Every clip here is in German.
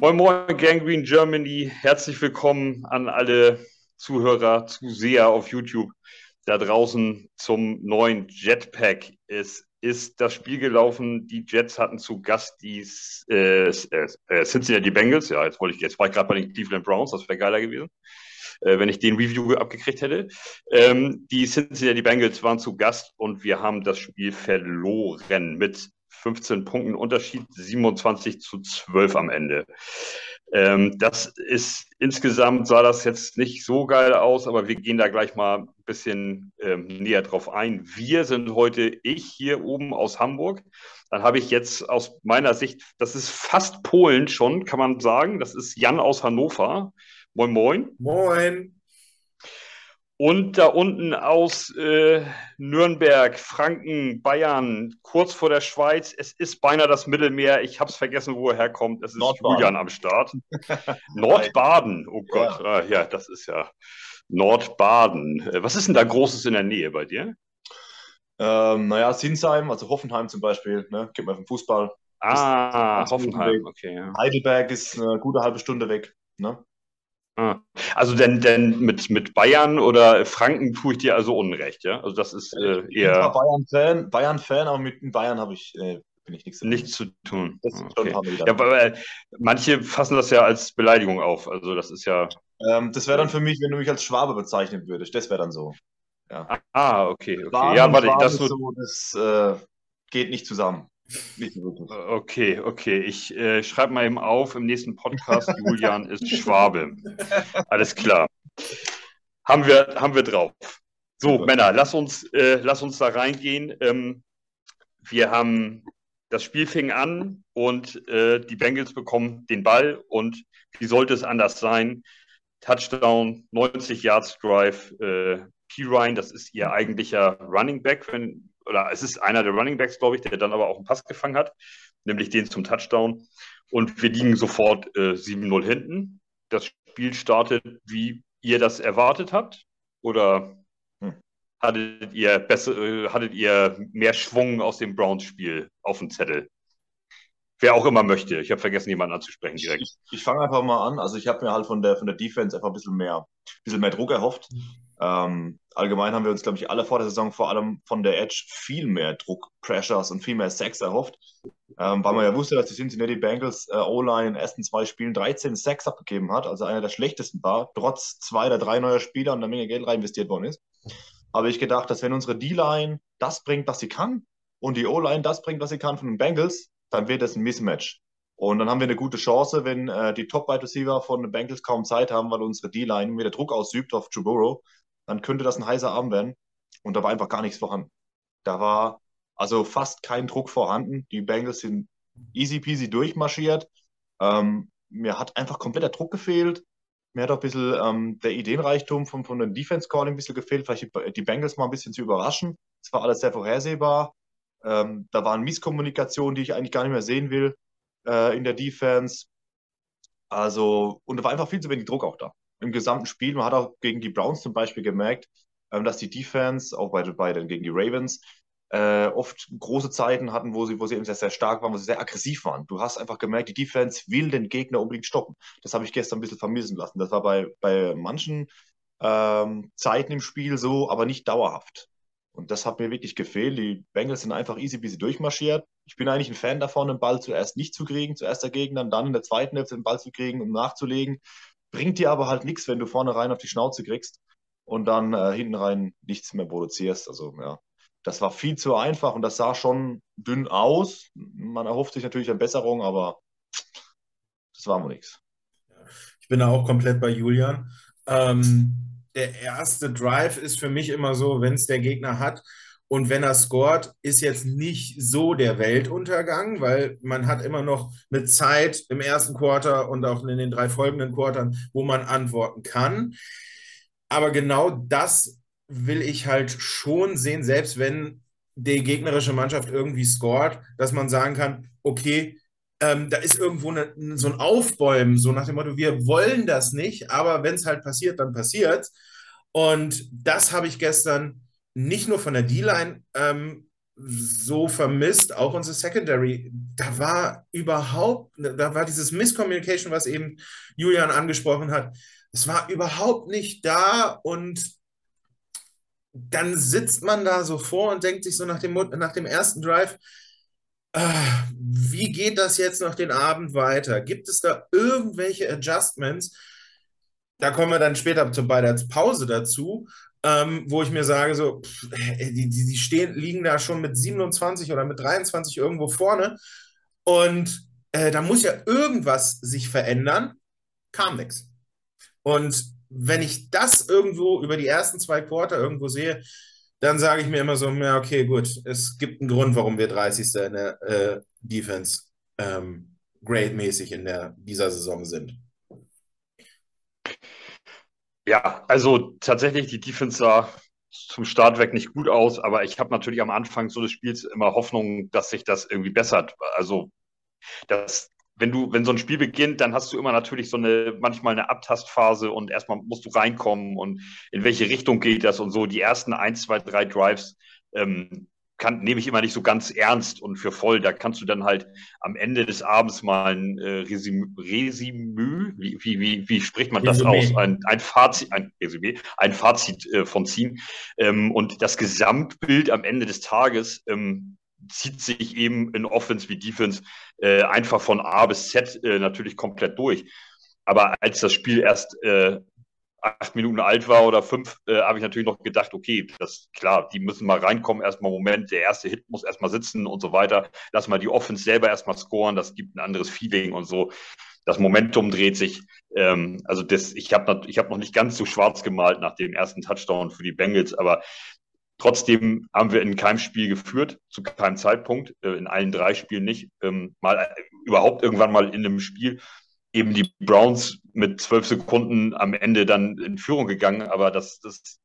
Moin Moin Gangrene Germany, herzlich willkommen an alle Zuhörer, Zuseher auf YouTube da draußen zum neuen Jetpack. Es ist das Spiel gelaufen, die Jets hatten zu Gast die äh, äh, Cincinnati Bengals. Ja, jetzt wollte ich, jetzt war ich gerade bei den Cleveland Browns, das wäre geiler gewesen, äh, wenn ich den Review abgekriegt hätte. Ähm, die Cincinnati Bengals waren zu Gast und wir haben das Spiel verloren mit 15 Punkten Unterschied, 27 zu 12 am Ende. Ähm, das ist insgesamt sah das jetzt nicht so geil aus, aber wir gehen da gleich mal ein bisschen ähm, näher drauf ein. Wir sind heute ich hier oben aus Hamburg. Dann habe ich jetzt aus meiner Sicht, das ist fast Polen schon, kann man sagen. Das ist Jan aus Hannover. Moin, moin. Moin. Und da unten aus äh, Nürnberg, Franken, Bayern, kurz vor der Schweiz. Es ist beinahe das Mittelmeer. Ich habe es vergessen, wo er herkommt. Es ist Nordbaden. Julian am Start. Nordbaden. Oh Gott. Ja. Ah, ja, das ist ja Nordbaden. Äh, was ist denn da Großes in der Nähe bei dir? Ähm, naja, Sinsheim, also Hoffenheim zum Beispiel. Ne? Geht man vom Fußball. Ah, Hoffenheim. Okay, ja. Heidelberg ist eine gute halbe Stunde weg. Ne? Ah. Also denn, denn mit, mit Bayern oder Franken tue ich dir also Unrecht, ja? Also das ist äh, eher. Bayern-Fan, Bayern-Fan, aber mit Bayern habe ich, äh, bin ich nichts, nichts zu tun. Okay. Ja, aber, manche fassen das ja als Beleidigung auf. Also das ist ja. Ähm, das wäre dann für mich, wenn du mich als Schwabe bezeichnen würdest. Das wäre dann so. Ja. Ah, okay, okay. Ja, warte, das, so, das äh, geht nicht zusammen. Okay, okay. Ich äh, schreibe mal eben auf im nächsten Podcast, Julian ist Schwabe. Alles klar. Haben wir, haben wir drauf. So, Super. Männer, lass uns, äh, lass uns da reingehen. Ähm, wir haben, das Spiel fing an und äh, die Bengals bekommen den Ball und wie sollte es anders sein? Touchdown, 90 Yards Drive, äh, P. Ryan, das ist ihr eigentlicher Running Back, wenn, oder es ist einer der Running Backs, glaube ich, der dann aber auch einen Pass gefangen hat, nämlich den zum Touchdown. Und wir liegen sofort äh, 7-0 hinten. Das Spiel startet, wie ihr das erwartet habt? Oder hm. hattet ihr besser, äh, hattet ihr mehr Schwung aus dem Browns-Spiel auf dem Zettel? Wer auch immer möchte. Ich habe vergessen, jemanden anzusprechen direkt. Ich, ich fange einfach mal an. Also ich habe mir halt von der, von der Defense einfach ein bisschen mehr, ein bisschen mehr Druck erhofft. Ähm, allgemein haben wir uns, glaube ich, alle vor der Saison vor allem von der Edge viel mehr Druck, Pressures und viel mehr Sex erhofft, ähm, weil man ja wusste, dass die Cincinnati Bengals äh, O-Line in den ersten zwei Spielen 13 Sex abgegeben hat, also einer der schlechtesten war, trotz zwei oder drei neuer Spieler und einer Menge Geld reinvestiert worden ist. Habe ich gedacht, dass wenn unsere D-Line das bringt, was sie kann, und die O-Line das bringt, was sie kann von den Bengals, dann wird das ein Mismatch. Und dann haben wir eine gute Chance, wenn äh, die Top-Wide Receiver von den Bengals kaum Zeit haben, weil unsere D-Line wieder Druck ausübt auf Joe dann könnte das ein heißer Abend werden. Und da war einfach gar nichts vorhanden. Da war also fast kein Druck vorhanden. Die Bengals sind easy peasy durchmarschiert. Ähm, mir hat einfach komplett der Druck gefehlt. Mir hat auch ein bisschen ähm, der Ideenreichtum von, von dem Defense Calling ein bisschen gefehlt, vielleicht die, die Bengals mal ein bisschen zu überraschen. Es war alles sehr vorhersehbar. Ähm, da waren Misskommunikationen, die ich eigentlich gar nicht mehr sehen will äh, in der Defense. Also, und da war einfach viel zu wenig Druck auch da im gesamten Spiel. Man hat auch gegen die Browns zum Beispiel gemerkt, ähm, dass die Defense, auch bei, bei den, gegen die Ravens, äh, oft große Zeiten hatten, wo sie, wo sie eben sehr, sehr stark waren, wo sie sehr aggressiv waren. Du hast einfach gemerkt, die Defense will den Gegner unbedingt stoppen. Das habe ich gestern ein bisschen vermissen lassen. Das war bei, bei manchen ähm, Zeiten im Spiel so, aber nicht dauerhaft. Und das hat mir wirklich gefehlt. Die Bengals sind einfach easy peasy durchmarschiert. Ich bin eigentlich ein Fan davon, den Ball zuerst nicht zu kriegen, zuerst der Gegner, dann in der zweiten Hälfte den Ball zu kriegen, um nachzulegen. Bringt dir aber halt nichts, wenn du vorne rein auf die Schnauze kriegst und dann äh, hinten rein nichts mehr produzierst. Also ja, das war viel zu einfach und das sah schon dünn aus. Man erhofft sich natürlich eine Besserung, aber das war wohl nichts. Ich bin da auch komplett bei Julian. Ähm, der erste Drive ist für mich immer so, wenn es der Gegner hat, und wenn er scored, ist jetzt nicht so der Weltuntergang, weil man hat immer noch eine Zeit im ersten Quarter und auch in den drei folgenden Quartern, wo man antworten kann. Aber genau das will ich halt schon sehen, selbst wenn die gegnerische Mannschaft irgendwie scored, dass man sagen kann, okay, ähm, da ist irgendwo eine, so ein Aufbäumen, so nach dem Motto, wir wollen das nicht, aber wenn es halt passiert, dann passiert. Und das habe ich gestern nicht nur von der D-Line ähm, so vermisst, auch unsere Secondary, da war überhaupt, da war dieses Misscommunication, was eben Julian angesprochen hat, es war überhaupt nicht da und dann sitzt man da so vor und denkt sich so nach dem, nach dem ersten Drive, äh, wie geht das jetzt noch den Abend weiter? Gibt es da irgendwelche Adjustments? Da kommen wir dann später bei der Pause dazu, ähm, wo ich mir sage, so, pff, die, die, stehen, liegen da schon mit 27 oder mit 23 irgendwo vorne und äh, da muss ja irgendwas sich verändern. Kam nichts. Und wenn ich das irgendwo über die ersten zwei Quarter irgendwo sehe, dann sage ich mir immer so, ja, okay, gut, es gibt einen Grund, warum wir 30. in der äh, Defense ähm, grade-mäßig in der, dieser Saison sind. Ja, also tatsächlich, die Defense sah zum Start weg nicht gut aus, aber ich habe natürlich am Anfang so des Spiels immer Hoffnung, dass sich das irgendwie bessert. Also das, wenn du, wenn so ein Spiel beginnt, dann hast du immer natürlich so eine, manchmal eine Abtastphase und erstmal musst du reinkommen und in welche Richtung geht das und so. Die ersten ein, zwei, drei Drives ähm, kann, nehme ich immer nicht so ganz ernst und für voll. Da kannst du dann halt am Ende des Abends mal ein äh, Resümee, Resümee wie, wie, wie, spricht man das Resümee. aus? Ein, ein Fazit, ein Resümee, ein Fazit äh, von ziehen. Ähm, und das Gesamtbild am Ende des Tages ähm, zieht sich eben in Offense wie Defense äh, einfach von A bis Z äh, natürlich komplett durch. Aber als das Spiel erst äh, acht Minuten alt war oder fünf, äh, habe ich natürlich noch gedacht, okay, das klar, die müssen mal reinkommen, erstmal Moment, der erste Hit muss erstmal sitzen und so weiter. Lass mal die Offense selber erstmal scoren, das gibt ein anderes Feeling und so. Das Momentum dreht sich. Ähm, also das, ich habe ich hab noch nicht ganz so schwarz gemalt nach dem ersten Touchdown für die Bengals, aber trotzdem haben wir in keinem Spiel geführt, zu keinem Zeitpunkt, äh, in allen drei Spielen nicht. Ähm, mal äh, überhaupt irgendwann mal in einem Spiel eben die Browns mit zwölf Sekunden am Ende dann in Führung gegangen, aber das, das,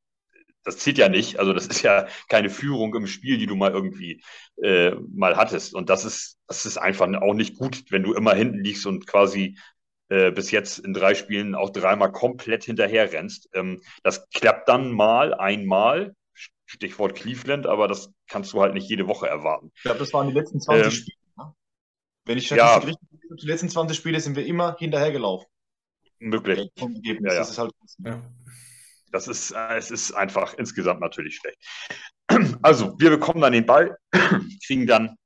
das zählt ja nicht. Also das ist ja keine Führung im Spiel, die du mal irgendwie äh, mal hattest. Und das ist, das ist einfach auch nicht gut, wenn du immer hinten liegst und quasi äh, bis jetzt in drei Spielen auch dreimal komplett hinterher rennst. Ähm, das klappt dann mal einmal, Stichwort Cleveland, aber das kannst du halt nicht jede Woche erwarten. Ich glaube, das waren die letzten 20 ähm, Spiele. Ne? Wenn ich Statistik ja, richtig die letzten 20 Spiele sind wir immer hinterhergelaufen. Möglich. Ja, ja. Das ist halt. Ja. Das ist, äh, es ist einfach insgesamt natürlich schlecht. Also, wir bekommen dann den Ball, kriegen dann,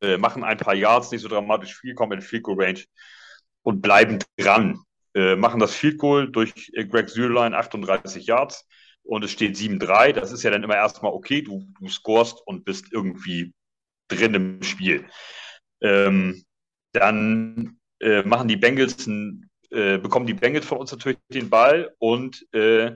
äh, machen ein paar Yards, nicht so dramatisch viel, kommen in Field Goal Range und bleiben dran. Äh, machen das Field Goal durch äh, Greg Sülein 38 Yards und es steht 7-3. Das ist ja dann immer erstmal okay, du, du scorest und bist irgendwie drin im Spiel. Ähm, dann äh, machen die Bengals ein, äh, bekommen die Bengals von uns natürlich den Ball und äh, äh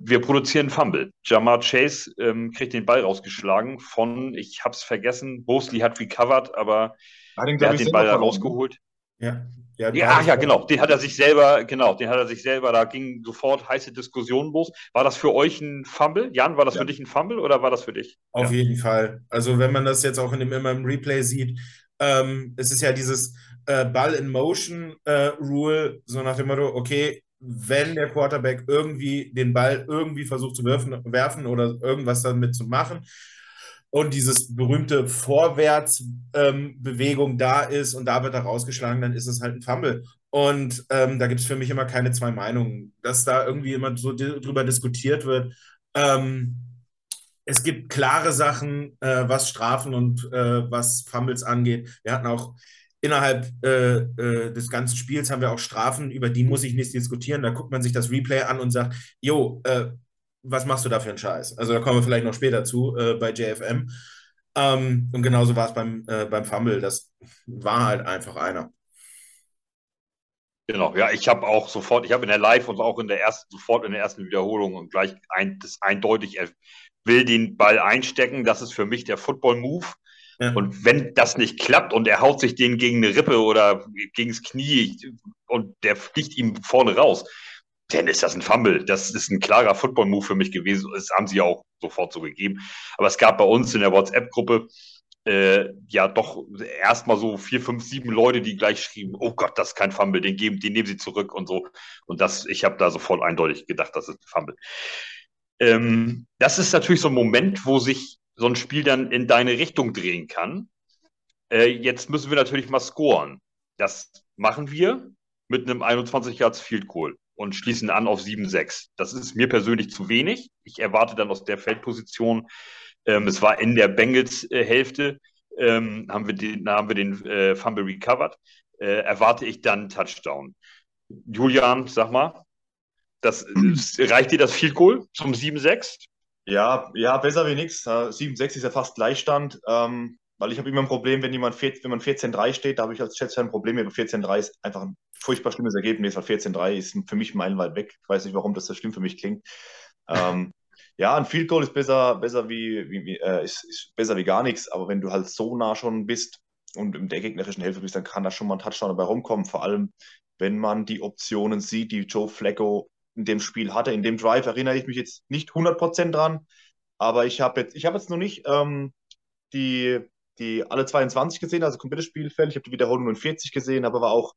wir produzieren Fumble. Jamar Chase ähm, kriegt den Ball rausgeschlagen von, ich hab's vergessen, Bosley hat recovered, aber er hat den Ball da rausgeholt. Ja. Ja, ja, ja, genau. Den hat er sich selber, genau, den hat er sich selber, da ging sofort heiße Diskussion los. War das für euch ein Fumble? Jan, war das ja. für dich ein Fumble oder war das für dich? Auf ja. jeden Fall. Also wenn man das jetzt auch in dem immer im Replay sieht, ähm, es ist ja dieses äh, Ball in Motion äh, Rule, so nach dem Motto, okay, wenn der Quarterback irgendwie den Ball irgendwie versucht zu werfen, werfen oder irgendwas damit zu machen und dieses berühmte Vorwärtsbewegung ähm, da ist und da wird er rausgeschlagen, dann ist es halt ein Fumble. Und ähm, da gibt es für mich immer keine zwei Meinungen, dass da irgendwie immer so drüber diskutiert wird. Ähm, es gibt klare Sachen, äh, was Strafen und äh, was Fumbles angeht. Wir hatten auch innerhalb äh, äh, des ganzen Spiels haben wir auch Strafen, über die muss ich nicht diskutieren. Da guckt man sich das Replay an und sagt, jo, äh, was machst du da für einen Scheiß? Also da kommen wir vielleicht noch später zu äh, bei JFM. Ähm, und genauso war es beim, beim Fumble. Das war halt einfach einer. Genau, ja, ich habe auch sofort, ich habe in der Live und auch in der ersten, sofort in der ersten Wiederholung und gleich ein, das eindeutig will den Ball einstecken. Das ist für mich der Football-Move. Ja. Und wenn das nicht klappt und er haut sich den gegen eine Rippe oder gegen das Knie und der fliegt ihm vorne raus, dann ist das ein Fumble. Das ist ein klarer Football-Move für mich gewesen. Das haben sie auch sofort so gegeben. Aber es gab bei uns in der WhatsApp-Gruppe äh, ja doch erstmal so vier, fünf, sieben Leute, die gleich schrieben, oh Gott, das ist kein Fumble, den geben, den nehmen sie zurück und so. Und das, ich habe da sofort eindeutig gedacht, das ist ein Fumble. Ähm, das ist natürlich so ein Moment, wo sich so ein Spiel dann in deine Richtung drehen kann. Äh, jetzt müssen wir natürlich mal scoren. Das machen wir mit einem 21 Yards Field Goal und schließen an auf 7-6. Das ist mir persönlich zu wenig. Ich erwarte dann aus der Feldposition, ähm, es war in der Bengals-Hälfte, äh, ähm, haben wir den, haben wir den äh, Fumble recovered, äh, erwarte ich dann Touchdown. Julian, sag mal, das, reicht dir das Field Goal zum 7-6? Ja, ja, besser wie nichts. 7-6 ist ja fast Gleichstand. Ähm, weil ich habe immer ein Problem, wenn jemand wenn man 14-3 steht, da habe ich als Chefs ein Problem. Aber 14-3 ist einfach ein furchtbar schlimmes Ergebnis, weil 14-3 ist für mich meilenweit weg. Ich weiß nicht, warum das so schlimm für mich klingt. ähm, ja, ein Field Goal ist besser, besser wie, wie äh, ist, ist, besser wie gar nichts, aber wenn du halt so nah schon bist und in der gegnerischen Hälfte bist, dann kann da schon mal ein Touchdown dabei rumkommen. Vor allem, wenn man die Optionen sieht, die Joe Flacco in dem Spiel hatte. In dem Drive erinnere ich mich jetzt nicht 100% dran, aber ich habe jetzt, ich habe jetzt noch nicht ähm, die, die alle 22 gesehen, also komplettes Spielfeld. Ich habe die Wiederholung in 40 gesehen, habe aber auch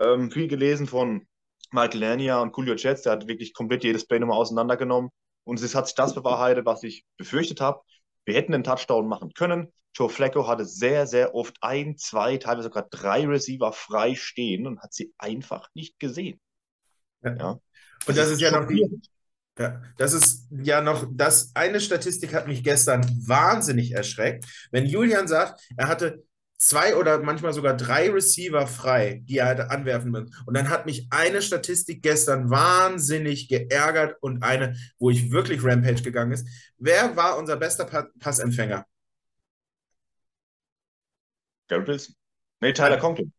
ähm, viel gelesen von Michael Lernia und Julio Jets. Der hat wirklich komplett jedes Play nochmal auseinandergenommen. Und es hat sich das bewahrheitet, was ich befürchtet habe. Wir hätten einen Touchdown machen können. Joe Flacco hatte sehr, sehr oft ein, zwei, teilweise sogar drei Receiver frei stehen und hat sie einfach nicht gesehen. Ja. ja. Und das, das ist ja noch die, ja, das ist ja noch, das eine Statistik hat mich gestern wahnsinnig erschreckt. Wenn Julian sagt, er hatte zwei oder manchmal sogar drei Receiver frei, die er hätte anwerfen müssen. Und dann hat mich eine Statistik gestern wahnsinnig geärgert und eine, wo ich wirklich Rampage gegangen ist. Wer war unser bester pa Passempfänger? Garrett Wilson. Nee, Tyler Conklin.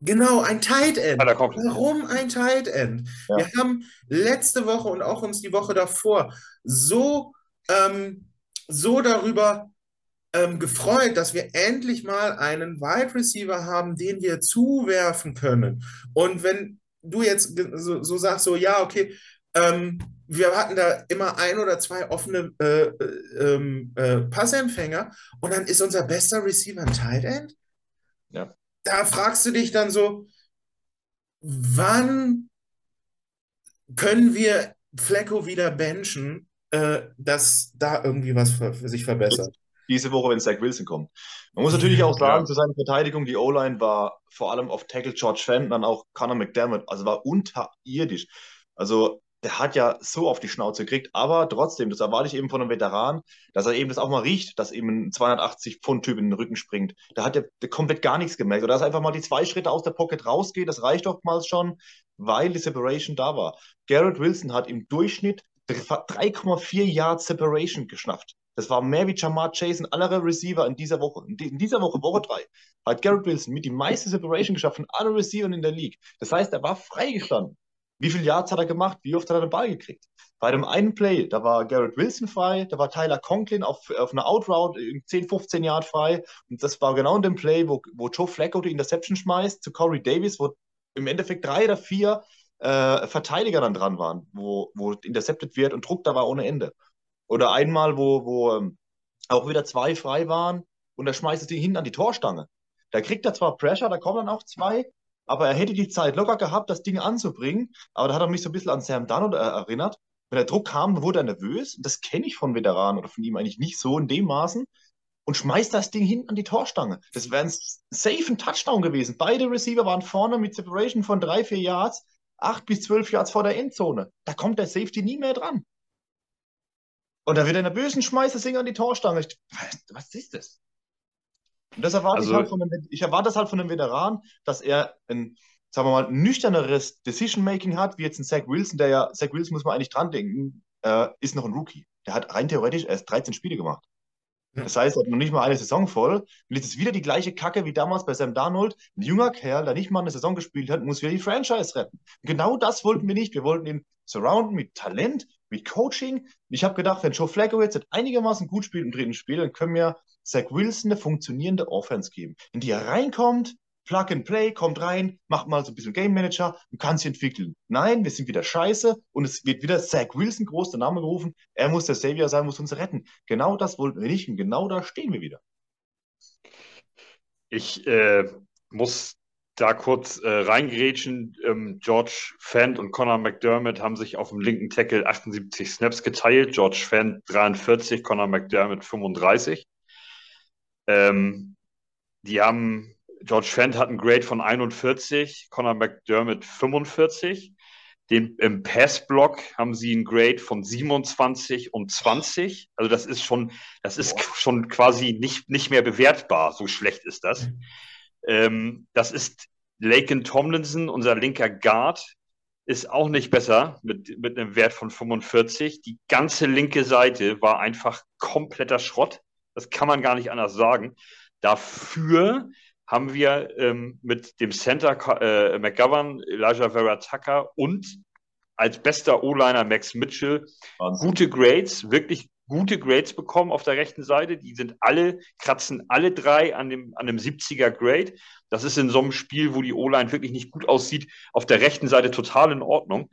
Genau, ein Tight End. Warum ein Tight End? Ja. Wir haben letzte Woche und auch uns die Woche davor so, ähm, so darüber ähm, gefreut, dass wir endlich mal einen Wide Receiver haben, den wir zuwerfen können. Und wenn du jetzt so, so sagst, so ja, okay, ähm, wir hatten da immer ein oder zwei offene äh, äh, ähm, äh, Passempfänger und dann ist unser bester Receiver ein Tight End. Ja da fragst du dich dann so, wann können wir Flecko wieder benchen, äh, dass da irgendwie was für, für sich verbessert? Diese Woche, wenn Zach Wilson kommt. Man muss natürlich auch sagen, ja. zu seiner Verteidigung, die O-Line war vor allem auf Tackle George Fenton, dann auch Conor McDermott, also war unterirdisch. Also der hat ja so auf die Schnauze gekriegt, aber trotzdem, das erwarte ich eben von einem Veteran, dass er eben das auch mal riecht, dass eben ein 280-Pfund-Typ in den Rücken springt. Da hat er komplett gar nichts gemerkt. Oder dass er einfach mal die zwei Schritte aus der Pocket rausgeht, das reicht oftmals schon, weil die Separation da war. Garrett Wilson hat im Durchschnitt 3,4 Yards Separation geschnappt. Das war mehr wie Jamar Chase und alle Receiver in dieser Woche. In dieser Woche, Woche 3, hat Garrett Wilson mit die meiste Separation geschafft von allen Receivern in der League. Das heißt, er war freigestanden. Wie viele Yards hat er gemacht? Wie oft hat er den Ball gekriegt? Bei dem einen Play, da war Garrett Wilson frei, da war Tyler Conklin auf, auf einer Outroute 10, 15 Yard frei. Und das war genau in dem Play, wo, wo Joe Flacco die Interception schmeißt zu Corey Davis, wo im Endeffekt drei oder vier äh, Verteidiger dann dran waren, wo, wo intercepted wird und Druck da war ohne Ende. Oder einmal, wo, wo ähm, auch wieder zwei frei waren und er schmeißt es hinten an die Torstange. Da kriegt er zwar Pressure, da kommen dann auch zwei, aber er hätte die Zeit locker gehabt, das Ding anzubringen. Aber da hat er mich so ein bisschen an Sam Darnold äh, erinnert. Wenn der Druck kam, wurde er nervös. Das kenne ich von Veteranen oder von ihm eigentlich nicht so in dem Maßen. Und schmeißt das Ding hinten an die Torstange. Das wäre ein safe Touchdown gewesen. Beide Receiver waren vorne mit Separation von drei, vier Yards, acht bis zwölf Yards vor der Endzone. Da kommt der Safety nie mehr dran. Und da wird er nervös und schmeißt das Ding an die Torstange. Ich, was ist das? Und das erwarte also, ich halt von einem, ich erwarte das halt von einem Veteran, dass er ein, sagen wir mal, nüchterneres Decision-Making hat, wie jetzt ein Zach Wilson, der ja, Zach Wilson muss man eigentlich dran denken, äh, ist noch ein Rookie. Der hat rein theoretisch erst 13 Spiele gemacht. Das heißt, er hat noch nicht mal eine Saison voll. Und jetzt ist wieder die gleiche Kacke wie damals bei Sam Darnold. Ein junger Kerl, der nicht mal eine Saison gespielt hat, muss wieder die Franchise retten. Und genau das wollten wir nicht. Wir wollten ihn surrounden mit Talent, mit Coaching. Ich habe gedacht, wenn Joe Flacco jetzt einigermaßen gut spielt im dritten Spiel, dann können wir Zach Wilson eine funktionierende Offense geben, in die er reinkommt, Plug and Play, kommt rein, macht mal so ein bisschen Game Manager und kann sich entwickeln. Nein, wir sind wieder scheiße und es wird wieder Zach Wilson groß der Name gerufen. Er muss der Savior sein, muss uns retten. Genau das wollten wir nicht und genau da stehen wir wieder. Ich äh, muss da kurz äh, reingrätschen. Ähm, George Fent und Conor McDermott haben sich auf dem linken Tackle 78 Snaps geteilt. George Fent 43, Conor McDermott 35. Ähm, die haben, George Fent hat einen Grade von 41, Conor McDermott 45. Den, Im Passblock haben sie einen Grade von 27 und 20. Also das ist schon, das ist schon quasi nicht, nicht mehr bewertbar. So schlecht ist das. Mhm. Ähm, das ist Laken Tomlinson, unser linker Guard, ist auch nicht besser mit, mit einem Wert von 45. Die ganze linke Seite war einfach kompletter Schrott. Das kann man gar nicht anders sagen. Dafür haben wir ähm, mit dem Center äh, McGovern, Elijah Vera Tucker und als bester O-Liner Max Mitchell Wahnsinn. gute Grades, wirklich gute Grades bekommen auf der rechten Seite. Die sind alle, kratzen alle drei an dem, an dem 70er Grade. Das ist in so einem Spiel, wo die O-Line wirklich nicht gut aussieht, auf der rechten Seite total in Ordnung.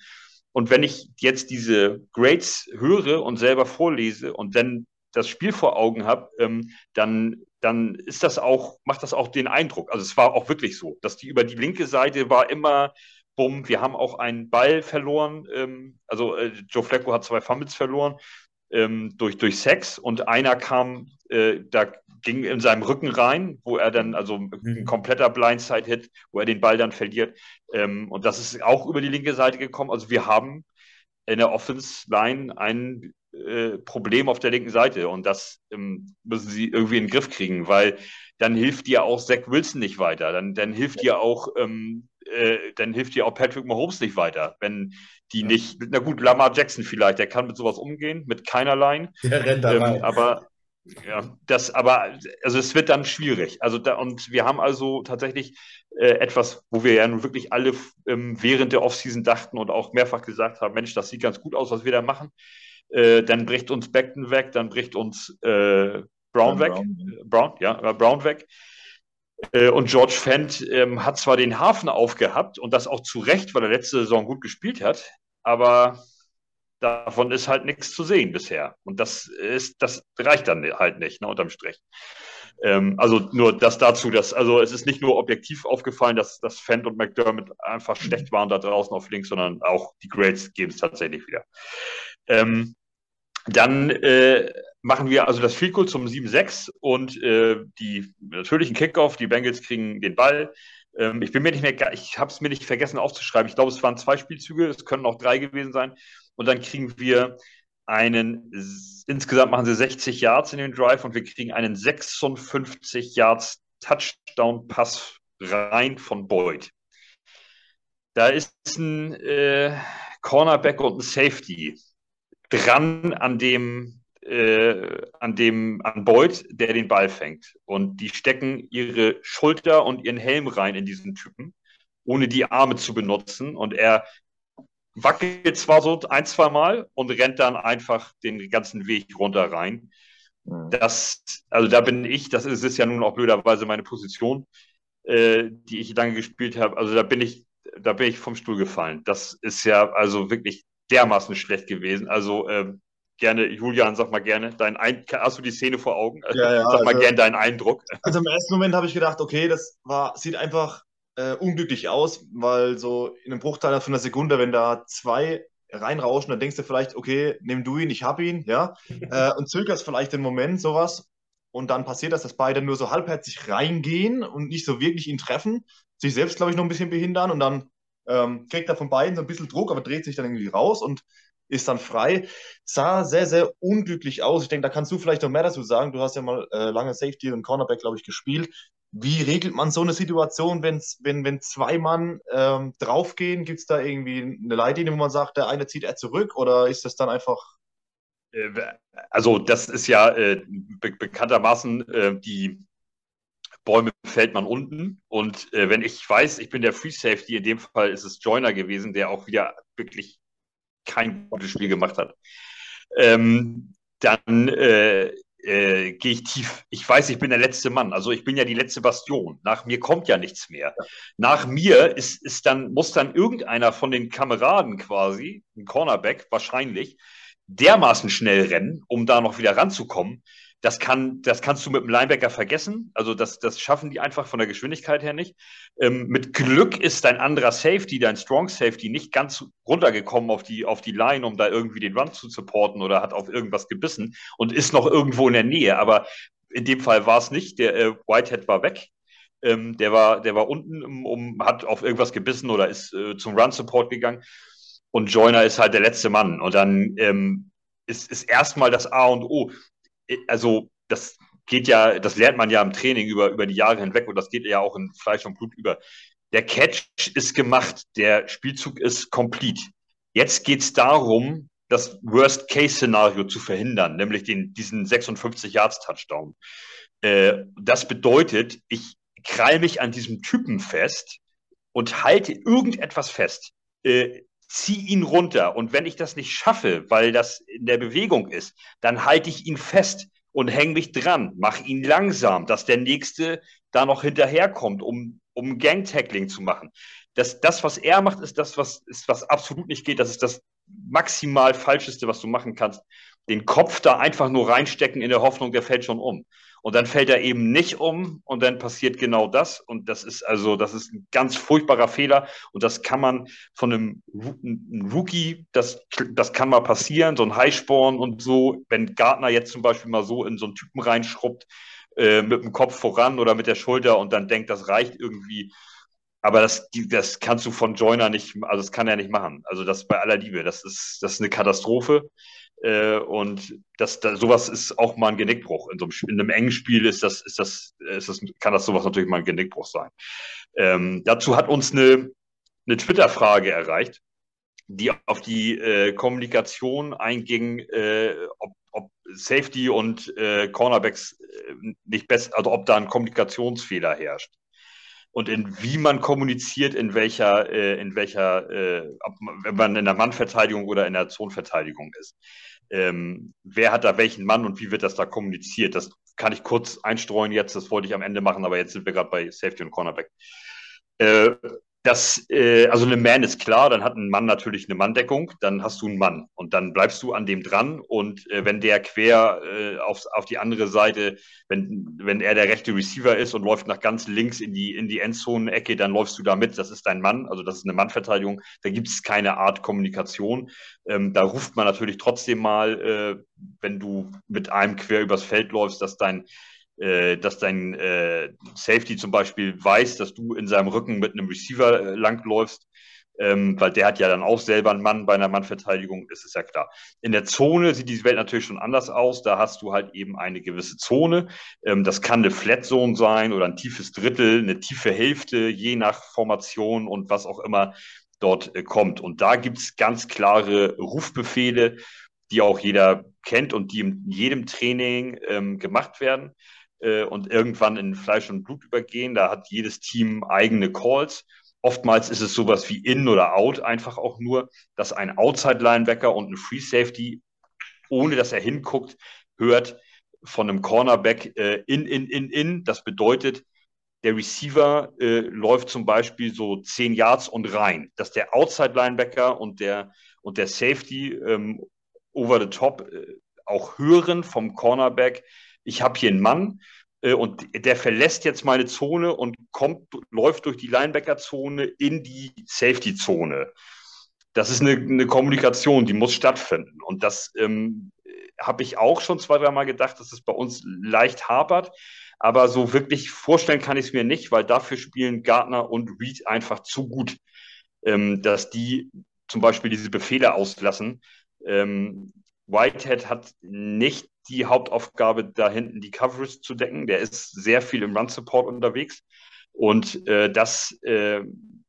Und wenn ich jetzt diese Grades höre und selber vorlese und dann das Spiel vor Augen habe, ähm, dann dann ist das auch, macht das auch den Eindruck. Also es war auch wirklich so, dass die über die linke Seite war immer bumm. Wir haben auch einen Ball verloren. Ähm, also äh, Joe Flacco hat zwei Fumbles verloren ähm, durch, durch Sex und einer kam, äh, da ging in seinem Rücken rein, wo er dann, also ein mhm. kompletter Blindside-Hit, wo er den Ball dann verliert. Ähm, und das ist auch über die linke Seite gekommen. Also wir haben in der Offense-Line einen äh, Problem auf der linken Seite und das ähm, müssen sie irgendwie in den Griff kriegen, weil dann hilft dir auch Zach Wilson nicht weiter, dann, dann hilft dir auch ähm, äh, dann hilft dir auch Patrick Mahomes nicht weiter, wenn die ja. nicht, na gut, Lamar Jackson vielleicht, der kann mit sowas umgehen, mit keinerlei. Der rennt da ähm, rein. Aber ja, das, aber, also es wird dann schwierig. Also da, und wir haben also tatsächlich äh, etwas, wo wir ja nun wirklich alle ähm, während der Offseason dachten und auch mehrfach gesagt haben, Mensch, das sieht ganz gut aus, was wir da machen. Äh, dann bricht uns Beckton weg, dann bricht uns äh, Brown weg, Brown. Brown, ja, äh, Brown weg. Äh, und George Fent ähm, hat zwar den Hafen aufgehabt und das auch zu Recht, weil er letzte Saison gut gespielt hat, aber davon ist halt nichts zu sehen bisher. Und das ist, das reicht dann halt nicht, ne, unterm Strich. Ähm, also nur das dazu, dass, also es ist nicht nur objektiv aufgefallen, dass, dass Fent und McDermott einfach schlecht waren da draußen auf links, sondern auch die Grades geben es tatsächlich wieder. Ähm, dann äh, machen wir also das Field Goal zum 7-6 und äh, die natürlichen Kickoff, die Bengals kriegen den Ball. Ähm, ich bin mir nicht mehr, ich habe es mir nicht vergessen aufzuschreiben. Ich glaube, es waren zwei Spielzüge, es können auch drei gewesen sein. Und dann kriegen wir einen, insgesamt machen sie 60 Yards in den Drive und wir kriegen einen 56 Yards Touchdown-Pass rein von Boyd. Da ist ein äh, Cornerback und ein Safety dran an dem, äh, an dem, an Boyd, der den Ball fängt. Und die stecken ihre Schulter und ihren Helm rein in diesen Typen, ohne die Arme zu benutzen. Und er wackelt zwar so ein, zwei Mal und rennt dann einfach den ganzen Weg runter rein. Mhm. Das, also da bin ich, das ist, ist ja nun auch blöderweise meine Position, äh, die ich lange gespielt habe. Also da bin ich, da bin ich vom Stuhl gefallen. Das ist ja also wirklich dermaßen schlecht gewesen. Also ähm, gerne, Julian, sag mal gerne, dein Ein hast du die Szene vor Augen? Ja, ja, sag mal also, gerne deinen Eindruck. Also im ersten Moment habe ich gedacht, okay, das war, sieht einfach äh, unglücklich aus, weil so in einem Bruchteil von einer Sekunde, wenn da zwei reinrauschen, dann denkst du vielleicht, okay, nimm du ihn, ich hab ihn, ja, äh, und zögerst vielleicht den Moment, sowas. Und dann passiert das, dass beide nur so halbherzig reingehen und nicht so wirklich ihn treffen, sich selbst, glaube ich, noch ein bisschen behindern und dann ähm, kriegt er von beiden so ein bisschen Druck, aber dreht sich dann irgendwie raus und ist dann frei. Sah sehr, sehr unglücklich aus. Ich denke, da kannst du vielleicht noch mehr dazu sagen. Du hast ja mal äh, lange Safety und Cornerback, glaube ich, gespielt. Wie regelt man so eine Situation, wenn's, wenn, wenn zwei Mann ähm, draufgehen? Gibt es da irgendwie eine Leitlinie, wo man sagt, der eine zieht er zurück oder ist das dann einfach äh, also das ist ja äh, be bekanntermaßen äh, die Bäume fällt man unten. Und äh, wenn ich weiß, ich bin der Free Safety, in dem Fall ist es Joiner gewesen, der auch wieder wirklich kein gutes Spiel gemacht hat, ähm, dann äh, äh, gehe ich tief. Ich weiß, ich bin der letzte Mann. Also ich bin ja die letzte Bastion. Nach mir kommt ja nichts mehr. Nach mir ist, ist dann, muss dann irgendeiner von den Kameraden quasi, ein Cornerback wahrscheinlich, dermaßen schnell rennen, um da noch wieder ranzukommen, das, kann, das kannst du mit dem Linebacker vergessen. Also das, das schaffen die einfach von der Geschwindigkeit her nicht. Ähm, mit Glück ist dein anderer Safety, dein Strong Safety, nicht ganz runtergekommen auf die, auf die Line, um da irgendwie den Run zu supporten oder hat auf irgendwas gebissen und ist noch irgendwo in der Nähe. Aber in dem Fall war es nicht. Der äh, Whitehead war weg. Ähm, der, war, der war unten, um, hat auf irgendwas gebissen oder ist äh, zum Run-Support gegangen. Und Joyner ist halt der letzte Mann. Und dann ähm, ist, ist erstmal das A und O also das geht ja, das lernt man ja im Training über, über die Jahre hinweg und das geht ja auch in Fleisch und Blut über. Der Catch ist gemacht, der Spielzug ist complete. Jetzt geht es darum, das Worst-Case-Szenario zu verhindern, nämlich den, diesen 56-Yards-Touchdown. Äh, das bedeutet, ich krall mich an diesem Typen fest und halte irgendetwas fest. Äh, zieh ihn runter. Und wenn ich das nicht schaffe, weil das in der Bewegung ist, dann halte ich ihn fest und hänge mich dran, mach ihn langsam, dass der Nächste da noch hinterherkommt, um, um Gang-Tackling zu machen. Das, das, was er macht, ist das, was, ist, was absolut nicht geht. Das ist das maximal Falscheste, was du machen kannst. Den Kopf da einfach nur reinstecken in der Hoffnung, der fällt schon um. Und dann fällt er eben nicht um und dann passiert genau das. Und das ist also, das ist ein ganz furchtbarer Fehler. Und das kann man von einem, Rookie, das, das kann mal passieren, so ein Highsporn und so. Wenn Gartner jetzt zum Beispiel mal so in so einen Typen reinschrubbt, äh, mit dem Kopf voran oder mit der Schulter und dann denkt, das reicht irgendwie. Aber das, das kannst du von Joiner nicht, also das kann er nicht machen. Also das bei aller Liebe, das ist, das ist eine Katastrophe. Äh, und das, das, sowas ist auch mal ein Genickbruch. In, so einem, in einem engen Spiel ist das, ist das, ist das, kann das sowas natürlich mal ein Genickbruch sein. Ähm, dazu hat uns eine, eine Twitter-Frage erreicht, die auf die äh, Kommunikation einging, äh, ob, ob Safety und äh, Cornerbacks äh, nicht besser, also ob da ein Kommunikationsfehler herrscht und in wie man kommuniziert, in welcher, äh, in welcher, äh, ob, wenn man in der Mannverteidigung oder in der Zonenverteidigung ist. Ähm, wer hat da welchen Mann und wie wird das da kommuniziert? Das kann ich kurz einstreuen jetzt, das wollte ich am Ende machen, aber jetzt sind wir gerade bei Safety und Cornerback. Äh, das, äh, also eine Man ist klar, dann hat ein Mann natürlich eine Manndeckung, dann hast du einen Mann und dann bleibst du an dem dran und äh, wenn der quer äh, auf, auf die andere Seite, wenn, wenn er der rechte Receiver ist und läuft nach ganz links in die, in die Endzone-Ecke, dann läufst du da mit, das ist dein Mann, also das ist eine Mannverteidigung, da gibt es keine Art Kommunikation. Ähm, da ruft man natürlich trotzdem mal, äh, wenn du mit einem quer übers Feld läufst, dass dein dass dein äh, Safety zum Beispiel weiß, dass du in seinem Rücken mit einem Receiver äh, langläufst, ähm, weil der hat ja dann auch selber einen Mann bei einer Mannverteidigung, das ist ja klar. In der Zone sieht die Welt natürlich schon anders aus. Da hast du halt eben eine gewisse Zone. Ähm, das kann eine Flat Zone sein oder ein tiefes Drittel, eine tiefe Hälfte, je nach Formation und was auch immer dort äh, kommt. Und da gibt es ganz klare Rufbefehle, die auch jeder kennt und die in jedem Training ähm, gemacht werden äh, und irgendwann in Fleisch und Blut übergehen. Da hat jedes Team eigene Calls. Oftmals ist es sowas wie In oder Out, einfach auch nur, dass ein Outside-Linebacker und ein Free Safety, ohne dass er hinguckt, hört von einem Cornerback äh, in, in, in, in. Das bedeutet, der Receiver äh, läuft zum Beispiel so 10 Yards und rein, dass der Outside-Linebacker und der, und der Safety ähm, over the top äh, auch hören vom Cornerback, ich habe hier einen Mann äh, und der verlässt jetzt meine Zone und kommt, läuft durch die Linebacker-Zone in die Safety-Zone. Das ist eine, eine, Kommunikation, die muss stattfinden. Und das ähm, habe ich auch schon zwei, dreimal gedacht, dass es bei uns leicht hapert. Aber so wirklich vorstellen kann ich es mir nicht, weil dafür spielen Gardner und Reed einfach zu gut, ähm, dass die zum Beispiel diese Befehle auslassen. Ähm, Whitehead hat nicht die Hauptaufgabe, da hinten die Coverage zu decken. Der ist sehr viel im Run-Support unterwegs. Und äh, das, äh,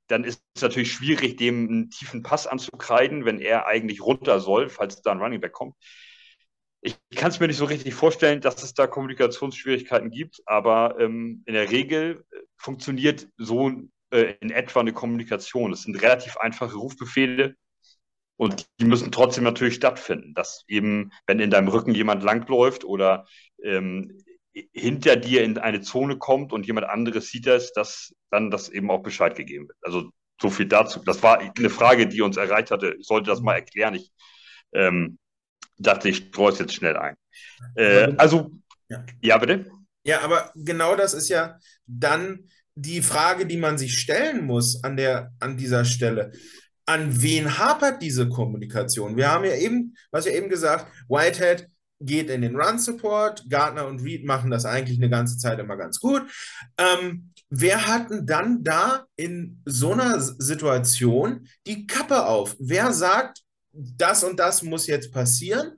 dann ist es natürlich schwierig, dem einen tiefen Pass anzukreiden, wenn er eigentlich runter soll, falls da ein Running Back kommt. Ich kann es mir nicht so richtig vorstellen, dass es da Kommunikationsschwierigkeiten gibt, aber ähm, in der Regel äh, funktioniert so äh, in etwa eine Kommunikation. Es sind relativ einfache Rufbefehle, und die müssen trotzdem natürlich stattfinden, dass eben, wenn in deinem Rücken jemand langläuft oder ähm, hinter dir in eine Zone kommt und jemand anderes sieht das, dass dann das eben auch Bescheid gegeben wird. Also so viel dazu. Das war eine Frage, die uns erreicht hatte. Ich sollte das mal erklären. Ich ähm, dachte, ich streue es jetzt schnell ein. Äh, also Ja. ja, bitte? Ja, aber genau das ist ja dann die Frage, die man sich stellen muss an der, an dieser Stelle. An wen hapert diese Kommunikation? Wir haben ja eben, was wir eben gesagt, Whitehead geht in den Run-Support, Gardner und Reed machen das eigentlich eine ganze Zeit immer ganz gut. Ähm, wer hat denn dann da in so einer Situation die Kappe auf? Wer sagt, das und das muss jetzt passieren?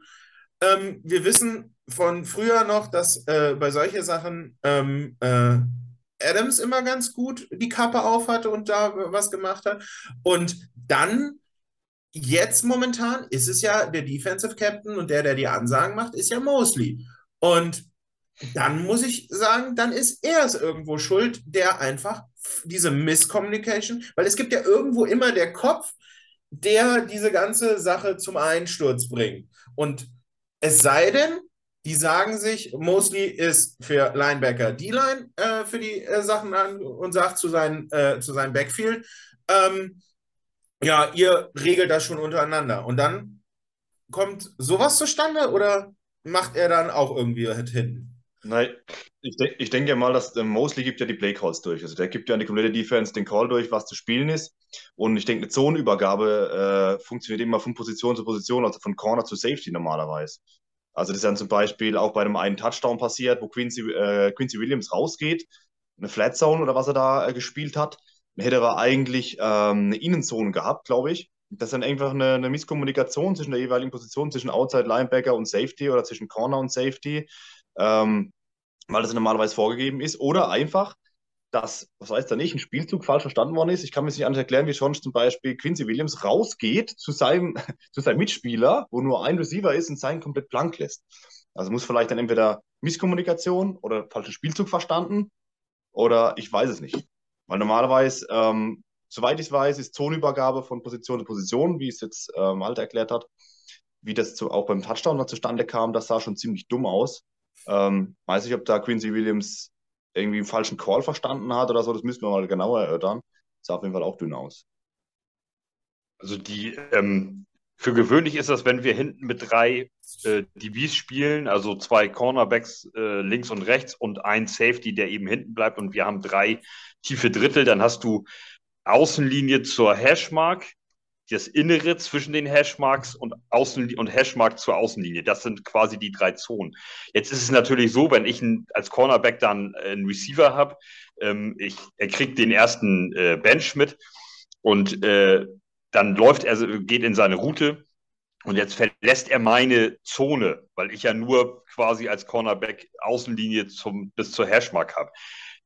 Ähm, wir wissen von früher noch, dass äh, bei solchen Sachen ähm, äh, Adams immer ganz gut die Kappe auf hatte und da was gemacht hat. Und dann, jetzt momentan, ist es ja der Defensive Captain und der, der die Ansagen macht, ist ja Mosley. Und dann muss ich sagen, dann ist er es irgendwo schuld, der einfach diese Misscommunication, weil es gibt ja irgendwo immer der Kopf, der diese ganze Sache zum Einsturz bringt. Und es sei denn, die sagen sich, Mosley ist für Linebacker D-Line äh, für die äh, Sachen an und sagt zu, seinen, äh, zu seinem Backfield, ähm, ja, ihr regelt das schon untereinander. Und dann kommt sowas zustande oder macht er dann auch irgendwie hinten? Nein, ich, de ich denke mal, dass der Mosley gibt ja die Playcalls durch. Also der gibt ja an die komplette Defense den Call durch, was zu spielen ist. Und ich denke, eine Zonenübergabe äh, funktioniert immer von Position zu Position, also von Corner zu Safety normalerweise. Also das ist dann zum Beispiel auch bei einem einen Touchdown passiert, wo Quincy, äh, Quincy Williams rausgeht, eine Flat Zone oder was er da äh, gespielt hat. Dann hätte er eigentlich ähm, eine Innenzone gehabt, glaube ich. Das ist dann einfach eine, eine, Misskommunikation zwischen der jeweiligen Position, zwischen Outside Linebacker und Safety oder zwischen Corner und Safety, ähm, weil das normalerweise vorgegeben ist. Oder einfach, dass, was weiß da nicht, ein Spielzug falsch verstanden worden ist. Ich kann mir nicht anders erklären, wie schon zum Beispiel Quincy Williams rausgeht zu seinem, zu seinem Mitspieler, wo nur ein Receiver ist und seinen komplett blank lässt. Also muss vielleicht dann entweder Misskommunikation oder falschen Spielzug verstanden oder ich weiß es nicht. Weil normalerweise, ähm, soweit ich weiß, ist Zonenübergabe von Position zu Position, wie es jetzt ähm, Malte erklärt hat, wie das zu, auch beim Touchdown noch zustande kam, das sah schon ziemlich dumm aus. Ähm, weiß nicht, ob da Quincy Williams irgendwie einen falschen Call verstanden hat oder so, das müssen wir mal genauer erörtern. Sah auf jeden Fall auch dünn aus. Also die, ähm, für gewöhnlich ist das, wenn wir hinten mit drei äh, DBs spielen, also zwei Cornerbacks äh, links und rechts und ein Safety, der eben hinten bleibt und wir haben drei tiefe Drittel, dann hast du Außenlinie zur Hashmark, das Innere zwischen den Hashmarks und, Außen und Hashmark zur Außenlinie. Das sind quasi die drei Zonen. Jetzt ist es natürlich so, wenn ich ein, als Cornerback dann einen Receiver habe, ähm, ich, er kriegt den ersten äh, Bench mit und äh, dann läuft er, geht in seine Route und jetzt verlässt er meine Zone, weil ich ja nur quasi als Cornerback Außenlinie zum, bis zur Hashmark habe.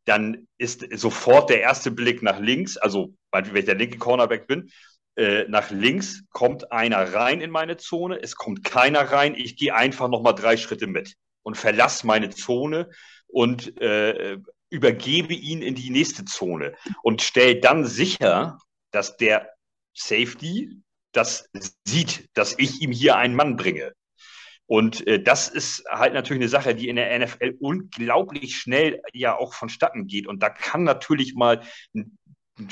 Dann ist sofort der erste Blick nach links, also wenn ich der linke Cornerback bin, äh, nach links kommt einer rein in meine Zone, es kommt keiner rein, ich gehe einfach nochmal drei Schritte mit und verlasse meine Zone und äh, übergebe ihn in die nächste Zone und stelle dann sicher, dass der Safety das sieht, dass ich ihm hier einen Mann bringe. Und äh, das ist halt natürlich eine Sache, die in der NFL unglaublich schnell ja auch vonstatten geht. Und da kann natürlich mal ein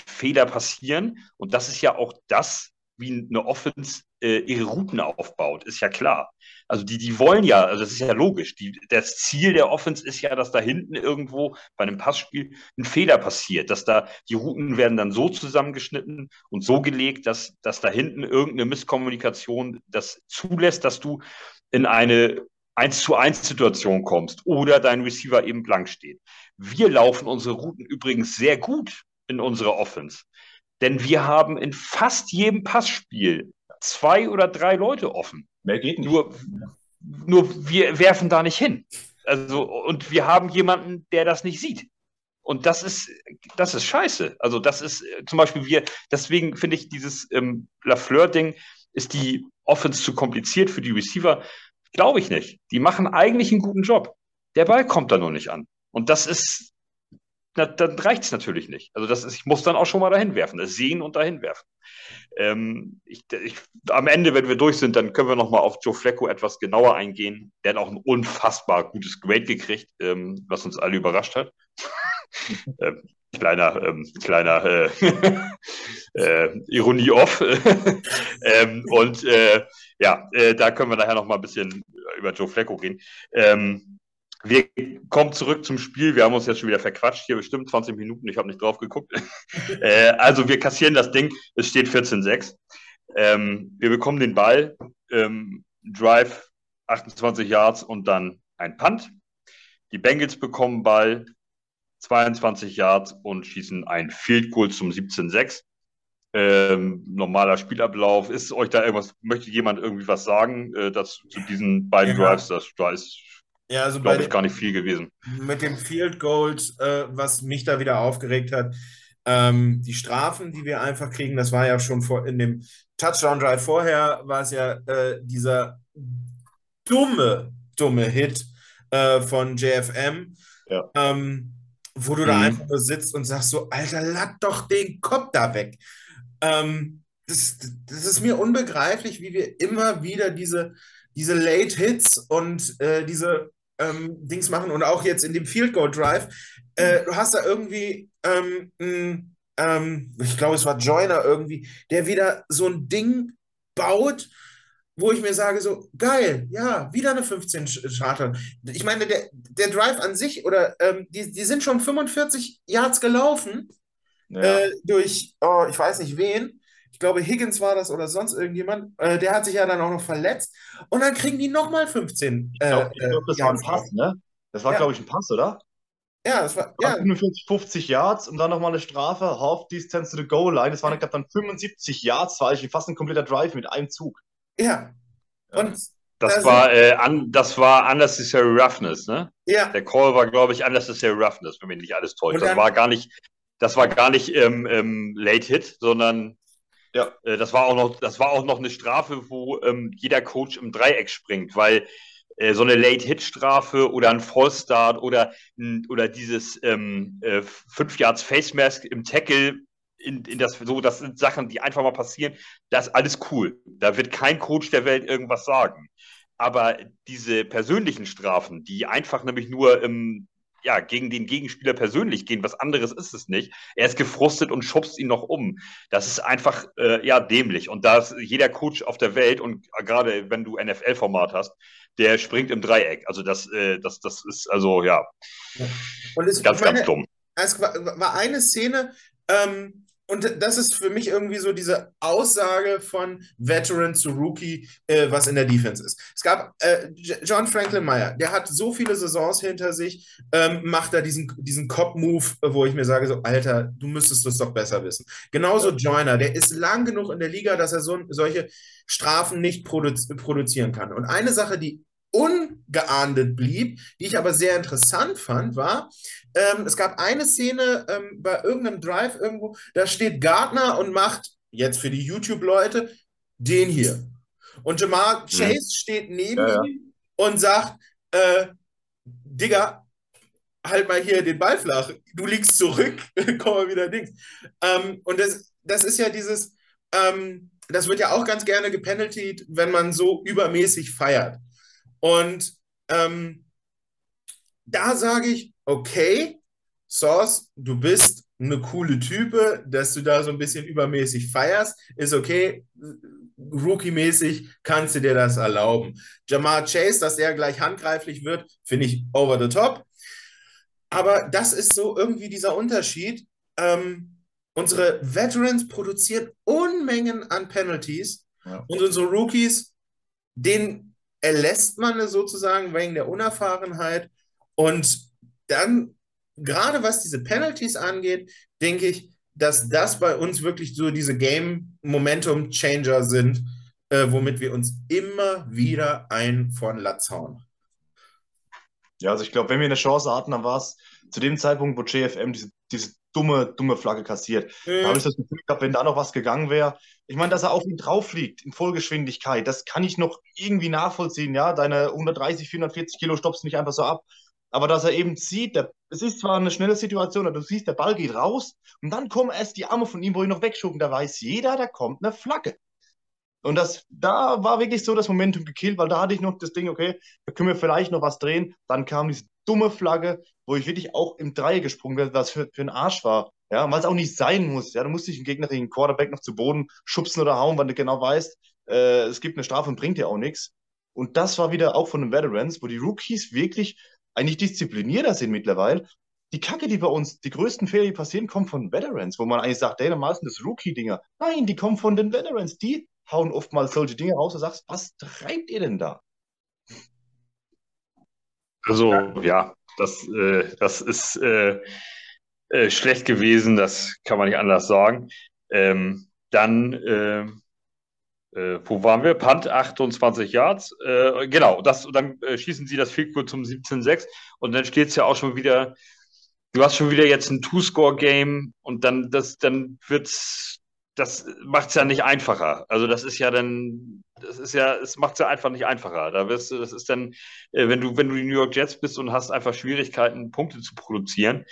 Fehler passieren. Und das ist ja auch das, wie eine Offense äh, ihre Routen aufbaut, ist ja klar. Also die, die wollen ja, also das ist ja logisch. Die, das Ziel der Offense ist ja, dass da hinten irgendwo bei einem Passspiel ein Fehler passiert, dass da die Routen werden dann so zusammengeschnitten und so gelegt, dass, dass da hinten irgendeine Misskommunikation das zulässt, dass du in eine 1 zu 1 Situation kommst oder dein Receiver eben blank steht. Wir laufen unsere Routen übrigens sehr gut in unserer Offense. Denn wir haben in fast jedem Passspiel zwei oder drei Leute offen. Mehr geht nicht. Nur, nur wir werfen da nicht hin. Also, und wir haben jemanden, der das nicht sieht. Und das ist, das ist scheiße. Also, das ist äh, zum Beispiel wir, deswegen finde ich dieses ähm, Lafleur-Ding, ist die Offense zu kompliziert für die Receiver? Glaube ich nicht. Die machen eigentlich einen guten Job. Der Ball kommt da nur nicht an. Und das ist, na, dann reicht es natürlich nicht. Also das ist, ich muss dann auch schon mal dahin werfen, das sehen und dahin werfen. Ähm, ich, ich, am Ende, wenn wir durch sind, dann können wir nochmal auf Joe Flecko etwas genauer eingehen. Der hat auch ein unfassbar gutes Grade gekriegt, ähm, was uns alle überrascht hat. ähm, kleiner, ähm, kleiner äh, äh, Ironie off. ähm, und äh, ja, äh, da können wir nachher noch mal ein bisschen über Joe Flecko reden. Ähm, Wir kommen zurück zum Spiel. Wir haben uns jetzt schon wieder verquatscht. Hier bestimmt 20 Minuten. Ich habe nicht drauf geguckt. äh, also wir kassieren das Ding. Es steht 14-6. Ähm, wir bekommen den Ball, ähm, Drive 28 Yards und dann ein Punt. Die Bengals bekommen Ball 22 Yards und schießen ein Field Goal zum 17-6. Ähm, normaler Spielablauf. Ist euch da irgendwas, möchte jemand irgendwie was sagen äh, das, zu diesen beiden ja. Drives? Das, da ist, ja, also glaube ich, gar nicht viel gewesen. Mit dem Field Goal, äh, was mich da wieder aufgeregt hat, ähm, die Strafen, die wir einfach kriegen, das war ja schon vor, in dem Touchdown Drive vorher, war es ja äh, dieser dumme, dumme Hit äh, von JFM. Ja. Ähm, wo du mhm. da einfach nur sitzt und sagst so, Alter, lad doch den Kopf da weg. Ähm, das, das ist mir unbegreiflich, wie wir immer wieder diese, diese Late Hits und äh, diese ähm, Dings machen und auch jetzt in dem Field Goal Drive. Äh, du hast da irgendwie, ähm, ähm, ich glaube, es war Joiner irgendwie, der wieder so ein Ding baut, wo ich mir sage, so geil, ja, wieder eine 15 Charter. Ich meine, der, der Drive an sich, oder ähm, die, die sind schon 45 Yards gelaufen ja. äh, durch, oh, ich weiß nicht wen. Ich glaube, Higgins war das oder sonst irgendjemand. Äh, der hat sich ja dann auch noch verletzt. Und dann kriegen die nochmal 15. ich glaube, äh, glaub, das war ein Pass, ne? Das war, ja. glaube ich, ein Pass, oder? Ja, das war. Ja. 45, 50 Yards und dann nochmal eine Strafe, Half Distance to the Goal Line. Das waren, ich glaube, dann 75 Yards, war ich fast ein kompletter Drive mit einem Zug. Ja. Und das war, äh, un, das war Unnecessary Roughness, ne? Ja. Der Call war, glaube ich, Unnecessary Roughness, wenn mich nicht alles täuscht. Das war gar nicht, das war gar nicht ähm, ähm, Late Hit, sondern ja. Äh, das war auch noch, das war auch noch eine Strafe, wo ähm, jeder Coach im Dreieck springt, weil äh, so eine Late Hit Strafe oder ein Fallstart oder oder dieses ähm, äh, fünf Yards Face Mask im Tackle in, in das, so, das sind Sachen, die einfach mal passieren. Das ist alles cool. Da wird kein Coach der Welt irgendwas sagen. Aber diese persönlichen Strafen, die einfach nämlich nur im, ja, gegen den Gegenspieler persönlich gehen, was anderes ist es nicht. Er ist gefrustet und schubst ihn noch um. Das ist einfach, äh, ja, dämlich. Und da ist jeder Coach auf der Welt und gerade wenn du NFL-Format hast, der springt im Dreieck. Also das, äh, das, das ist also, ja, ja. Und es, ganz, meine, ganz dumm. Es war, war eine Szene, ähm, und das ist für mich irgendwie so diese Aussage von Veteran zu Rookie, äh, was in der Defense ist. Es gab äh, John Franklin Meyer, der hat so viele Saisons hinter sich, ähm, macht da diesen, diesen Cop-Move, wo ich mir sage, so, Alter, du müsstest das doch besser wissen. Genauso Joyner, der ist lang genug in der Liga, dass er so, solche Strafen nicht produzi produzieren kann. Und eine Sache, die ungeahndet blieb, die ich aber sehr interessant fand, war, ähm, es gab eine Szene ähm, bei irgendeinem Drive irgendwo, da steht Gardner und macht, jetzt für die YouTube-Leute, den hier. Und Jamal mhm. Chase mhm. steht neben ja, ihm und sagt, äh, Digga, halt mal hier den Ball flach, du liegst zurück, komm mal wieder Dings. Ähm, und das, das ist ja dieses, ähm, das wird ja auch ganz gerne gepenaltied, wenn man so übermäßig feiert. Und ähm, da sage ich, okay, Source, du bist eine coole Type, dass du da so ein bisschen übermäßig feierst, ist okay. Rookie-mäßig kannst du dir das erlauben. Jamar Chase, dass er gleich handgreiflich wird, finde ich over the top. Aber das ist so irgendwie dieser Unterschied. Ähm, unsere Veterans produzieren Unmengen an Penalties ja. und unsere Rookies, denen erlässt man es sozusagen wegen der Unerfahrenheit. Und dann, gerade was diese Penalties angeht, denke ich, dass das bei uns wirklich so diese Game-Momentum-Changer sind, äh, womit wir uns immer wieder ein von Latz hauen. Ja, also ich glaube, wenn wir eine Chance hatten, dann war es zu dem Zeitpunkt, wo JFM diese, diese dumme, dumme Flagge kassiert. Mhm. Da habe ich das Gefühl gehabt, wenn da noch was gegangen wäre. Ich meine, dass er auf ihn drauf fliegt in Vollgeschwindigkeit, das kann ich noch irgendwie nachvollziehen. Ja, deine 130, 440 Kilo stoppst nicht einfach so ab. Aber dass er eben sieht, der, es ist zwar eine schnelle Situation, aber du siehst, der Ball geht raus und dann kommen erst die Arme von ihm, wo ich noch wegschoben. Da weiß jeder, da kommt eine Flagge. Und das, da war wirklich so das Momentum gekillt, weil da hatte ich noch das Ding, okay, da können wir vielleicht noch was drehen. Dann kam diese dumme Flagge, wo ich wirklich auch im Dreieck gesprungen bin, was für, für ein Arsch war. Ja, weil es auch nicht sein muss. Ja, du musst dich einen gegnerischen Quarterback noch zu Boden schubsen oder hauen, weil du genau weißt, äh, es gibt eine Strafe und bringt dir auch nichts. Und das war wieder auch von den Veterans, wo die Rookies wirklich eigentlich disziplinierter sind mittlerweile. Die Kacke, die bei uns, die größten Fehler, die passieren, kommen von Veterans, wo man eigentlich sagt, ey, normal sind das Rookie-Dinger. Nein, die kommen von den Veterans. Die hauen oftmals solche Dinge raus und sagst, was treibt ihr denn da? Also, ja, das, äh, das ist äh, äh, schlecht gewesen, das kann man nicht anders sagen. Ähm, dann, äh, äh, wo waren wir? Punt 28 Yards. Äh, genau, das, dann schießen sie das Field zum 17-6 und dann steht es ja auch schon wieder, du hast schon wieder jetzt ein Two-Score-Game und dann, das, dann wird's das macht es ja nicht einfacher. Also das ist ja dann, das ist ja, es macht es ja einfach nicht einfacher. Da wirst du, das ist dann, äh, wenn du, wenn du die New York Jets bist und hast einfach Schwierigkeiten, Punkte zu produzieren.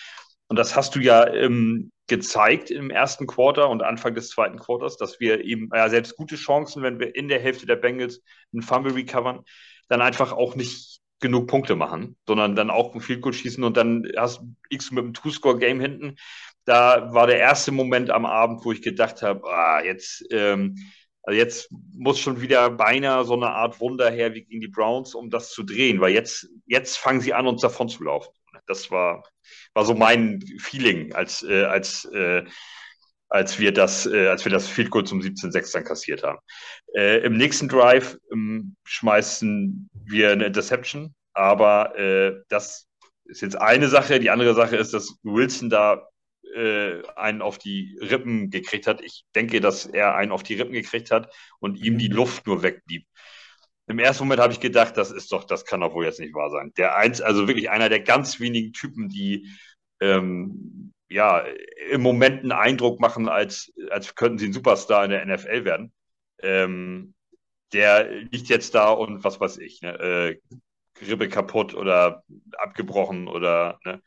Und das hast du ja ähm, gezeigt im ersten Quarter und Anfang des zweiten Quarters, dass wir eben ja, selbst gute Chancen, wenn wir in der Hälfte der Bengals einen Fumble recovern, dann einfach auch nicht genug Punkte machen, sondern dann auch ein Field Goal schießen und dann hast du X mit einem Two-Score-Game hinten da war der erste Moment am Abend, wo ich gedacht habe, ah, jetzt, ähm, also jetzt muss schon wieder beinahe so eine Art Wunder her wie gegen die Browns, um das zu drehen, weil jetzt, jetzt fangen sie an, uns davon zu laufen. Das war, war so mein Feeling, als, äh, als, äh, als wir das, äh, als wir das Field Goal zum 17-6 dann kassiert haben. Äh, Im nächsten Drive ähm, schmeißen wir eine Interception, aber äh, das ist jetzt eine Sache. Die andere Sache ist, dass Wilson da äh, einen auf die Rippen gekriegt hat. Ich denke, dass er einen auf die Rippen gekriegt hat und ihm die. Luft nur wegblieb. Im ersten Moment habe ich gedacht, das ist doch, das kann doch wohl jetzt nicht wahr sein. Der eins, also wirklich einer der ganz wenigen Typen, die ähm, ja im Moment einen Eindruck machen, als, als könnten sie ein Superstar in der NFL werden. Ähm, der liegt jetzt da und was weiß ich, ne, äh, Rippe kaputt oder abgebrochen oder ne,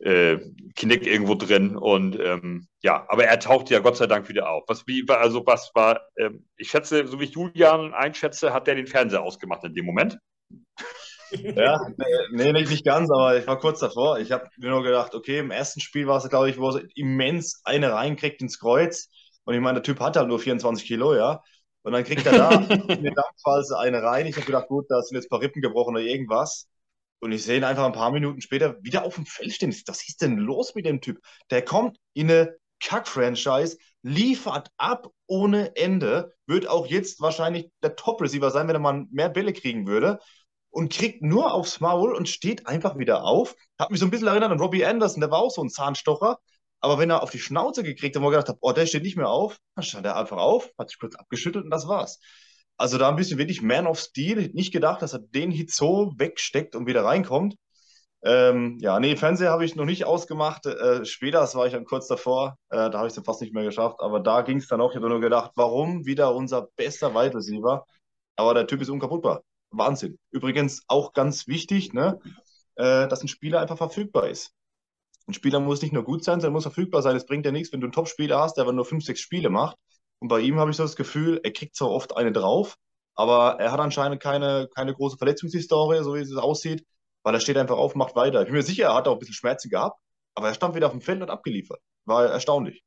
äh, Knick irgendwo drin und ähm, ja, aber er taucht ja Gott sei Dank wieder auf. Was wie also was war? Ähm, ich schätze, so wie ich Julian einschätze, hat der den Fernseher ausgemacht in dem Moment. Ja, nee, nicht, nicht ganz, aber ich war kurz davor. Ich habe mir nur gedacht, okay, im ersten Spiel war es, glaube ich, wo er immens eine reinkriegt ins Kreuz. Und ich meine, der Typ hat halt nur 24 Kilo, ja. Und dann kriegt er da eine Dampfwalze eine rein. Ich habe gedacht, gut, da sind jetzt ein paar Rippen gebrochen oder irgendwas. Und ich sehe ihn einfach ein paar Minuten später wieder auf dem Feld stehen. Was ist denn los mit dem Typ? Der kommt in eine Kack-Franchise, liefert ab ohne Ende, wird auch jetzt wahrscheinlich der Top-Receiver sein, wenn er mal mehr Bälle kriegen würde. Und kriegt nur aufs Maul und steht einfach wieder auf. Hat mich so ein bisschen erinnert an Robbie Anderson, der war auch so ein Zahnstocher. Aber wenn er auf die Schnauze gekriegt hat, wo er gedacht hat, oh, der steht nicht mehr auf, dann stand er einfach auf, hat sich kurz abgeschüttelt und das war's. Also da ein bisschen wirklich Man of Steel. Nicht gedacht, dass er den Hit so wegsteckt und wieder reinkommt. Ähm, ja, nee, Fernseher habe ich noch nicht ausgemacht. Äh, später, das war ich dann kurz davor, äh, da habe ich es fast nicht mehr geschafft. Aber da ging es dann auch. Ich habe nur gedacht, warum wieder unser bester Wide Receiver? Aber der Typ ist unkaputtbar. Wahnsinn. Übrigens auch ganz wichtig, ne, äh, dass ein Spieler einfach verfügbar ist. Ein Spieler muss nicht nur gut sein, sondern muss verfügbar sein. Es bringt ja nichts, wenn du einen Top-Spieler hast, der aber nur fünf, sechs Spiele macht und bei ihm habe ich so das Gefühl, er kriegt zwar oft eine drauf, aber er hat anscheinend keine, keine große Verletzungshistorie, so wie es aussieht, weil er steht einfach auf, macht weiter. Ich bin mir sicher, er hat auch ein bisschen Schmerzen gehabt, aber er stand wieder auf dem Feld und abgeliefert. War erstaunlich.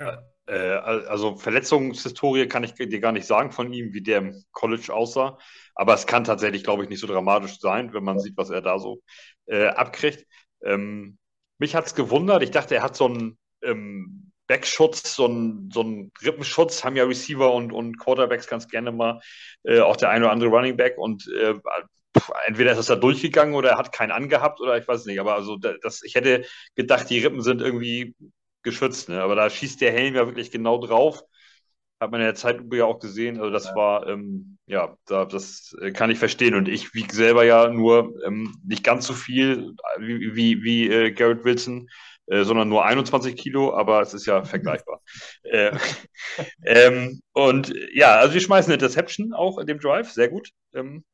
Ja, äh, also Verletzungshistorie kann ich dir gar nicht sagen von ihm, wie der im College aussah. Aber es kann tatsächlich, glaube ich, nicht so dramatisch sein, wenn man sieht, was er da so äh, abkriegt. Ähm, mich hat es gewundert. Ich dachte, er hat so ein ähm, Backschutz, so ein, so ein Rippenschutz, haben ja Receiver und, und Quarterbacks ganz gerne mal, äh, auch der eine oder andere Running Back und äh, entweder ist das da durchgegangen oder er hat keinen angehabt oder ich weiß nicht, aber also das, ich hätte gedacht, die Rippen sind irgendwie geschützt, ne? aber da schießt der Helm ja wirklich genau drauf. Hat man in der Zeitlupe ja auch gesehen. Also das ja. war, ähm, ja, da, das äh, kann ich verstehen. Und ich wiege selber ja nur ähm, nicht ganz so viel wie, wie, wie äh, Garrett Wilson. Äh, sondern nur 21 Kilo, aber es ist ja vergleichbar. äh, ähm, und ja, also wir schmeißen eine Interception auch in dem Drive, sehr gut. Ähm,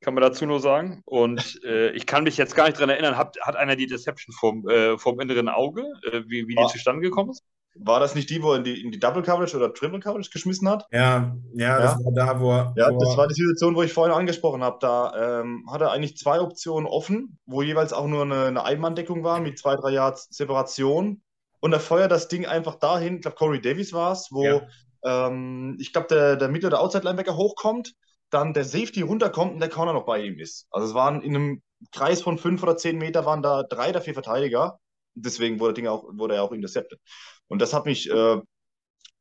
kann man dazu nur sagen. Und äh, ich kann mich jetzt gar nicht daran erinnern, hat, hat einer die Deception vom, äh, vom inneren Auge, äh, wie, wie die zustande gekommen ist? War das nicht die, wo er in die, in die Double Coverage oder Triple Coverage geschmissen hat? Ja, ja, das ja. war da, wo er. Ja, wo das war die Situation, wo ich vorhin angesprochen habe. Da ähm, hat er eigentlich zwei Optionen offen, wo jeweils auch nur eine, eine Einmanndeckung war mit zwei, drei Yards Separation. Und er feuert das Ding einfach dahin, ich glaube, Corey Davis war es, wo ja. ähm, ich glaube, der, der Mitte- oder Outside-Linebacker hochkommt dann der Safety runterkommt und der Corner noch bei ihm ist. Also es waren in einem Kreis von fünf oder zehn Meter waren da drei oder vier Verteidiger. Deswegen wurde, Ding auch, wurde er auch intercepted. Und das hat mich äh,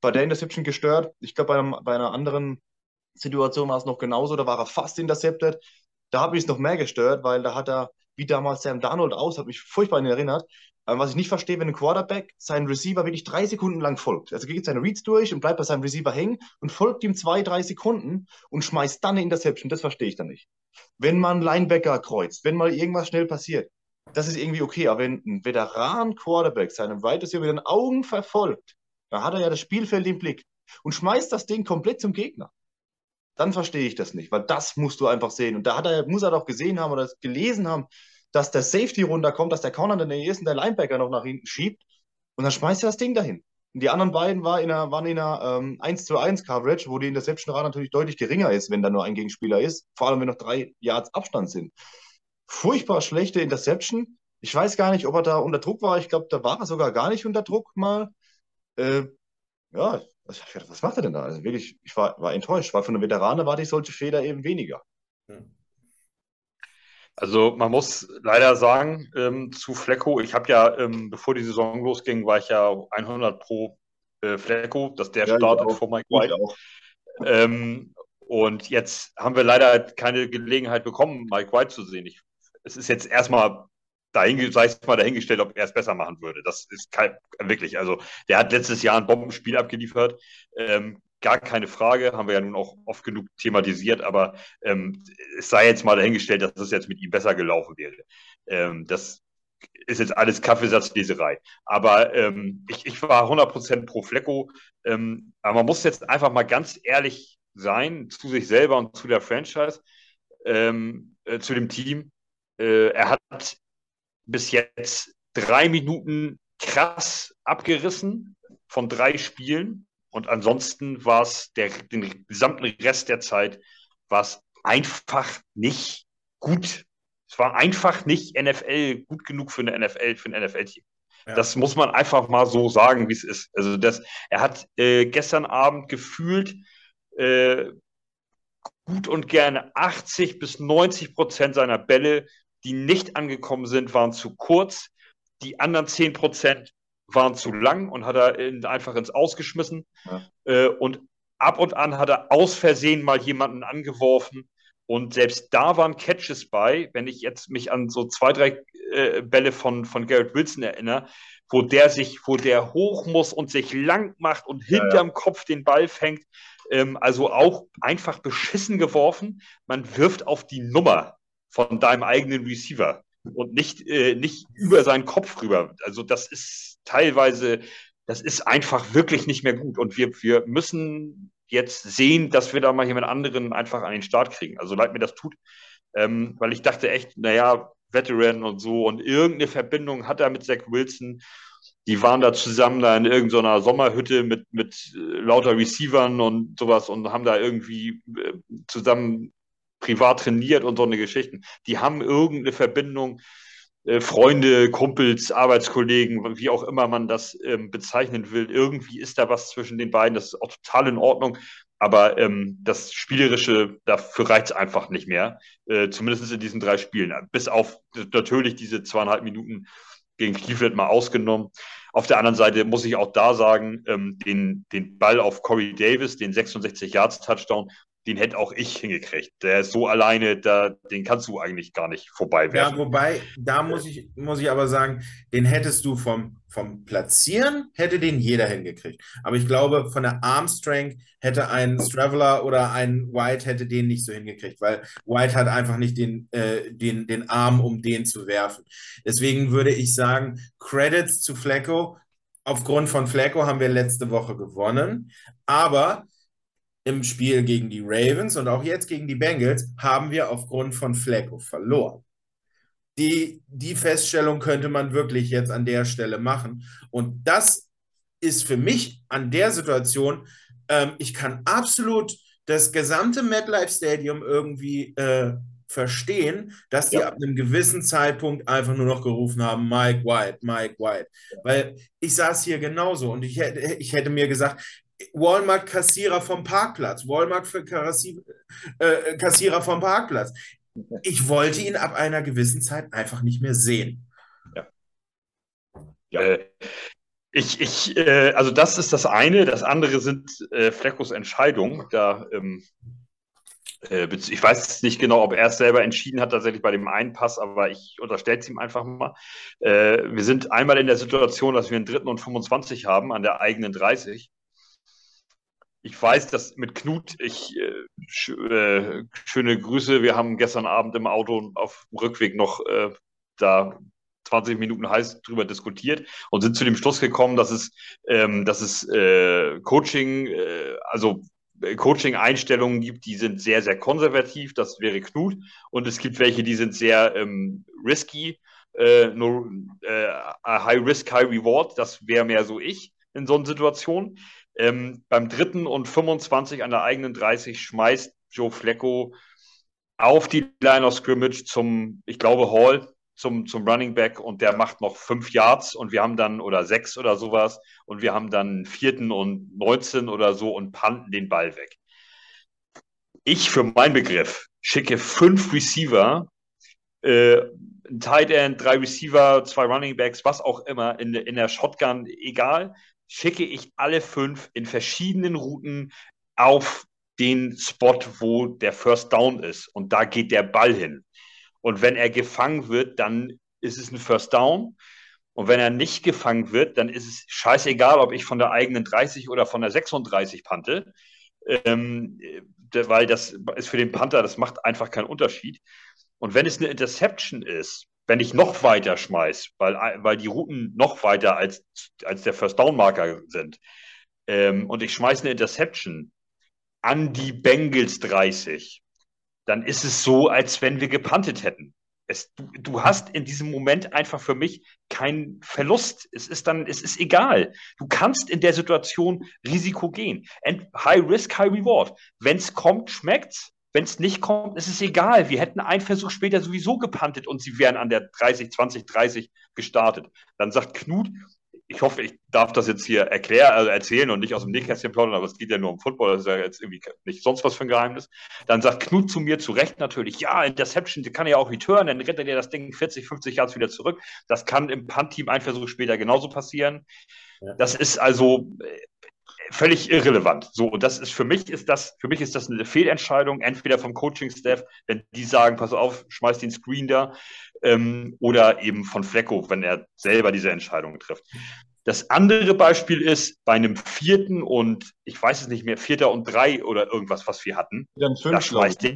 bei der Interception gestört. Ich glaube, bei, bei, einer anderen Situation war es noch genauso. Da war er fast intercepted. Da habe ich es noch mehr gestört, weil da hat er, wie damals Sam Darnold aus, hat mich furchtbar an ihn erinnert. Ähm, was ich nicht verstehe, wenn ein Quarterback seinen Receiver wirklich drei Sekunden lang folgt. Also geht seine Reads durch und bleibt bei seinem Receiver hängen und folgt ihm zwei, drei Sekunden und schmeißt dann eine Interception. Das verstehe ich dann nicht. Wenn man Linebacker kreuzt, wenn mal irgendwas schnell passiert, das ist irgendwie okay. Aber wenn ein Veteran-Quarterback seinen Right Receiver mit den Augen verfolgt, dann hat er ja das Spielfeld im Blick und schmeißt das Ding komplett zum Gegner. Dann verstehe ich das nicht, weil das musst du einfach sehen. Und da hat er, muss er doch gesehen haben oder gelesen haben, dass der Safety runterkommt, dass der Corner in der und der Linebacker noch nach hinten schiebt und dann schmeißt er das Ding dahin. Und die anderen beiden war in einer, waren in einer ähm, 1 zu 1 Coverage, wo die Interception Rate natürlich deutlich geringer ist, wenn da nur ein Gegenspieler ist, vor allem wenn noch drei Yards Abstand sind. Furchtbar schlechte Interception. Ich weiß gar nicht, ob er da unter Druck war. Ich glaube, da war er sogar gar nicht unter Druck mal. Äh, ja, was macht er denn da? Also wirklich, ich war, war enttäuscht, weil von einem Veteraner warte ich solche Fehler eben weniger. Hm. Also man muss leider sagen, ähm, zu Flecko, ich habe ja, ähm, bevor die Saison losging, war ich ja 100 pro äh, Flecko, dass der ja, startet vor Mike White. Ähm, und jetzt haben wir leider keine Gelegenheit bekommen, Mike White zu sehen. Ich, es ist jetzt erstmal mal dahingestellt, ob er es besser machen würde. Das ist kein, wirklich, also der hat letztes Jahr ein Bombenspiel abgeliefert. Ähm, gar keine Frage, haben wir ja nun auch oft genug thematisiert, aber ähm, es sei jetzt mal dahingestellt, dass es jetzt mit ihm besser gelaufen wäre. Ähm, das ist jetzt alles Kaffeesatzleserei. Aber ähm, ich, ich war 100% pro Flecko. Ähm, aber man muss jetzt einfach mal ganz ehrlich sein zu sich selber und zu der Franchise, ähm, äh, zu dem Team. Äh, er hat bis jetzt drei Minuten krass abgerissen von drei Spielen. Und ansonsten war es den gesamten Rest der Zeit war einfach nicht gut. Es war einfach nicht NFL gut genug für eine NFL, für ein NFL-Team. Ja. Das muss man einfach mal so sagen, wie es ist. Also das, er hat äh, gestern Abend gefühlt äh, gut und gerne 80 bis 90 Prozent seiner Bälle, die nicht angekommen sind, waren zu kurz. Die anderen 10 Prozent waren zu lang und hat er in, einfach ins Ausgeschmissen. Ja. Äh, und ab und an hat er aus Versehen mal jemanden angeworfen. Und selbst da waren Catches bei, wenn ich jetzt mich an so zwei, drei äh, Bälle von, von Garrett Wilson erinnere, wo der sich, wo der hoch muss und sich lang macht und ja, hinterm ja. Kopf den Ball fängt. Ähm, also auch einfach beschissen geworfen. Man wirft auf die Nummer von deinem eigenen Receiver und nicht, äh, nicht über seinen Kopf rüber. Also das ist teilweise, das ist einfach wirklich nicht mehr gut. Und wir, wir müssen jetzt sehen, dass wir da mal jemand anderen einfach an den Start kriegen. Also leid mir das tut. Ähm, weil ich dachte echt, naja, Veteran und so und irgendeine Verbindung hat er mit Zach Wilson. Die waren da zusammen da in irgendeiner Sommerhütte mit, mit äh, lauter Receivern und sowas und haben da irgendwie äh, zusammen privat trainiert und so eine Geschichten. Die haben irgendeine Verbindung, äh, Freunde, Kumpels, Arbeitskollegen, wie auch immer man das ähm, bezeichnen will. Irgendwie ist da was zwischen den beiden. Das ist auch total in Ordnung. Aber ähm, das Spielerische, dafür reicht es einfach nicht mehr. Äh, zumindest in diesen drei Spielen. Bis auf natürlich diese zweieinhalb Minuten gegen Cleveland mal ausgenommen. Auf der anderen Seite muss ich auch da sagen, ähm, den, den Ball auf Corey Davis, den 66 Yards Touchdown, den hätte auch ich hingekriegt. Der ist so alleine, da, den kannst du eigentlich gar nicht vorbei Ja, wobei, da muss ich, muss ich aber sagen, den hättest du vom, vom Platzieren, hätte den jeder hingekriegt. Aber ich glaube, von der Armstrength hätte ein Straveler oder ein White hätte den nicht so hingekriegt, weil White hat einfach nicht den, äh, den, den Arm, um den zu werfen. Deswegen würde ich sagen, Credits zu Flecko. Aufgrund von Flecko haben wir letzte Woche gewonnen. Aber im Spiel gegen die Ravens und auch jetzt gegen die Bengals haben wir aufgrund von Flacco verloren. Die, die Feststellung könnte man wirklich jetzt an der Stelle machen. Und das ist für mich an der Situation, ähm, ich kann absolut das gesamte MetLife Stadium irgendwie äh, verstehen, dass die ja. ab einem gewissen Zeitpunkt einfach nur noch gerufen haben, Mike White, Mike White. Weil ich saß hier genauso und ich hätte, ich hätte mir gesagt, Walmart-Kassierer vom Parkplatz, Walmart-Kassierer vom Parkplatz. Ich wollte ihn ab einer gewissen Zeit einfach nicht mehr sehen. Ja. ja. Äh, ich, ich, äh, also das ist das eine. Das andere sind äh, Fleckos Entscheidungen. Da, ähm, äh, ich weiß nicht genau, ob er es selber entschieden hat, tatsächlich bei dem einen Pass, aber ich unterstelle es ihm einfach mal. Äh, wir sind einmal in der Situation, dass wir einen dritten und 25 haben an der eigenen 30. Ich weiß, dass mit Knut, ich äh, sch, äh, schöne Grüße. Wir haben gestern Abend im Auto auf dem Rückweg noch da 20 Minuten heiß drüber diskutiert und sind zu dem Schluss gekommen, dass es, ähm, dass es äh, Coaching, äh, also äh, Coaching-Einstellungen gibt, die sind sehr, sehr konservativ, das wäre Knut. Und es gibt welche, die sind sehr ähm, risky, äh, no, äh, high risk, high reward, das wäre mehr so ich in so einer Situation. Ähm, beim dritten und 25 an der eigenen 30 schmeißt Joe Flecko auf die Line of Scrimmage zum, ich glaube, Hall, zum, zum Running Back und der macht noch fünf Yards und wir haben dann, oder sechs oder sowas, und wir haben dann vierten und 19 oder so und panten den Ball weg. Ich für meinen Begriff schicke fünf Receiver, äh, ein Tight End, drei Receiver, zwei Running Backs, was auch immer, in, in der Shotgun, egal, schicke ich alle fünf in verschiedenen Routen auf den Spot, wo der First Down ist. Und da geht der Ball hin. Und wenn er gefangen wird, dann ist es ein First Down. Und wenn er nicht gefangen wird, dann ist es scheißegal, ob ich von der eigenen 30 oder von der 36 pante. Ähm, weil das ist für den Panther, das macht einfach keinen Unterschied. Und wenn es eine Interception ist, wenn ich noch weiter schmeiß, weil, weil die Routen noch weiter als, als der First Down Marker sind, ähm, und ich schmeiße eine Interception an die Bengals 30, dann ist es so, als wenn wir gepantet hätten. Es, du, du, hast in diesem Moment einfach für mich keinen Verlust. Es ist dann, es ist egal. Du kannst in der Situation Risiko gehen. And high risk, high reward. Wenn es kommt, schmeckt's. Wenn es nicht kommt, ist es egal. Wir hätten einen Versuch später sowieso gepantet und sie wären an der 30, 20, 30 gestartet. Dann sagt Knut, ich hoffe, ich darf das jetzt hier erklären, also erzählen und nicht aus dem Nähkästchen plaudern, aber es geht ja nur um Football, das ist ja jetzt irgendwie nicht sonst was für ein Geheimnis. Dann sagt Knut zu mir zu Recht natürlich, ja, Interception, die kann ja auch return, dann rettet er das Ding 40, 50 Yards wieder zurück. Das kann im Punt-Team ein Versuch später genauso passieren. Ja. Das ist also äh, völlig irrelevant. So, und das ist für mich ist das, für mich ist das eine Fehlentscheidung, entweder vom Coaching-Staff, wenn die sagen, pass auf, schmeiß den Screen da, ähm, oder eben von Flecko, wenn er selber diese Entscheidung trifft. Das andere Beispiel ist bei einem vierten und ich weiß es nicht mehr, vierter und drei oder irgendwas, was wir hatten. da, schmeißt der,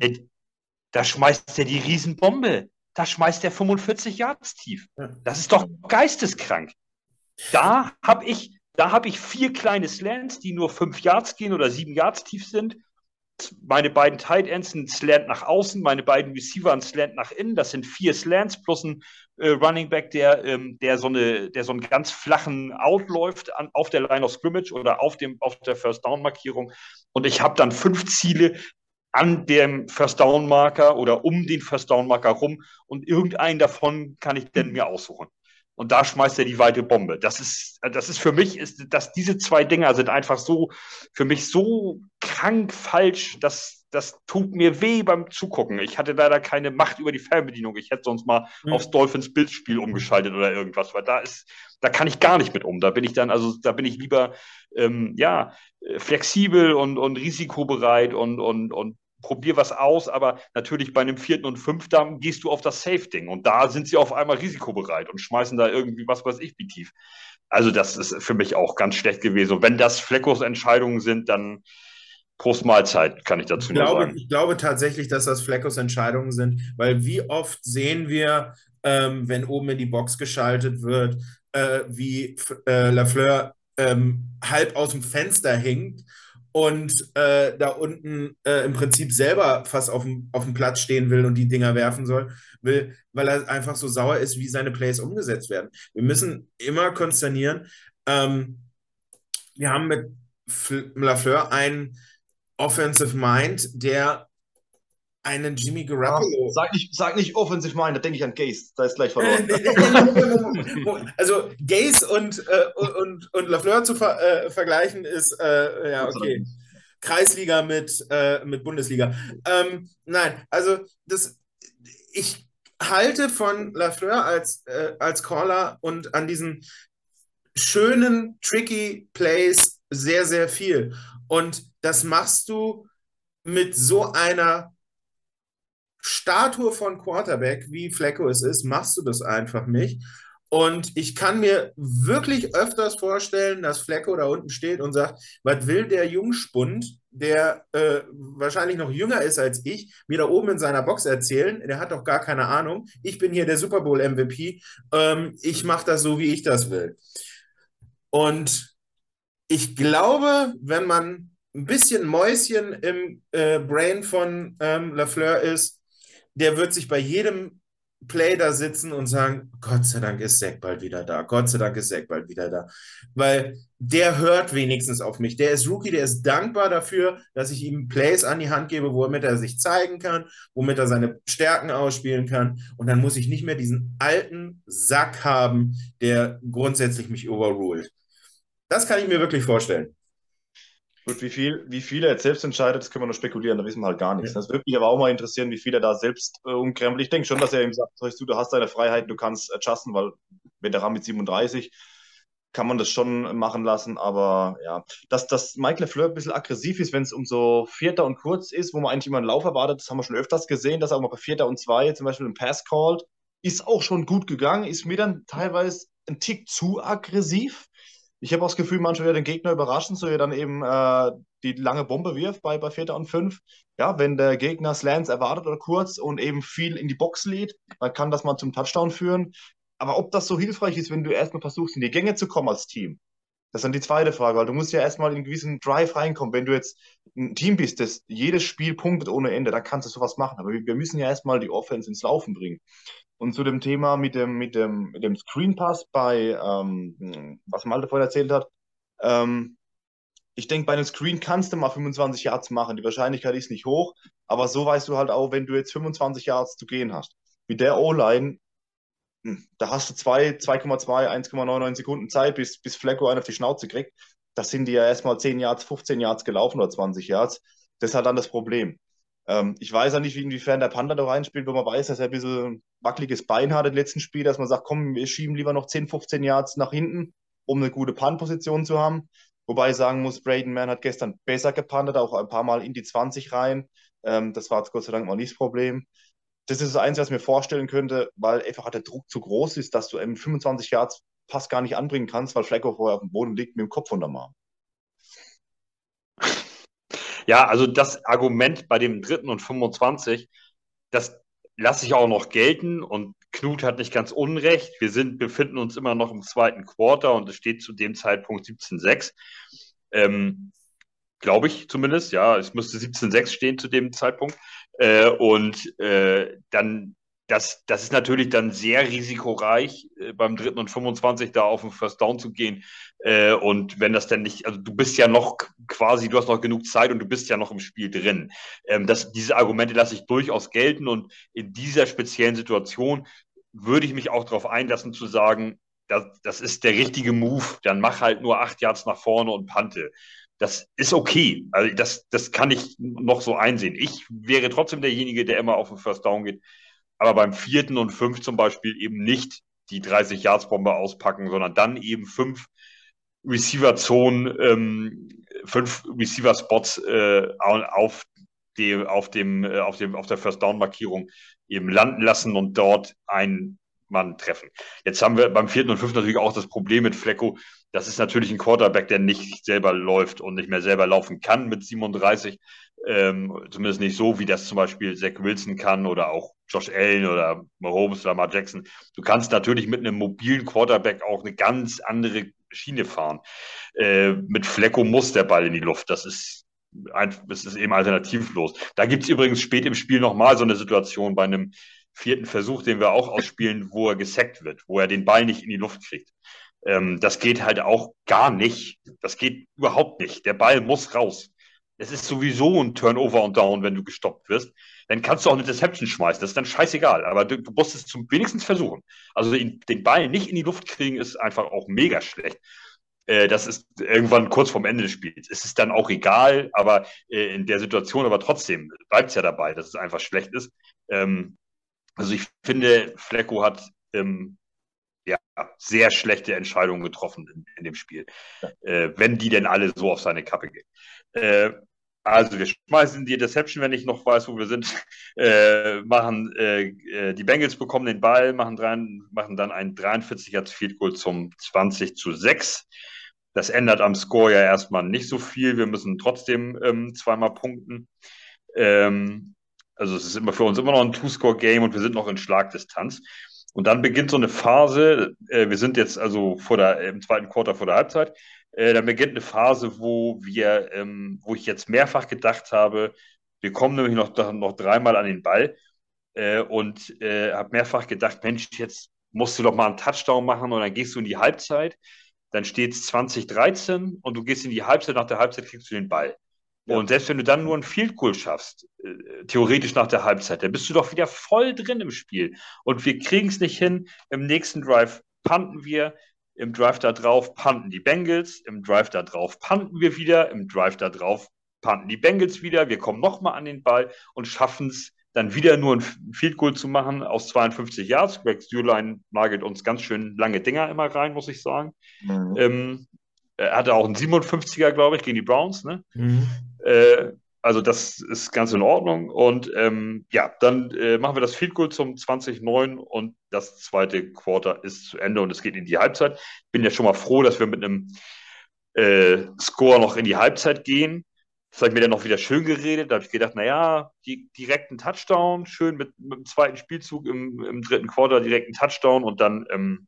da schmeißt er die Riesenbombe. Da schmeißt er 45 Yards tief. Das ist doch geisteskrank. Da habe ich, da habe ich vier kleine Slants, die nur fünf Yards gehen oder sieben Yards tief sind meine beiden Tight Ends ein Slant nach außen, meine beiden Receiver ein Slant nach innen. Das sind vier Slants plus ein äh, Running Back, der, ähm, der, so eine, der so einen ganz flachen Out läuft an, auf der Line of Scrimmage oder auf, dem, auf der First Down Markierung. Und ich habe dann fünf Ziele an dem First Down Marker oder um den First Down Marker rum und irgendeinen davon kann ich denn mir aussuchen und da schmeißt er die weite Bombe. Das ist, das ist für mich, ist, dass diese zwei Dinger sind einfach so, für mich so krank falsch, dass das tut mir weh beim Zugucken. Ich hatte leider keine Macht über die Fernbedienung. Ich hätte sonst mal mhm. aufs Dolphins Bildspiel umgeschaltet oder irgendwas, weil da ist, da kann ich gar nicht mit um. Da bin ich dann, also da bin ich lieber ähm, ja flexibel und, und risikobereit und, und, und probier was aus, aber natürlich bei einem vierten und fünften gehst du auf das Safe-Ding und da sind sie auf einmal risikobereit und schmeißen da irgendwie was weiß ich wie tief. Also das ist für mich auch ganz schlecht gewesen. Und wenn das Fleckos Entscheidungen sind, dann Prost Mahlzeit, kann ich dazu ich nur glaube, sagen. Ich glaube tatsächlich, dass das Fleckos Entscheidungen sind, weil wie oft sehen wir, ähm, wenn oben in die Box geschaltet wird, äh, wie äh, Lafleur ähm, halb aus dem Fenster hinkt und äh, da unten äh, im Prinzip selber fast auf dem, Platz stehen will und die Dinger werfen soll, will, weil er einfach so sauer ist, wie seine Plays umgesetzt werden. Wir müssen immer konsternieren, ähm, wir haben mit Lafleur einen Offensive Mind, der einen Jimmy Garoppolo. Sag nicht, sag nicht offensiv mein, da denke ich an Gaze. Da ist gleich verloren. also Gaze und, äh, und, und Lafleur zu ver äh, vergleichen ist, äh, ja, okay. Kreisliga mit, äh, mit Bundesliga. Ähm, nein, also das, ich halte von Lafleur als, äh, als Caller und an diesen schönen, tricky Plays sehr, sehr viel. Und das machst du mit so einer Statue von Quarterback, wie Flecko es ist, machst du das einfach nicht. Und ich kann mir wirklich öfters vorstellen, dass Flecko da unten steht und sagt, was will der Jungspund, der äh, wahrscheinlich noch jünger ist als ich, mir da oben in seiner Box erzählen? Der hat doch gar keine Ahnung. Ich bin hier der Super Bowl MVP. Ähm, ich mache das so, wie ich das will. Und ich glaube, wenn man ein bisschen Mäuschen im äh, Brain von ähm, Lafleur ist, der wird sich bei jedem Play da sitzen und sagen, Gott sei Dank ist Zack bald wieder da. Gott sei Dank ist Zack bald wieder da. Weil der hört wenigstens auf mich. Der ist Rookie, der ist dankbar dafür, dass ich ihm Plays an die Hand gebe, womit er sich zeigen kann, womit er seine Stärken ausspielen kann. Und dann muss ich nicht mehr diesen alten Sack haben, der grundsätzlich mich overruled. Das kann ich mir wirklich vorstellen. Gut, wie viel, wie viel er jetzt selbst entscheidet, das können wir nur spekulieren, da wissen wir halt gar nichts. Ja. Das würde mich aber auch mal interessieren, wie viel er da selbst äh, umkrempelt. Ich denke schon, dass er ihm sagt, du, du hast deine Freiheit, du kannst adjusten, weil Veteran mit 37 kann man das schon machen lassen, aber ja, dass, dass Mike LeFleur ein bisschen aggressiv ist, wenn es um so Vierter und Kurz ist, wo man eigentlich immer einen Lauf erwartet, das haben wir schon öfters gesehen, dass er auch mal bei Vierter und Zwei zum Beispiel einen Pass called, ist auch schon gut gegangen, ist mir dann teilweise ein Tick zu aggressiv. Ich habe auch das Gefühl, manchmal wird den Gegner überraschen, so er dann eben äh, die lange Bombe wirft bei, bei Vierter und Fünf. Ja, wenn der Gegner Slants erwartet oder kurz und eben viel in die Box lädt, dann kann das mal zum Touchdown führen. Aber ob das so hilfreich ist, wenn du erstmal versuchst, in die Gänge zu kommen als Team, das ist dann die zweite Frage, weil du musst ja erstmal in einen gewissen Drive reinkommen. Wenn du jetzt ein Team bist, das jedes Spiel punktet ohne Ende, dann kannst du sowas machen. Aber wir müssen ja erstmal die Offense ins Laufen bringen. Und zu dem Thema mit dem, mit dem, mit dem Screen Pass bei, ähm, was Malte vorhin erzählt hat, ähm, ich denke, bei einem Screen kannst du mal 25 Yards machen. Die Wahrscheinlichkeit ist nicht hoch, aber so weißt du halt auch, wenn du jetzt 25 Yards zu gehen hast. Mit der O-Line, hm, da hast du 2,2, 1,99 Sekunden Zeit, bis, bis Flecko einen auf die Schnauze kriegt. Das sind die ja erstmal 10 Yards, 15 Yards gelaufen oder 20 Yards. Das ist halt dann das Problem. Ähm, ich weiß ja nicht, inwiefern der Panda da reinspielt, wo man weiß, dass er ein bisschen wackeliges Bein hat im letzten Spiel, dass man sagt, komm, wir schieben lieber noch 10, 15 Yards nach hinten, um eine gute Punt-Position zu haben. Wobei ich sagen muss, Braden Mann hat gestern besser gepantet, auch ein paar Mal in die 20 rein. Ähm, das war Gott sei Dank mal nicht das Problem. Das ist das Einzige, was ich mir vorstellen könnte, weil einfach der Druck zu groß ist, dass du eben 25 Yards Pass gar nicht anbringen kannst, weil Flacco vorher auf dem Boden liegt mit dem Kopf unterm Arm. Ja, also das Argument bei dem dritten und 25, das lasse ich auch noch gelten und Knut hat nicht ganz unrecht. Wir sind, befinden uns immer noch im zweiten Quarter und es steht zu dem Zeitpunkt 17-6. Ähm, Glaube ich zumindest, ja, es müsste 17-6 stehen zu dem Zeitpunkt. Äh, und äh, dann das, das ist natürlich dann sehr risikoreich, äh, beim dritten und 25 da auf den First Down zu gehen. Äh, und wenn das dann nicht, also du bist ja noch quasi, du hast noch genug Zeit und du bist ja noch im Spiel drin. Ähm, das, diese Argumente lasse ich durchaus gelten und in dieser speziellen Situation würde ich mich auch darauf einlassen zu sagen, das, das ist der richtige Move, dann mach halt nur acht Yards nach vorne und pante. Das ist okay. Also das, das kann ich noch so einsehen. Ich wäre trotzdem derjenige, der immer auf den First Down geht aber beim vierten und fünf zum Beispiel eben nicht die 30-Yards-Bombe auspacken, sondern dann eben fünf Receiver-Zonen, ähm, fünf Receiver-Spots äh, auf, die, auf, dem, äh, auf, dem, auf der First-Down-Markierung eben landen lassen und dort einen Mann treffen. Jetzt haben wir beim vierten und fünften natürlich auch das Problem mit Flecko. Das ist natürlich ein Quarterback, der nicht selber läuft und nicht mehr selber laufen kann mit 37. Ähm, zumindest nicht so, wie das zum Beispiel Zach Wilson kann oder auch Josh Allen oder Mahomes oder Mark Jackson. Du kannst natürlich mit einem mobilen Quarterback auch eine ganz andere Schiene fahren. Äh, mit Flecko muss der Ball in die Luft. Das ist, ein, das ist eben alternativlos. Da gibt es übrigens spät im Spiel nochmal so eine Situation bei einem vierten Versuch, den wir auch ausspielen, wo er gesackt wird, wo er den Ball nicht in die Luft kriegt. Ähm, das geht halt auch gar nicht. Das geht überhaupt nicht. Der Ball muss raus. es ist sowieso ein Turnover und Down, wenn du gestoppt wirst, dann kannst du auch eine Deception schmeißen. Das ist dann scheißegal. Aber du, du musst es zum wenigstens versuchen. Also den, den Ball nicht in die Luft kriegen, ist einfach auch mega schlecht. Äh, das ist irgendwann kurz vorm Ende des Spiels. Es ist dann auch egal, aber äh, in der Situation, aber trotzdem bleibt es ja dabei, dass es einfach schlecht ist. Ähm, also ich finde, Flecko hat ähm, ja, sehr schlechte Entscheidungen getroffen in, in dem Spiel. Äh, wenn die denn alle so auf seine Kappe gehen. Also wir schmeißen die Deception, wenn ich noch weiß, wo wir sind, äh, machen äh, äh, die Bengals bekommen den Ball, machen, drei, machen dann ein 43er Field Goal zum 20 zu 6. Das ändert am Score ja erstmal nicht so viel. Wir müssen trotzdem ähm, zweimal punkten. Ähm, also es ist immer für uns immer noch ein Two-Score-Game und wir sind noch in Schlagdistanz. Und dann beginnt so eine Phase, äh, wir sind jetzt also vor der, im zweiten Quarter vor der Halbzeit, äh, dann beginnt eine Phase, wo wir, ähm, wo ich jetzt mehrfach gedacht habe, wir kommen nämlich noch, noch dreimal an den Ball äh, und äh, habe mehrfach gedacht, Mensch, jetzt musst du doch mal einen Touchdown machen und dann gehst du in die Halbzeit, dann steht es 2013 und du gehst in die Halbzeit, nach der Halbzeit kriegst du den Ball. Ja. Und selbst wenn du dann nur ein Field Goal schaffst, äh, theoretisch nach der Halbzeit, dann bist du doch wieder voll drin im Spiel. Und wir kriegen es nicht hin. Im nächsten Drive panten wir, im Drive da drauf panten die Bengals, im Drive da drauf panten wir wieder, im Drive da drauf panten die Bengals wieder. Wir kommen nochmal an den Ball und schaffen es dann wieder nur ein Field Goal zu machen aus 52 Yards. Greg Stürlein nagelt uns ganz schön lange Dinger immer rein, muss ich sagen. Mhm. Ähm, er hatte auch einen 57er, glaube ich, gegen die Browns. Ne? Mhm. Äh, also das ist ganz in Ordnung. Und ähm, ja, dann äh, machen wir das Field Goal zum 20-9 und das zweite Quarter ist zu Ende und es geht in die Halbzeit. Bin ja schon mal froh, dass wir mit einem äh, Score noch in die Halbzeit gehen. Das ich mir dann noch wieder schön geredet. Da habe ich gedacht, naja, die, direkt ein Touchdown, schön mit, mit dem zweiten Spielzug im, im dritten Quarter direkt ein Touchdown und dann ähm,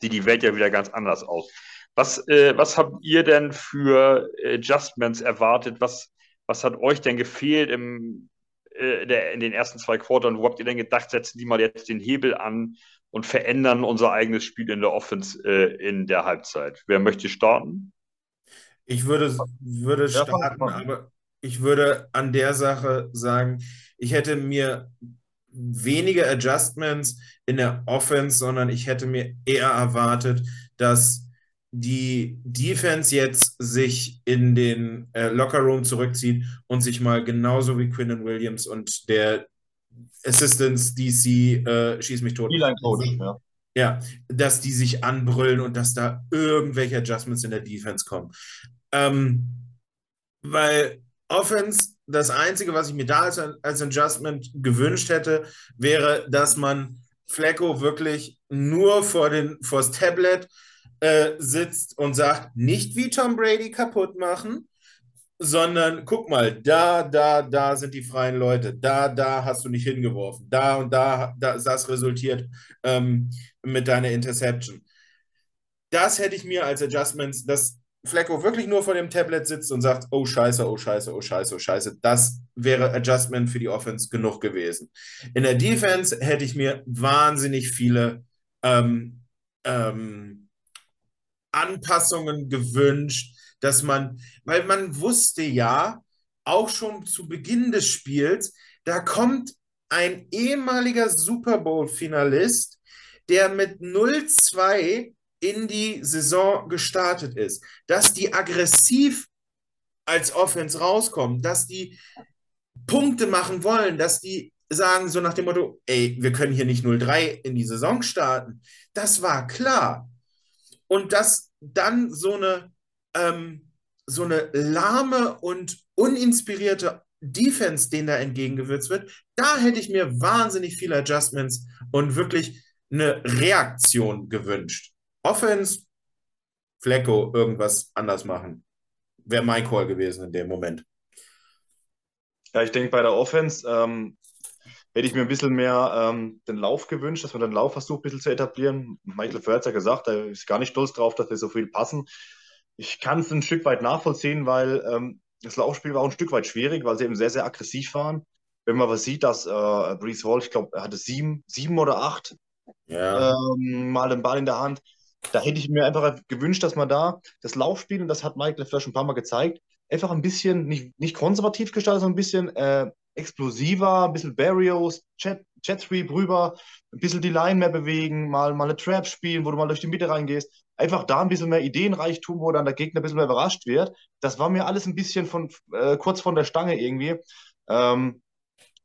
sieht die Welt ja wieder ganz anders aus. Was, äh, was habt ihr denn für Adjustments erwartet? Was, was hat euch denn gefehlt im, äh, der, in den ersten zwei Quartern? Wo habt ihr denn gedacht, setzen die mal jetzt den Hebel an und verändern unser eigenes Spiel in der Offense äh, in der Halbzeit? Wer möchte starten? Ich würde, würde starten, aber ich würde an der Sache sagen, ich hätte mir weniger Adjustments in der Offense, sondern ich hätte mir eher erwartet, dass die Defense jetzt sich in den äh, Lockerroom zurückzieht und sich mal genauso wie Quinnen Williams und der Assistance DC äh, schieß mich tot. Coach, ja. Ja, dass die sich anbrüllen und dass da irgendwelche Adjustments in der Defense kommen. Ähm, weil Offense, das Einzige, was ich mir da als, als Adjustment gewünscht hätte, wäre, dass man Flecko wirklich nur vor den, vors Tablet äh, sitzt und sagt, nicht wie Tom Brady kaputt machen, sondern guck mal, da, da, da sind die freien Leute, da, da hast du nicht hingeworfen, da und da, da das resultiert ähm, mit deiner Interception. Das hätte ich mir als Adjustments, dass Flecko wirklich nur vor dem Tablet sitzt und sagt, oh scheiße, oh scheiße, oh scheiße, oh scheiße, das wäre Adjustment für die Offense genug gewesen. In der Defense hätte ich mir wahnsinnig viele ähm, ähm, Anpassungen gewünscht, dass man, weil man wusste ja, auch schon zu Beginn des Spiels, da kommt ein ehemaliger Super Bowl-Finalist, der mit 0-2 in die Saison gestartet ist, dass die aggressiv als Offense rauskommen, dass die Punkte machen wollen, dass die sagen so nach dem Motto, ey, wir können hier nicht 0-3 in die Saison starten. Das war klar. Und dass dann so eine, ähm, so eine lahme und uninspirierte Defense, denen da entgegengewürzt wird, da hätte ich mir wahnsinnig viele Adjustments und wirklich eine Reaktion gewünscht. Offense, Flecko, irgendwas anders machen. Wäre mein Call gewesen in dem Moment. Ja, ich denke bei der Offense, ähm, hätte ich mir ein bisschen mehr ähm, den Lauf gewünscht, dass man den Lauf versucht, ein bisschen zu etablieren. Michael Föhr hat ja gesagt, er ist gar nicht stolz drauf, dass wir so viel passen. Ich kann es ein Stück weit nachvollziehen, weil ähm, das Laufspiel war auch ein Stück weit schwierig, weil sie eben sehr, sehr aggressiv waren. Wenn man was sieht, dass äh, Brees Hall, ich glaube, er hatte sieben, sieben oder acht ja. ähm, Mal den Ball in der Hand. Da hätte ich mir einfach gewünscht, dass man da das Laufspiel, und das hat Michael schon ein paar Mal gezeigt, einfach ein bisschen, nicht, nicht konservativ gestaltet, sondern ein bisschen äh, explosiver, ein bisschen Barrios, Jet, Jet Sweep rüber, ein bisschen die Line mehr bewegen, mal, mal eine Trap spielen, wo du mal durch die Mitte reingehst. Einfach da ein bisschen mehr Ideenreichtum, wo dann der Gegner ein bisschen mehr überrascht wird. Das war mir alles ein bisschen von äh, kurz von der Stange irgendwie. Ähm,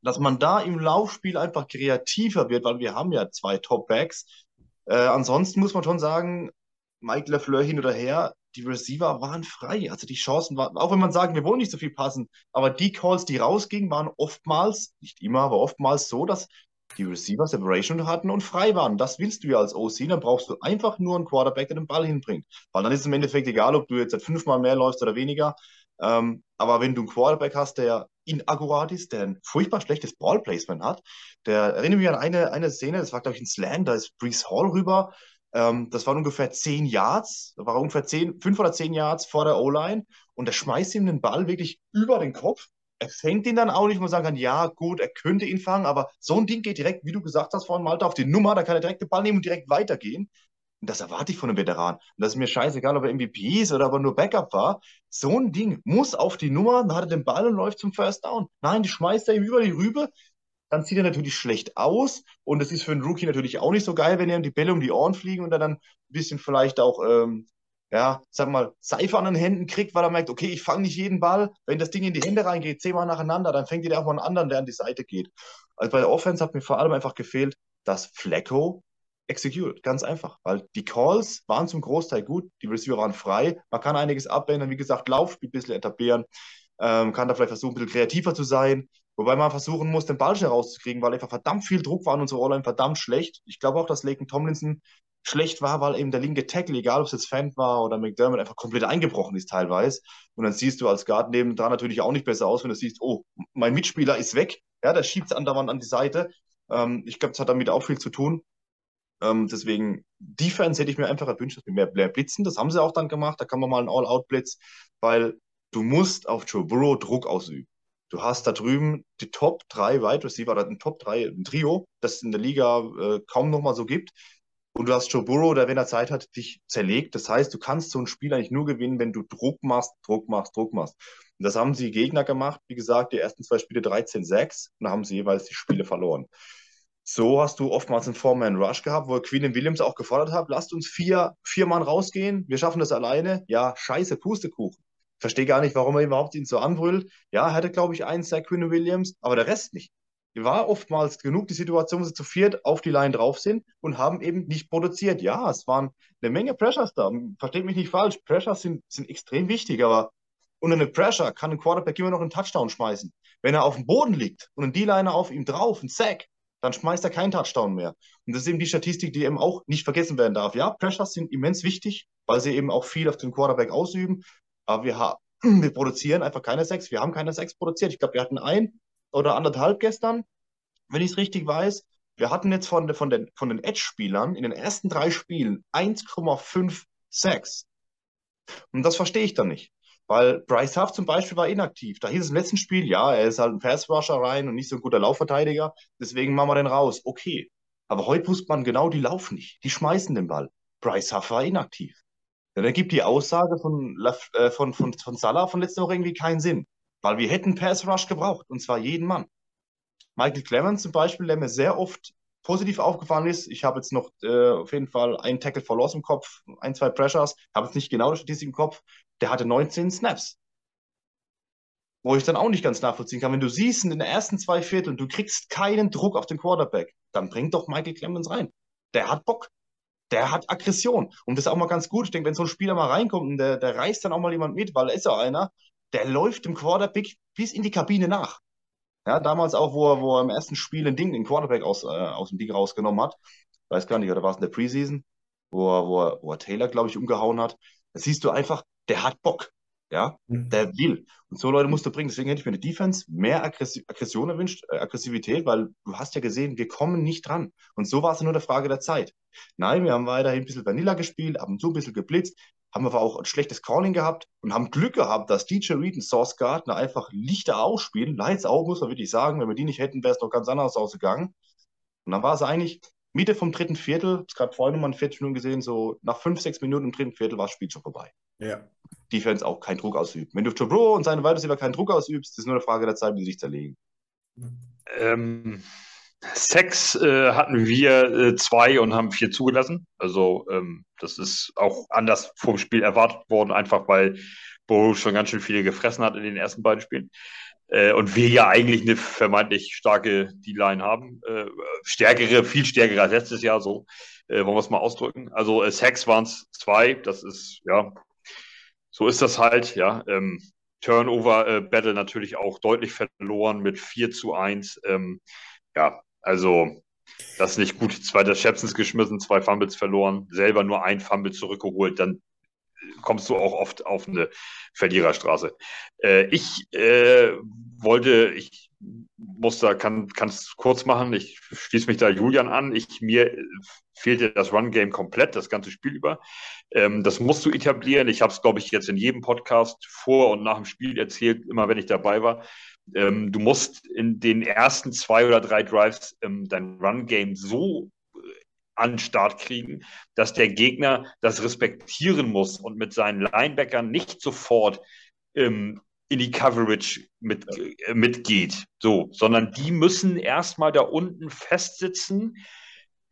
dass man da im Laufspiel einfach kreativer wird, weil wir haben ja zwei Top-Backs. Äh, ansonsten muss man schon sagen, Mike LeFleur hin oder her, die Receiver waren frei. Also die Chancen waren, auch wenn man sagt, wir wollen nicht so viel passen, aber die Calls, die rausgingen, waren oftmals, nicht immer, aber oftmals so, dass die Receiver Separation hatten und frei waren. Das willst du ja als OC, dann brauchst du einfach nur einen Quarterback, der den Ball hinbringt. Weil dann ist es im Endeffekt egal, ob du jetzt fünfmal mehr läufst oder weniger. Ähm, aber wenn du einen Quarterback hast, der inakkurat ist, der ein furchtbar schlechtes Ballplacement hat, der erinnert mich an eine, eine Szene, das war, glaube ich, ein Slam, da ist Brees Hall rüber. Ähm, das waren ungefähr zehn Yards, da war ungefähr zehn, fünf oder zehn Yards vor der O-Line und der schmeißt ihm den Ball wirklich über den Kopf. Er fängt ihn dann auch nicht, wo man sagen kann, ja, gut, er könnte ihn fangen, aber so ein Ding geht direkt, wie du gesagt hast vorhin, Malta, auf die Nummer, da kann er direkt den Ball nehmen und direkt weitergehen. Und das erwarte ich von einem Veteran. Und das ist mir scheißegal, ob er MVP ist oder ob er nur Backup war. So ein Ding muss auf die Nummer, dann hat er den Ball und läuft zum First Down. Nein, die schmeißt er ihm über die Rübe. Dann sieht er natürlich schlecht aus. Und es ist für einen Rookie natürlich auch nicht so geil, wenn ihm die Bälle um die Ohren fliegen und er dann ein bisschen vielleicht auch, ähm, ja, sag mal, Seife an den Händen kriegt, weil er merkt, okay, ich fange nicht jeden Ball. Wenn das Ding in die Hände reingeht, zehnmal nacheinander, dann fängt jeder auch mal einen anderen, der an die Seite geht. Also bei der Offense hat mir vor allem einfach gefehlt, dass Flecko executed. Ganz einfach. Weil die Calls waren zum Großteil gut, die Receiver waren frei. Man kann einiges abwenden. Wie gesagt, Laufspiel ein bisschen etablieren. Ähm, kann da vielleicht versuchen, ein bisschen kreativer zu sein. Wobei man versuchen muss, den Ball schnell rauszukriegen, weil einfach verdammt viel Druck war und unsere O-Line verdammt schlecht. Ich glaube auch, dass Laken Tomlinson schlecht war, weil eben der linke Tackle, egal ob es jetzt Fant war oder McDermott, einfach komplett eingebrochen ist teilweise. Und dann siehst du als Guard nebendran natürlich auch nicht besser aus, wenn du siehst, oh, mein Mitspieler ist weg. Ja, der schiebt es andauernd an die Seite. Ähm, ich glaube, das hat damit auch viel zu tun. Ähm, deswegen, Defense hätte ich mir einfach erwünscht, dass wir mehr, mehr blitzen. Das haben sie auch dann gemacht. Da kann man mal einen All-Out-Blitz, weil du musst auf Joe Burrow Druck ausüben. Du hast da drüben die Top 3 Wide Receiver, oder ein Top 3, ein Trio, das es in der Liga äh, kaum nochmal so gibt. Und du hast Joe Burrow, der, wenn er Zeit hat, dich zerlegt. Das heißt, du kannst so ein Spiel eigentlich nur gewinnen, wenn du Druck machst, Druck machst, Druck machst. Und das haben die Gegner gemacht. Wie gesagt, die ersten zwei Spiele 13-6 und da haben sie jeweils die Spiele verloren. So hast du oftmals einen Four-Man-Rush gehabt, wo Queen Williams auch gefordert hat, lasst uns vier, vier Mann rausgehen, wir schaffen das alleine. Ja, scheiße, Pustekuchen. Verstehe gar nicht, warum er überhaupt ihn so anbrüllt. Ja, er hatte, glaube ich, einen Sack Queen Williams, aber der Rest nicht. War oftmals genug die Situation, wo sie zu viert auf die Line drauf sind und haben eben nicht produziert. Ja, es waren eine Menge Pressures da. Versteht mich nicht falsch. Pressures sind, sind extrem wichtig, aber unter eine Pressure kann ein Quarterback immer noch einen Touchdown schmeißen. Wenn er auf dem Boden liegt und ein D-Liner auf ihm drauf, ein Sack, dann schmeißt er keinen Touchdown mehr. Und das ist eben die Statistik, die eben auch nicht vergessen werden darf. Ja, Pressures sind immens wichtig, weil sie eben auch viel auf den Quarterback ausüben. Aber wir, wir produzieren einfach keine Sechs. Wir haben keine Sechs produziert. Ich glaube, wir hatten ein oder anderthalb gestern, wenn ich es richtig weiß. Wir hatten jetzt von, von den, von den Edge-Spielern in den ersten drei Spielen 1,5 Sacks. Und das verstehe ich dann nicht. Weil Bryce Huff zum Beispiel war inaktiv. Da hieß es im letzten Spiel, ja, er ist halt ein Pass-Rusher rein und nicht so ein guter Laufverteidiger. Deswegen machen wir den raus. Okay. Aber heute wusste man genau, die laufen nicht. Die schmeißen den Ball. Bryce Huff war inaktiv. Dann ergibt die Aussage von, äh, von, von, von Salah von letzter Woche irgendwie keinen Sinn. Weil wir hätten Pass-Rush gebraucht. Und zwar jeden Mann. Michael Clemens zum Beispiel, der mir sehr oft positiv aufgefallen ist. Ich habe jetzt noch äh, auf jeden Fall einen Tackle for Loss im Kopf, ein, zwei Pressures, habe jetzt nicht genau die Statistik im Kopf, der hatte 19 Snaps. Wo ich dann auch nicht ganz nachvollziehen kann, wenn du siehst, in den ersten zwei Vierteln, du kriegst keinen Druck auf den Quarterback, dann bring doch Michael Clemens rein. Der hat Bock. Der hat Aggression. Und das ist auch mal ganz gut. Ich denke, wenn so ein Spieler mal reinkommt und der, der reißt dann auch mal jemand mit, weil er ist ja einer, der läuft dem Quarterback bis in die Kabine nach. Ja, damals auch, wo er, wo er im ersten Spiel ein Ding, den Quarterback aus, äh, aus dem Ding rausgenommen hat. Weiß gar nicht, oder war es in der Preseason, wo er, wo er, wo er Taylor, glaube ich, umgehauen hat. Da siehst du einfach, der hat Bock. Ja, mhm. der will. Und so Leute musst du bringen. Deswegen hätte ich mir eine Defense mehr Aggression, Aggression erwünscht, äh, Aggressivität, weil du hast ja gesehen, wir kommen nicht dran. Und so war es nur eine Frage der Zeit. Nein, wir haben weiterhin ein bisschen Vanilla gespielt, haben so ein bisschen geblitzt, haben aber auch ein schlechtes Calling gehabt und haben Glück gehabt, dass DJ Reed und Source Gardner einfach Lichter ausspielen. Lights auch, muss man wirklich sagen. Wenn wir die nicht hätten, wäre es doch ganz anders ausgegangen. Und dann war es eigentlich Mitte vom dritten Viertel, ich gerade vorhin mal ein Viertelstunden gesehen, so nach fünf, sechs Minuten im dritten Viertel war das Spiel schon vorbei. Ja. Defense auch keinen Druck ausübt. Wenn du Burrow und seine Wide Receiver keinen Druck ausübst, ist nur eine Frage der Zeit, wie sie sich zerlegen. Ähm, Sex äh, hatten wir äh, zwei und haben vier zugelassen. Also ähm, das ist auch anders vom Spiel erwartet worden, einfach weil Burrow schon ganz schön viele gefressen hat in den ersten beiden Spielen. Äh, und wir ja eigentlich eine vermeintlich starke D-Line haben. Äh, stärkere, viel stärkere als letztes Jahr, so äh, wollen wir es mal ausdrücken. Also äh, Sex waren es zwei, das ist, ja, so ist das halt, ja. Ähm, Turnover-Battle natürlich auch deutlich verloren mit 4 zu 1. Ähm, ja, also das ist nicht gut. Zwei der Schätzens geschmissen, zwei Fumbles verloren, selber nur ein Fumble zurückgeholt, dann kommst du auch oft auf eine Verliererstraße. Äh, ich äh, wollte, ich muss da, kann es kurz machen, ich schließe mich da Julian an. Ich, mir fehlte das Run-Game komplett, das ganze Spiel über. Ähm, das musst du etablieren. Ich habe es, glaube ich, jetzt in jedem Podcast vor und nach dem Spiel erzählt, immer wenn ich dabei war. Ähm, du musst in den ersten zwei oder drei Drives ähm, dein Run-Game so äh, an Start kriegen, dass der Gegner das respektieren muss und mit seinen Linebackern nicht sofort ähm, in die Coverage mit, äh, mitgeht, so, sondern die müssen erstmal da unten festsitzen.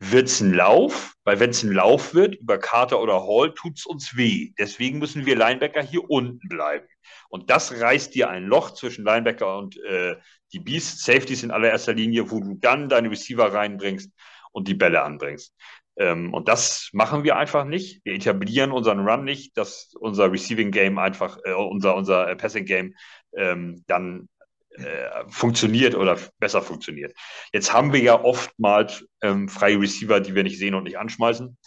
Wird es ein Lauf? Weil wenn es ein Lauf wird, über Carter oder Hall, tut es uns weh. Deswegen müssen wir Linebacker hier unten bleiben. Und das reißt dir ein Loch zwischen Linebacker und äh, die Beast, Safeties in allererster Linie, wo du dann deine Receiver reinbringst und die Bälle anbringst. Ähm, und das machen wir einfach nicht. Wir etablieren unseren Run nicht, dass unser Receiving Game einfach, äh, unser, unser Passing Game ähm, dann äh, funktioniert oder besser funktioniert. Jetzt haben wir ja oftmals ähm, freie Receiver, die wir nicht sehen und nicht anschmeißen.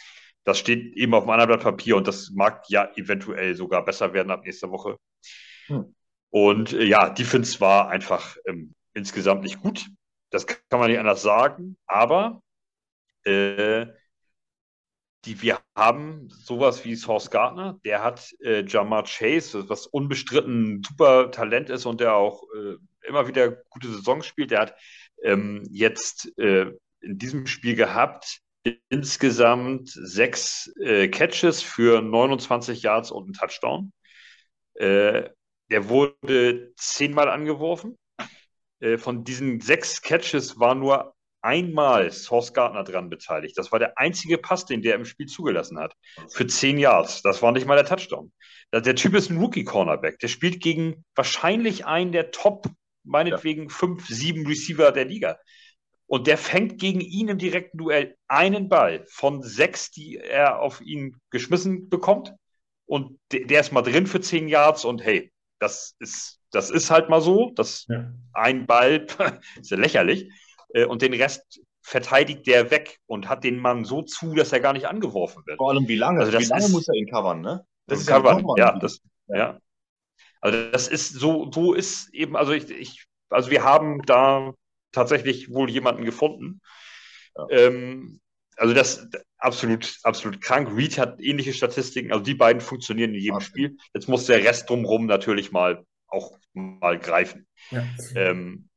Das steht eben auf einem anderen Blatt Papier und das mag ja eventuell sogar besser werden ab nächster Woche. Hm. Und äh, ja, Defense war einfach ähm, insgesamt nicht gut. Das kann man nicht anders sagen. Aber äh, die, wir haben sowas wie Source Gardner, der hat äh, Jamar Chase, was unbestritten ein super Talent ist und der auch äh, immer wieder gute Saisons spielt. Der hat ähm, jetzt äh, in diesem Spiel gehabt insgesamt sechs äh, Catches für 29 Yards und einen Touchdown. Äh, der wurde zehnmal angeworfen. Äh, von diesen sechs Catches war nur einmal Source Gardner dran beteiligt. Das war der einzige Pass, den der im Spiel zugelassen hat. Für zehn Yards. Das war nicht mal der Touchdown. Der Typ ist ein Rookie-Cornerback. Der spielt gegen wahrscheinlich einen der Top, meinetwegen, ja. fünf, sieben Receiver der Liga. Und der fängt gegen ihn im direkten Duell einen Ball von sechs, die er auf ihn geschmissen bekommt. Und der ist mal drin für zehn Yards und hey, das ist, das ist halt mal so. Das ja. ein Ball ist ja lächerlich. Äh, und den Rest verteidigt der weg und hat den Mann so zu, dass er gar nicht angeworfen wird. Vor allem, wie lange? Also wie lange ist, muss er ihn covern, ne? Das ist covern, ja, das, ja. Also das ist so, so ist eben, also ich, ich, also wir haben da tatsächlich wohl jemanden gefunden. Ja. Ähm, also das absolut, absolut krank. Reed hat ähnliche Statistiken. Also die beiden funktionieren in jedem okay. Spiel. Jetzt muss der Rest drumherum natürlich mal auch mal greifen. Ja. Ähm,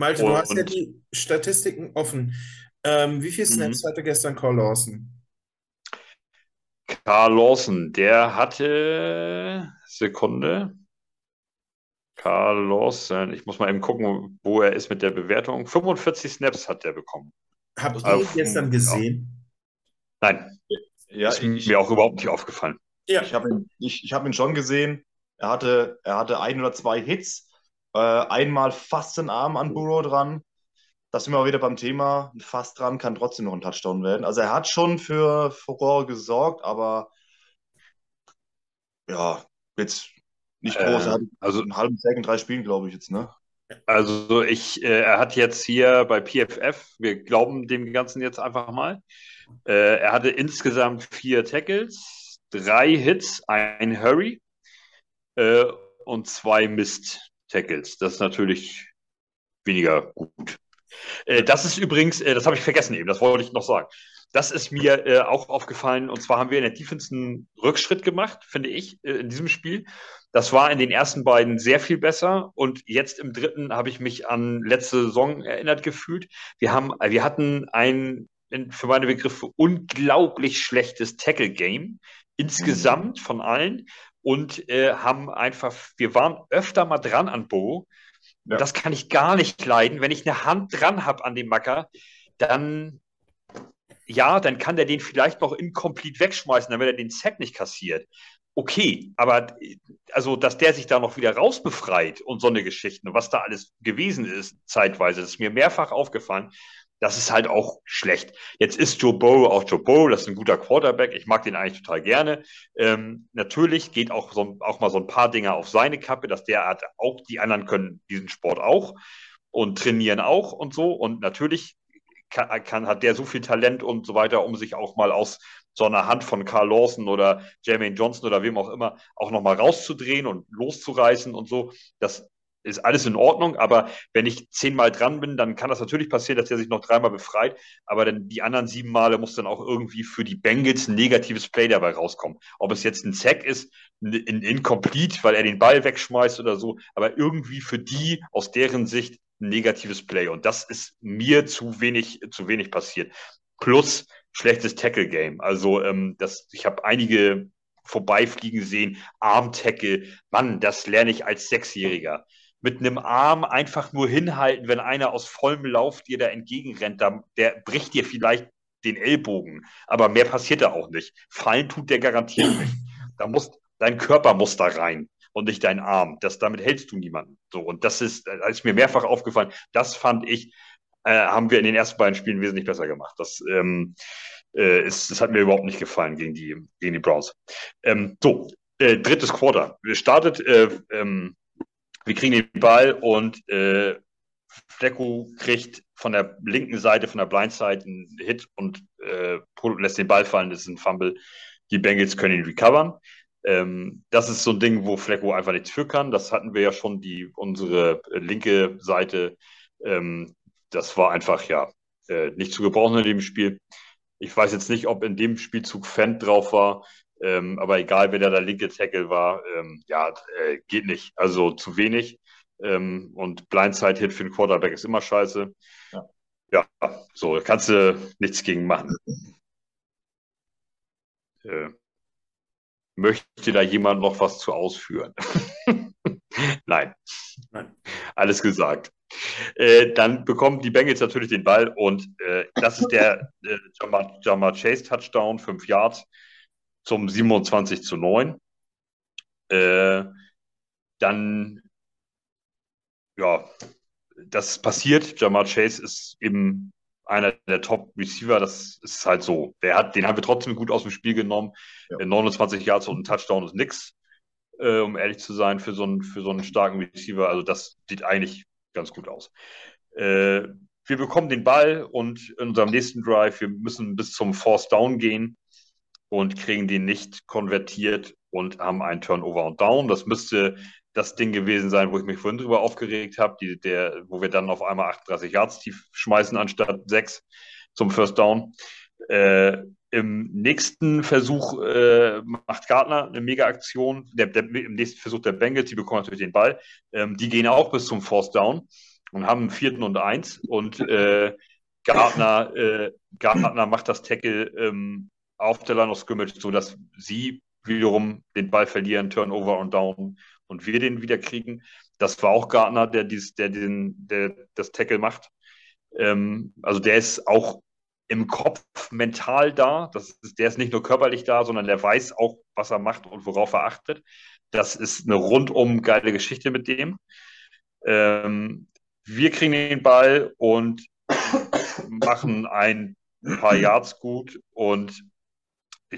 Malte, du hast ja die Statistiken offen. Ähm, wie viele Snaps mhm. hatte gestern Carl Lawson? Carl Lawson, der hatte Sekunde. Carl Lawson, ich muss mal eben gucken, wo er ist mit der Bewertung. 45 Snaps hat er bekommen. Habt ihr ihn gestern gesehen? Ja. Nein. Ja, ist ich, mir auch überhaupt nicht aufgefallen. Ja. Ich habe ihn, ich, ich hab ihn schon gesehen. Er hatte, er hatte ein oder zwei Hits. Äh, einmal fast den Arm an Burrow dran. Das sind wir auch wieder beim Thema. Fast dran kann trotzdem noch ein Touchdown werden. Also er hat schon für Furore gesorgt, aber ja, jetzt nicht groß. er hat also einen halben Tag in drei Spielen, glaube ich jetzt, ne? Also ich, äh, er hat jetzt hier bei PFF, wir glauben dem Ganzen jetzt einfach mal, äh, er hatte insgesamt vier Tackles, drei Hits, ein Hurry äh, und zwei Mist-Tackles. Das ist natürlich weniger gut. Äh, das ist übrigens, äh, das habe ich vergessen eben, das wollte ich noch sagen. Das ist mir äh, auch aufgefallen. Und zwar haben wir in der Defense einen Rückschritt gemacht, finde ich, äh, in diesem Spiel. Das war in den ersten beiden sehr viel besser. Und jetzt im dritten habe ich mich an letzte Saison erinnert gefühlt. Wir haben, wir hatten ein, für meine Begriffe, unglaublich schlechtes Tackle-Game insgesamt von allen. Und äh, haben einfach, wir waren öfter mal dran an Bo. Ja. Das kann ich gar nicht leiden. Wenn ich eine Hand dran habe an dem Macker, dann ja, dann kann der den vielleicht noch incomplete wegschmeißen, damit er den Sack nicht kassiert. Okay, aber also, dass der sich da noch wieder rausbefreit und so eine Geschichte, was da alles gewesen ist, zeitweise, das ist mir mehrfach aufgefallen. Das ist halt auch schlecht. Jetzt ist Joe Burrow auch Joe Burrow, das ist ein guter Quarterback. Ich mag den eigentlich total gerne. Ähm, natürlich geht auch, so, auch mal so ein paar Dinge auf seine Kappe, dass der hat auch, die anderen können diesen Sport auch und trainieren auch und so. Und natürlich kann, kann, hat der so viel Talent und so weiter, um sich auch mal aus so einer Hand von Carl Lawson oder Jermaine Johnson oder wem auch immer auch nochmal rauszudrehen und loszureißen und so. Das ist alles in Ordnung, aber wenn ich zehnmal dran bin, dann kann das natürlich passieren, dass er sich noch dreimal befreit, aber dann die anderen sieben Male muss dann auch irgendwie für die Bengals ein negatives Play dabei rauskommen. Ob es jetzt ein Sack ist, ein Incomplete, weil er den Ball wegschmeißt oder so, aber irgendwie für die aus deren Sicht ein negatives Play und das ist mir zu wenig, zu wenig passiert. Plus schlechtes Tackle-Game. Also ähm, das, ich habe einige vorbeifliegen sehen, Arm-Tackle, Mann, das lerne ich als Sechsjähriger mit einem Arm einfach nur hinhalten, wenn einer aus vollem Lauf dir da entgegenrennt, da, der bricht dir vielleicht den Ellbogen, aber mehr passiert da auch nicht. Fallen tut der garantiert nicht. Da muss, dein Körper muss da rein und nicht dein Arm. Das, damit hältst du niemanden. So, und das ist, das ist mir mehrfach aufgefallen. Das fand ich, äh, haben wir in den ersten beiden Spielen wesentlich besser gemacht. Das, ähm, äh, ist, das hat mir überhaupt nicht gefallen gegen die, gegen die Browns. Ähm, so, äh, drittes Quarter. Wir startet äh, ähm, wir kriegen den Ball und äh, Flecko kriegt von der linken Seite, von der Blindside einen Hit und äh, lässt den Ball fallen. Das ist ein Fumble. Die Bengals können ihn recovern. Ähm, das ist so ein Ding, wo Flecko einfach nichts für kann. Das hatten wir ja schon, die, unsere linke Seite. Ähm, das war einfach, ja, äh, nicht zu gebrauchen in dem Spiel. Ich weiß jetzt nicht, ob in dem Spielzug Fendt drauf war. Ähm, aber egal, wer da der linke Tackle war, ähm, ja, äh, geht nicht. Also zu wenig. Ähm, und Blindside-Hit für den Quarterback ist immer scheiße. Ja, ja so, da kannst du nichts gegen machen. Äh, möchte da jemand noch was zu ausführen? Nein. Nein. Alles gesagt. Äh, dann bekommen die Bengals natürlich den Ball und äh, das ist der äh, Jamar, Jamar Chase Touchdown, 5 Yards zum 27 zu 9. Äh, dann, ja, das passiert. Jamar Chase ist eben einer der Top-Receiver. Das ist halt so. Der hat, den haben wir trotzdem gut aus dem Spiel genommen. Ja. 29 Yards und ein Touchdown ist nix, äh, um ehrlich zu sein, für so, einen, für so einen starken Receiver. Also das sieht eigentlich ganz gut aus. Äh, wir bekommen den Ball und in unserem nächsten Drive, wir müssen bis zum Force Down gehen und kriegen die nicht konvertiert und haben einen Turnover und Down. Das müsste das Ding gewesen sein, wo ich mich vorhin drüber aufgeregt habe, wo wir dann auf einmal 38 Yards tief schmeißen anstatt 6 zum First Down. Äh, Im nächsten Versuch äh, macht Gardner eine Mega-Aktion. Der, der, Im nächsten Versuch der Bengals, die bekommen natürlich den Ball. Ähm, die gehen auch bis zum Force Down und haben einen vierten und eins. Und äh, Gardner, äh, Gardner macht das Tackle ähm, auf der Line of Scrimmage, sodass sie wiederum den Ball verlieren, Turnover und Down und wir den wieder kriegen. Das war auch Gardner, der, dies, der, den, der das Tackle macht. Ähm, also der ist auch im Kopf mental da. Das ist, der ist nicht nur körperlich da, sondern der weiß auch, was er macht und worauf er achtet. Das ist eine rundum geile Geschichte mit dem. Ähm, wir kriegen den Ball und machen ein paar Yards gut und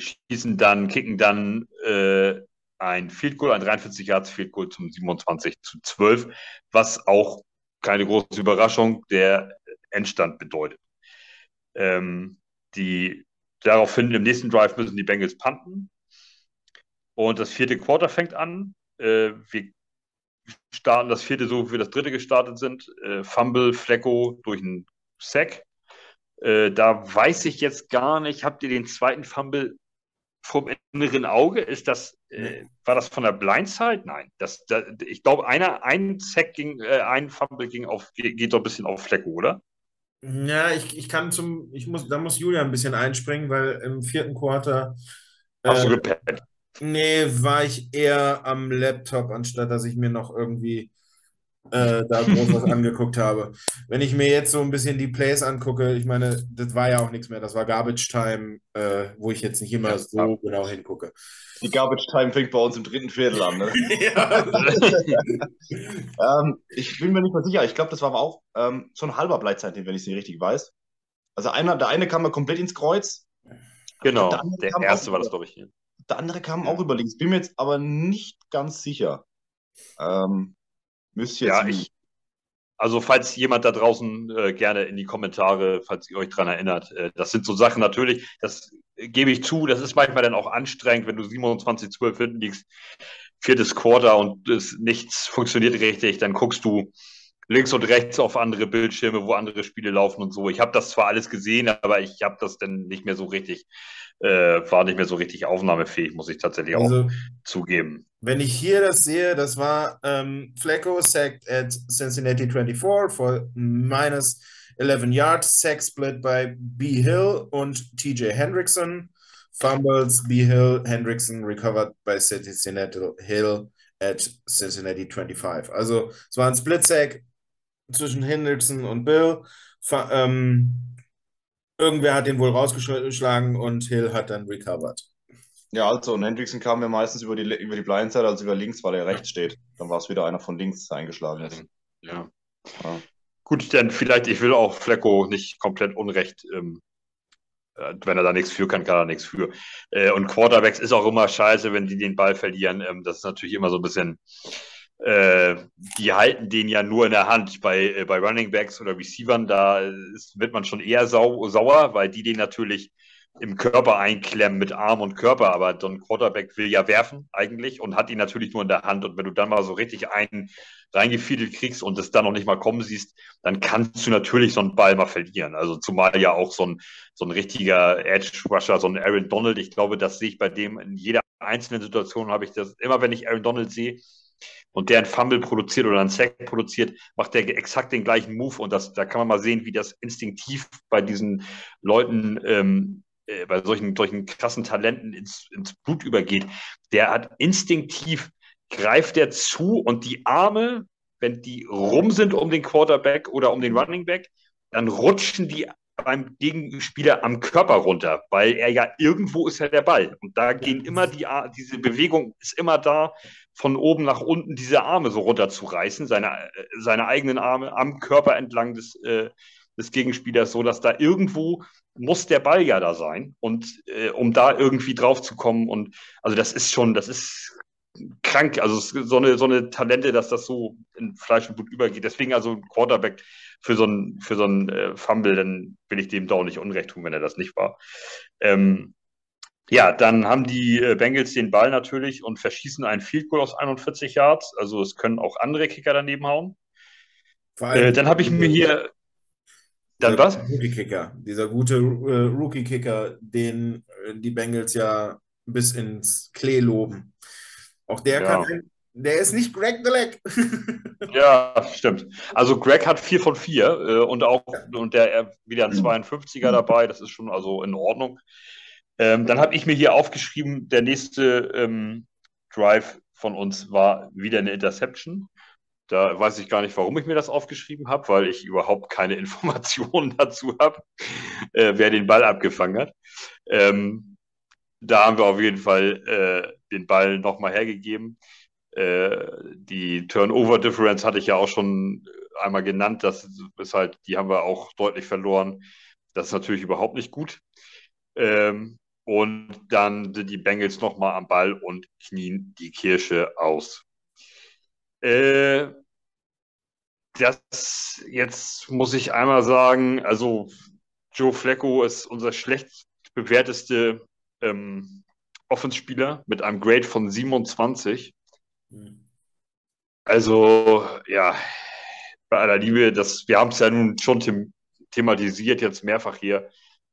schießen dann, kicken dann äh, ein Field Goal, ein 43 Yards Field Goal zum 27 zu 12, was auch keine große Überraschung der Endstand bedeutet. Ähm, die, daraufhin im nächsten Drive müssen die Bengals punten und das vierte Quarter fängt an. Äh, wir starten das vierte so, wie wir das dritte gestartet sind. Äh, Fumble, Flecko durch einen Sack. Äh, da weiß ich jetzt gar nicht, habt ihr den zweiten Fumble vom inneren Auge? Ist das, äh, war das von der Blindside? Nein. Das, das ich glaube, einer, ein Sack ging, äh, ein Fumble ging auf, geht doch ein bisschen auf Flecko, oder? Ja, ich, ich kann zum, ich muss, da muss Julia ein bisschen einspringen, weil im vierten Quarter. Hast du äh, gepennt? Nee, war ich eher am Laptop, anstatt dass ich mir noch irgendwie äh, da groß was angeguckt habe. Wenn ich mir jetzt so ein bisschen die Plays angucke, ich meine, das war ja auch nichts mehr, das war Garbage Time, äh, wo ich jetzt nicht immer so genau hingucke. Die Garbage Time fängt bei uns im dritten Viertel an. Ne? ähm, ich bin mir nicht mehr sicher. Ich glaube, das war aber auch ähm, so ein halber Bleitzeit, wenn ich es nicht richtig weiß. Also einer, der eine kam mal komplett ins Kreuz. Genau, der, der erste war das, glaube ich. Der andere kam auch über links. Bin mir jetzt aber nicht ganz sicher. Ähm, müsst ihr ja, ich, also falls jemand da draußen äh, gerne in die Kommentare, falls ihr euch daran erinnert, äh, das sind so Sachen natürlich, das gebe ich zu, das ist manchmal dann auch anstrengend, wenn du 27-12 hinten liegst, viertes Quarter und es, nichts funktioniert richtig, dann guckst du links und rechts auf andere Bildschirme, wo andere Spiele laufen und so. Ich habe das zwar alles gesehen, aber ich habe das dann nicht mehr so richtig, äh, war nicht mehr so richtig aufnahmefähig, muss ich tatsächlich also, auch zugeben. Wenn ich hier das sehe, das war ähm, Flecko sacked at Cincinnati 24 for minus 11 yards, sack split by B. Hill und TJ Hendrickson. Fumbles, B. Hill, Hendrickson recovered by Cincinnati Hill at Cincinnati 25. Also es war ein Split-Sack zwischen Hendrickson und Bill. Ähm, irgendwer hat den wohl rausgeschlagen und Hill hat dann recovered. Ja, also, und Hendrickson kam ja meistens über die, über die Blindside als über links, weil er rechts steht. Dann war es wieder einer von links eingeschlagen ist. Ja. ja. Gut, dann vielleicht, ich will auch Flecko nicht komplett unrecht, ähm, äh, wenn er da nichts für kann, kann er nichts für. Äh, und Quarterbacks ist auch immer scheiße, wenn die den Ball verlieren. Ähm, das ist natürlich immer so ein bisschen, äh, die halten den ja nur in der Hand. Bei, äh, bei Running Backs oder Receivern, da ist, wird man schon eher sau sauer, weil die den natürlich im Körper einklemmen mit Arm und Körper, aber so ein Quarterback will ja werfen eigentlich und hat ihn natürlich nur in der Hand. Und wenn du dann mal so richtig einen reingefiedelt kriegst und es dann noch nicht mal kommen siehst, dann kannst du natürlich so einen Ball mal verlieren. Also zumal ja auch so ein, so ein richtiger Edge-Rusher, so ein Aaron Donald, ich glaube, das sehe ich bei dem in jeder einzelnen Situation, habe ich das, immer wenn ich Aaron Donald sehe, und der ein Fumble produziert oder einen Sack produziert, macht der exakt den gleichen Move. Und das, da kann man mal sehen, wie das instinktiv bei diesen Leuten ähm, äh, bei solchen, solchen krassen Talenten ins, ins Blut übergeht, der hat instinktiv, greift er zu und die Arme, wenn die rum sind um den Quarterback oder um den Running Back, dann rutschen die beim Gegenspieler am Körper runter, weil er ja irgendwo ist ja der Ball. Und da gehen immer die, diese Bewegung ist immer da, von oben nach unten diese Arme so runterzureißen, seine, äh, seine eigenen Arme am Körper entlang des, äh, des Gegenspielers, so dass da irgendwo muss der Ball ja da sein und äh, um da irgendwie drauf zu kommen und also das ist schon, das ist krank, also so eine so eine Talente, dass das so in Fleisch und Blut übergeht. Deswegen also Quarterback für so ein für so ein äh, Fumble, dann will ich dem da auch nicht Unrecht tun, wenn er das nicht war. Ähm, ja, dann haben die äh, Bengals den Ball natürlich und verschießen einen Field Goal aus 41 Yards. Also es können auch andere Kicker daneben hauen. Äh, dann habe ich mir hier dann was? Rookie-Kicker. Dieser gute äh, Rookie-Kicker, den äh, die Bengals ja bis ins Klee loben. Auch der ja. kann, der ist nicht Greg the Leg. ja, stimmt. Also Greg hat 4 von 4 äh, und auch ja. und der wieder ein 52er dabei, das ist schon also in Ordnung. Ähm, dann habe ich mir hier aufgeschrieben, der nächste ähm, Drive von uns war wieder eine Interception. Da weiß ich gar nicht, warum ich mir das aufgeschrieben habe, weil ich überhaupt keine Informationen dazu habe, äh, wer den Ball abgefangen hat. Ähm, da haben wir auf jeden Fall äh, den Ball nochmal hergegeben. Äh, die Turnover-Difference hatte ich ja auch schon einmal genannt. Das ist halt, die haben wir auch deutlich verloren. Das ist natürlich überhaupt nicht gut. Ähm, und dann sind die Bengals nochmal am Ball und knien die Kirsche aus. Äh, das jetzt muss ich einmal sagen, also Joe Flacco ist unser schlecht bewerteste ähm, Offenspieler mit einem Grade von 27. Also, ja, bei aller Liebe, das, wir haben es ja nun schon them thematisiert, jetzt mehrfach hier.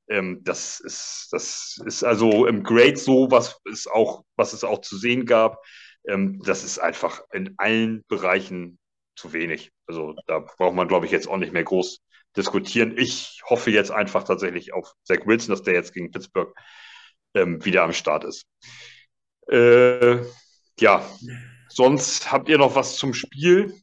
Ähm, das ist, das ist also im Grade so, was es auch, was es auch zu sehen gab. Ähm, das ist einfach in allen Bereichen zu wenig. Also da braucht man, glaube ich, jetzt auch nicht mehr groß diskutieren. Ich hoffe jetzt einfach tatsächlich auf Zach Wilson, dass der jetzt gegen Pittsburgh ähm, wieder am Start ist. Äh, ja, sonst habt ihr noch was zum Spiel?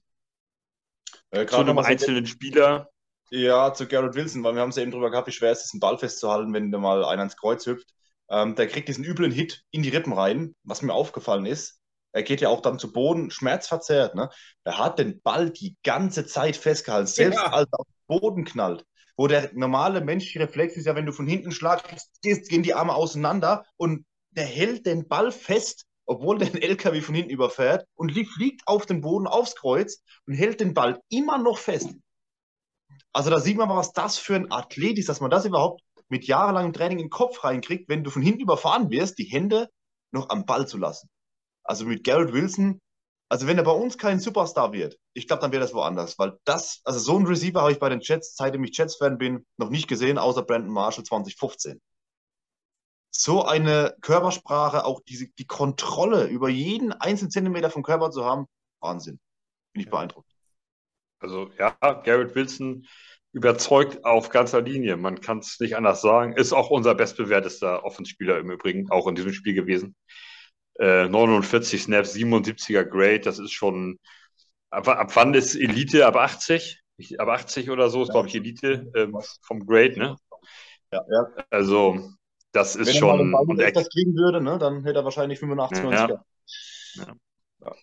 Äh, zu einem einzelnen Spieler? Ja, zu Garrett Wilson, weil wir haben es ja eben drüber gehabt, wie schwer es ist, einen Ball festzuhalten, wenn da mal einer ins Kreuz hüpft. Ähm, der kriegt diesen üblen Hit in die Rippen rein, was mir aufgefallen ist. Er geht ja auch dann zu Boden, schmerzverzerrt. Ne? Er hat den Ball die ganze Zeit festgehalten, selbst ja. als er auf den Boden knallt. Wo der normale menschliche Reflex ist ja, wenn du von hinten schlagst, gehen die Arme auseinander und der hält den Ball fest, obwohl der LKW von hinten überfährt und fliegt auf den Boden aufs Kreuz und hält den Ball immer noch fest. Also da sieht man mal, was das für ein Athlet ist, dass man das überhaupt mit jahrelangem Training in den Kopf reinkriegt, wenn du von hinten überfahren wirst, die Hände noch am Ball zu lassen. Also mit Garrett Wilson, also wenn er bei uns kein Superstar wird, ich glaube, dann wäre das woanders, weil das, also so ein Receiver habe ich bei den Jets, seitdem ich Jets-Fan bin, noch nicht gesehen, außer Brandon Marshall 2015. So eine Körpersprache, auch diese, die Kontrolle über jeden einzelnen Zentimeter vom Körper zu haben, Wahnsinn. Bin ich beeindruckt. Also ja, Garrett Wilson überzeugt auf ganzer Linie. Man kann es nicht anders sagen. Ist auch unser bestbewertester Offenspieler im Übrigen, auch in diesem Spiel gewesen. Äh, 49 Snaps, 77er Grade, das ist schon. Ab, ab wann ist Elite? Ab 80? Ab 80 oder so ist, glaube ich, Elite ähm, vom Grade, ne? Ja, ja. Also, das ist Wenn schon. Wenn er das kriegen würde, ne, dann hätte er wahrscheinlich 85, 90 ja. ja. ja.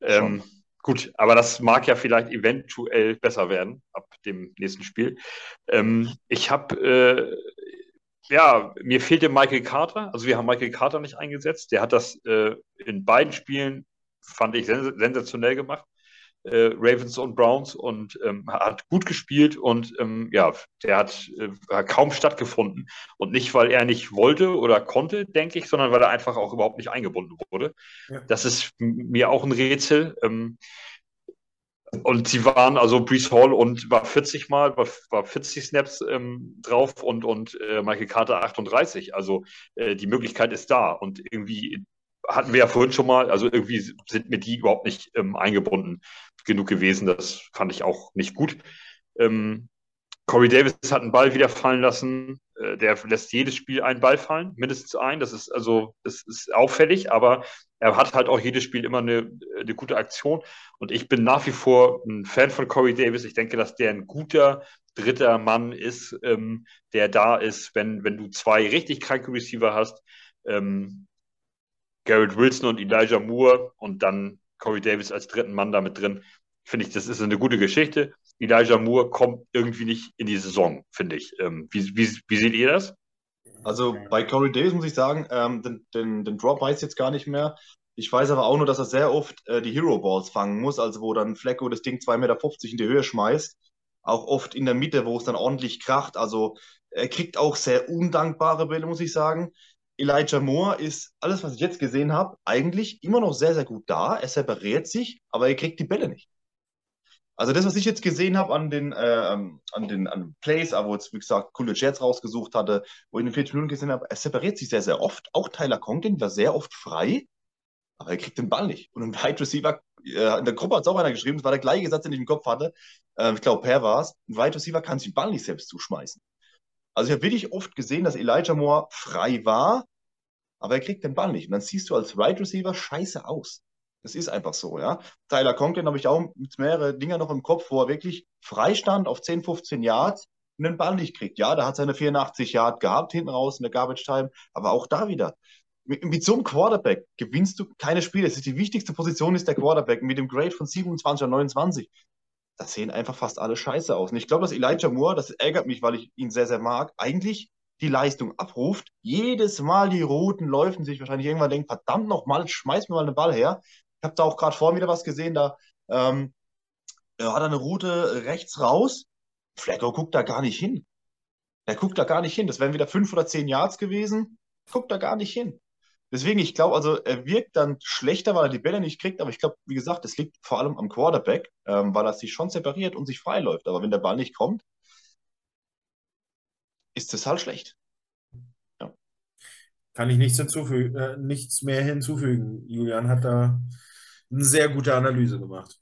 Ähm, Gut, aber das mag ja vielleicht eventuell besser werden ab dem nächsten Spiel. Ähm, ich habe, äh, ja, mir fehlte Michael Carter. Also wir haben Michael Carter nicht eingesetzt. Der hat das äh, in beiden Spielen, fand ich, sens sensationell gemacht äh, Ravens und Browns und ähm, hat gut gespielt und ähm, ja, der hat äh, kaum stattgefunden. Und nicht, weil er nicht wollte oder konnte, denke ich, sondern weil er einfach auch überhaupt nicht eingebunden wurde. Ja. Das ist mir auch ein Rätsel. Ähm, und sie waren, also Brees Hall und war 40 Mal, war, war 40 Snaps ähm, drauf und, und äh, Michael Carter 38. Also äh, die Möglichkeit ist da. Und irgendwie hatten wir ja vorhin schon mal, also irgendwie sind mir die überhaupt nicht ähm, eingebunden genug gewesen. Das fand ich auch nicht gut. Ähm, Corey Davis hat einen Ball wieder fallen lassen. Äh, der lässt jedes Spiel einen Ball fallen, mindestens einen. Das ist also, das ist auffällig, aber er hat halt auch jedes Spiel immer eine, eine gute Aktion. Und ich bin nach wie vor ein Fan von Corey Davis. Ich denke, dass der ein guter dritter Mann ist, ähm, der da ist, wenn, wenn du zwei richtig kranke Receiver hast. Ähm, Garrett Wilson und Elijah Moore und dann Corey Davis als dritten Mann da mit drin. Finde ich, das ist eine gute Geschichte. Elijah Moore kommt irgendwie nicht in die Saison, finde ich. Ähm, wie, wie, wie seht ihr das? Also bei Corey Davis muss ich sagen, ähm, den, den, den Drop weiß ich jetzt gar nicht mehr. Ich weiß aber auch nur, dass er sehr oft äh, die Hero Balls fangen muss, also wo dann Flecko das Ding 2,50 Meter in die Höhe schmeißt. Auch oft in der Mitte, wo es dann ordentlich kracht. Also er kriegt auch sehr undankbare Bälle, muss ich sagen. Elijah Moore ist, alles, was ich jetzt gesehen habe, eigentlich immer noch sehr, sehr gut da. Er separiert sich, aber er kriegt die Bälle nicht. Also das, was ich jetzt gesehen habe an den, äh, an den an Plays, aber jetzt, wie gesagt, coole Jets rausgesucht hatte, wo ich in den 40 Minuten gesehen habe, er separiert sich sehr, sehr oft. Auch Tyler Conklin war sehr oft frei, aber er kriegt den Ball nicht. Und ein Wide Receiver, äh, in der Gruppe hat es auch einer geschrieben, das war der gleiche Satz, den ich im Kopf hatte. Äh, ich glaube, Per war es. Ein Wide Receiver kann sich den Ball nicht selbst zuschmeißen. Also ich habe wirklich oft gesehen, dass Elijah Moore frei war, aber er kriegt den Ball nicht. Und dann siehst du als Right Receiver scheiße aus. Das ist einfach so, ja. Tyler Conklin habe ich auch mehrere Dinge noch im Kopf, wo er wirklich Freistand auf 10, 15 Yards und den Ball nicht kriegt. Ja, der hat seine 84 Yard gehabt hinten raus in der Garbage Time, aber auch da wieder. Mit, mit so einem Quarterback gewinnst du keine Spiele. Es ist die wichtigste Position ist der Quarterback mit dem Grade von 27 oder 29 da sehen einfach fast alle scheiße aus. Und ich glaube, dass Elijah Moore, das ärgert mich, weil ich ihn sehr, sehr mag, eigentlich die Leistung abruft. Jedes Mal die Routen läufen sich wahrscheinlich irgendwann denkt, verdammt nochmal, schmeiß mir mal einen Ball her. Ich habe da auch gerade vor mir was gesehen, da ähm, hat er eine Route rechts raus. Flacco guckt da gar nicht hin. Er guckt da gar nicht hin. Das wären wieder fünf oder zehn Yards gewesen. Guckt da gar nicht hin. Deswegen, ich glaube, also er wirkt dann schlechter, weil er die Bälle nicht kriegt, aber ich glaube, wie gesagt, es liegt vor allem am Quarterback, ähm, weil er sich schon separiert und sich freiläuft. Aber wenn der Ball nicht kommt, ist das halt schlecht. Ja. Kann ich nichts, hinzufügen, äh, nichts mehr hinzufügen. Julian hat da eine sehr gute Analyse gemacht.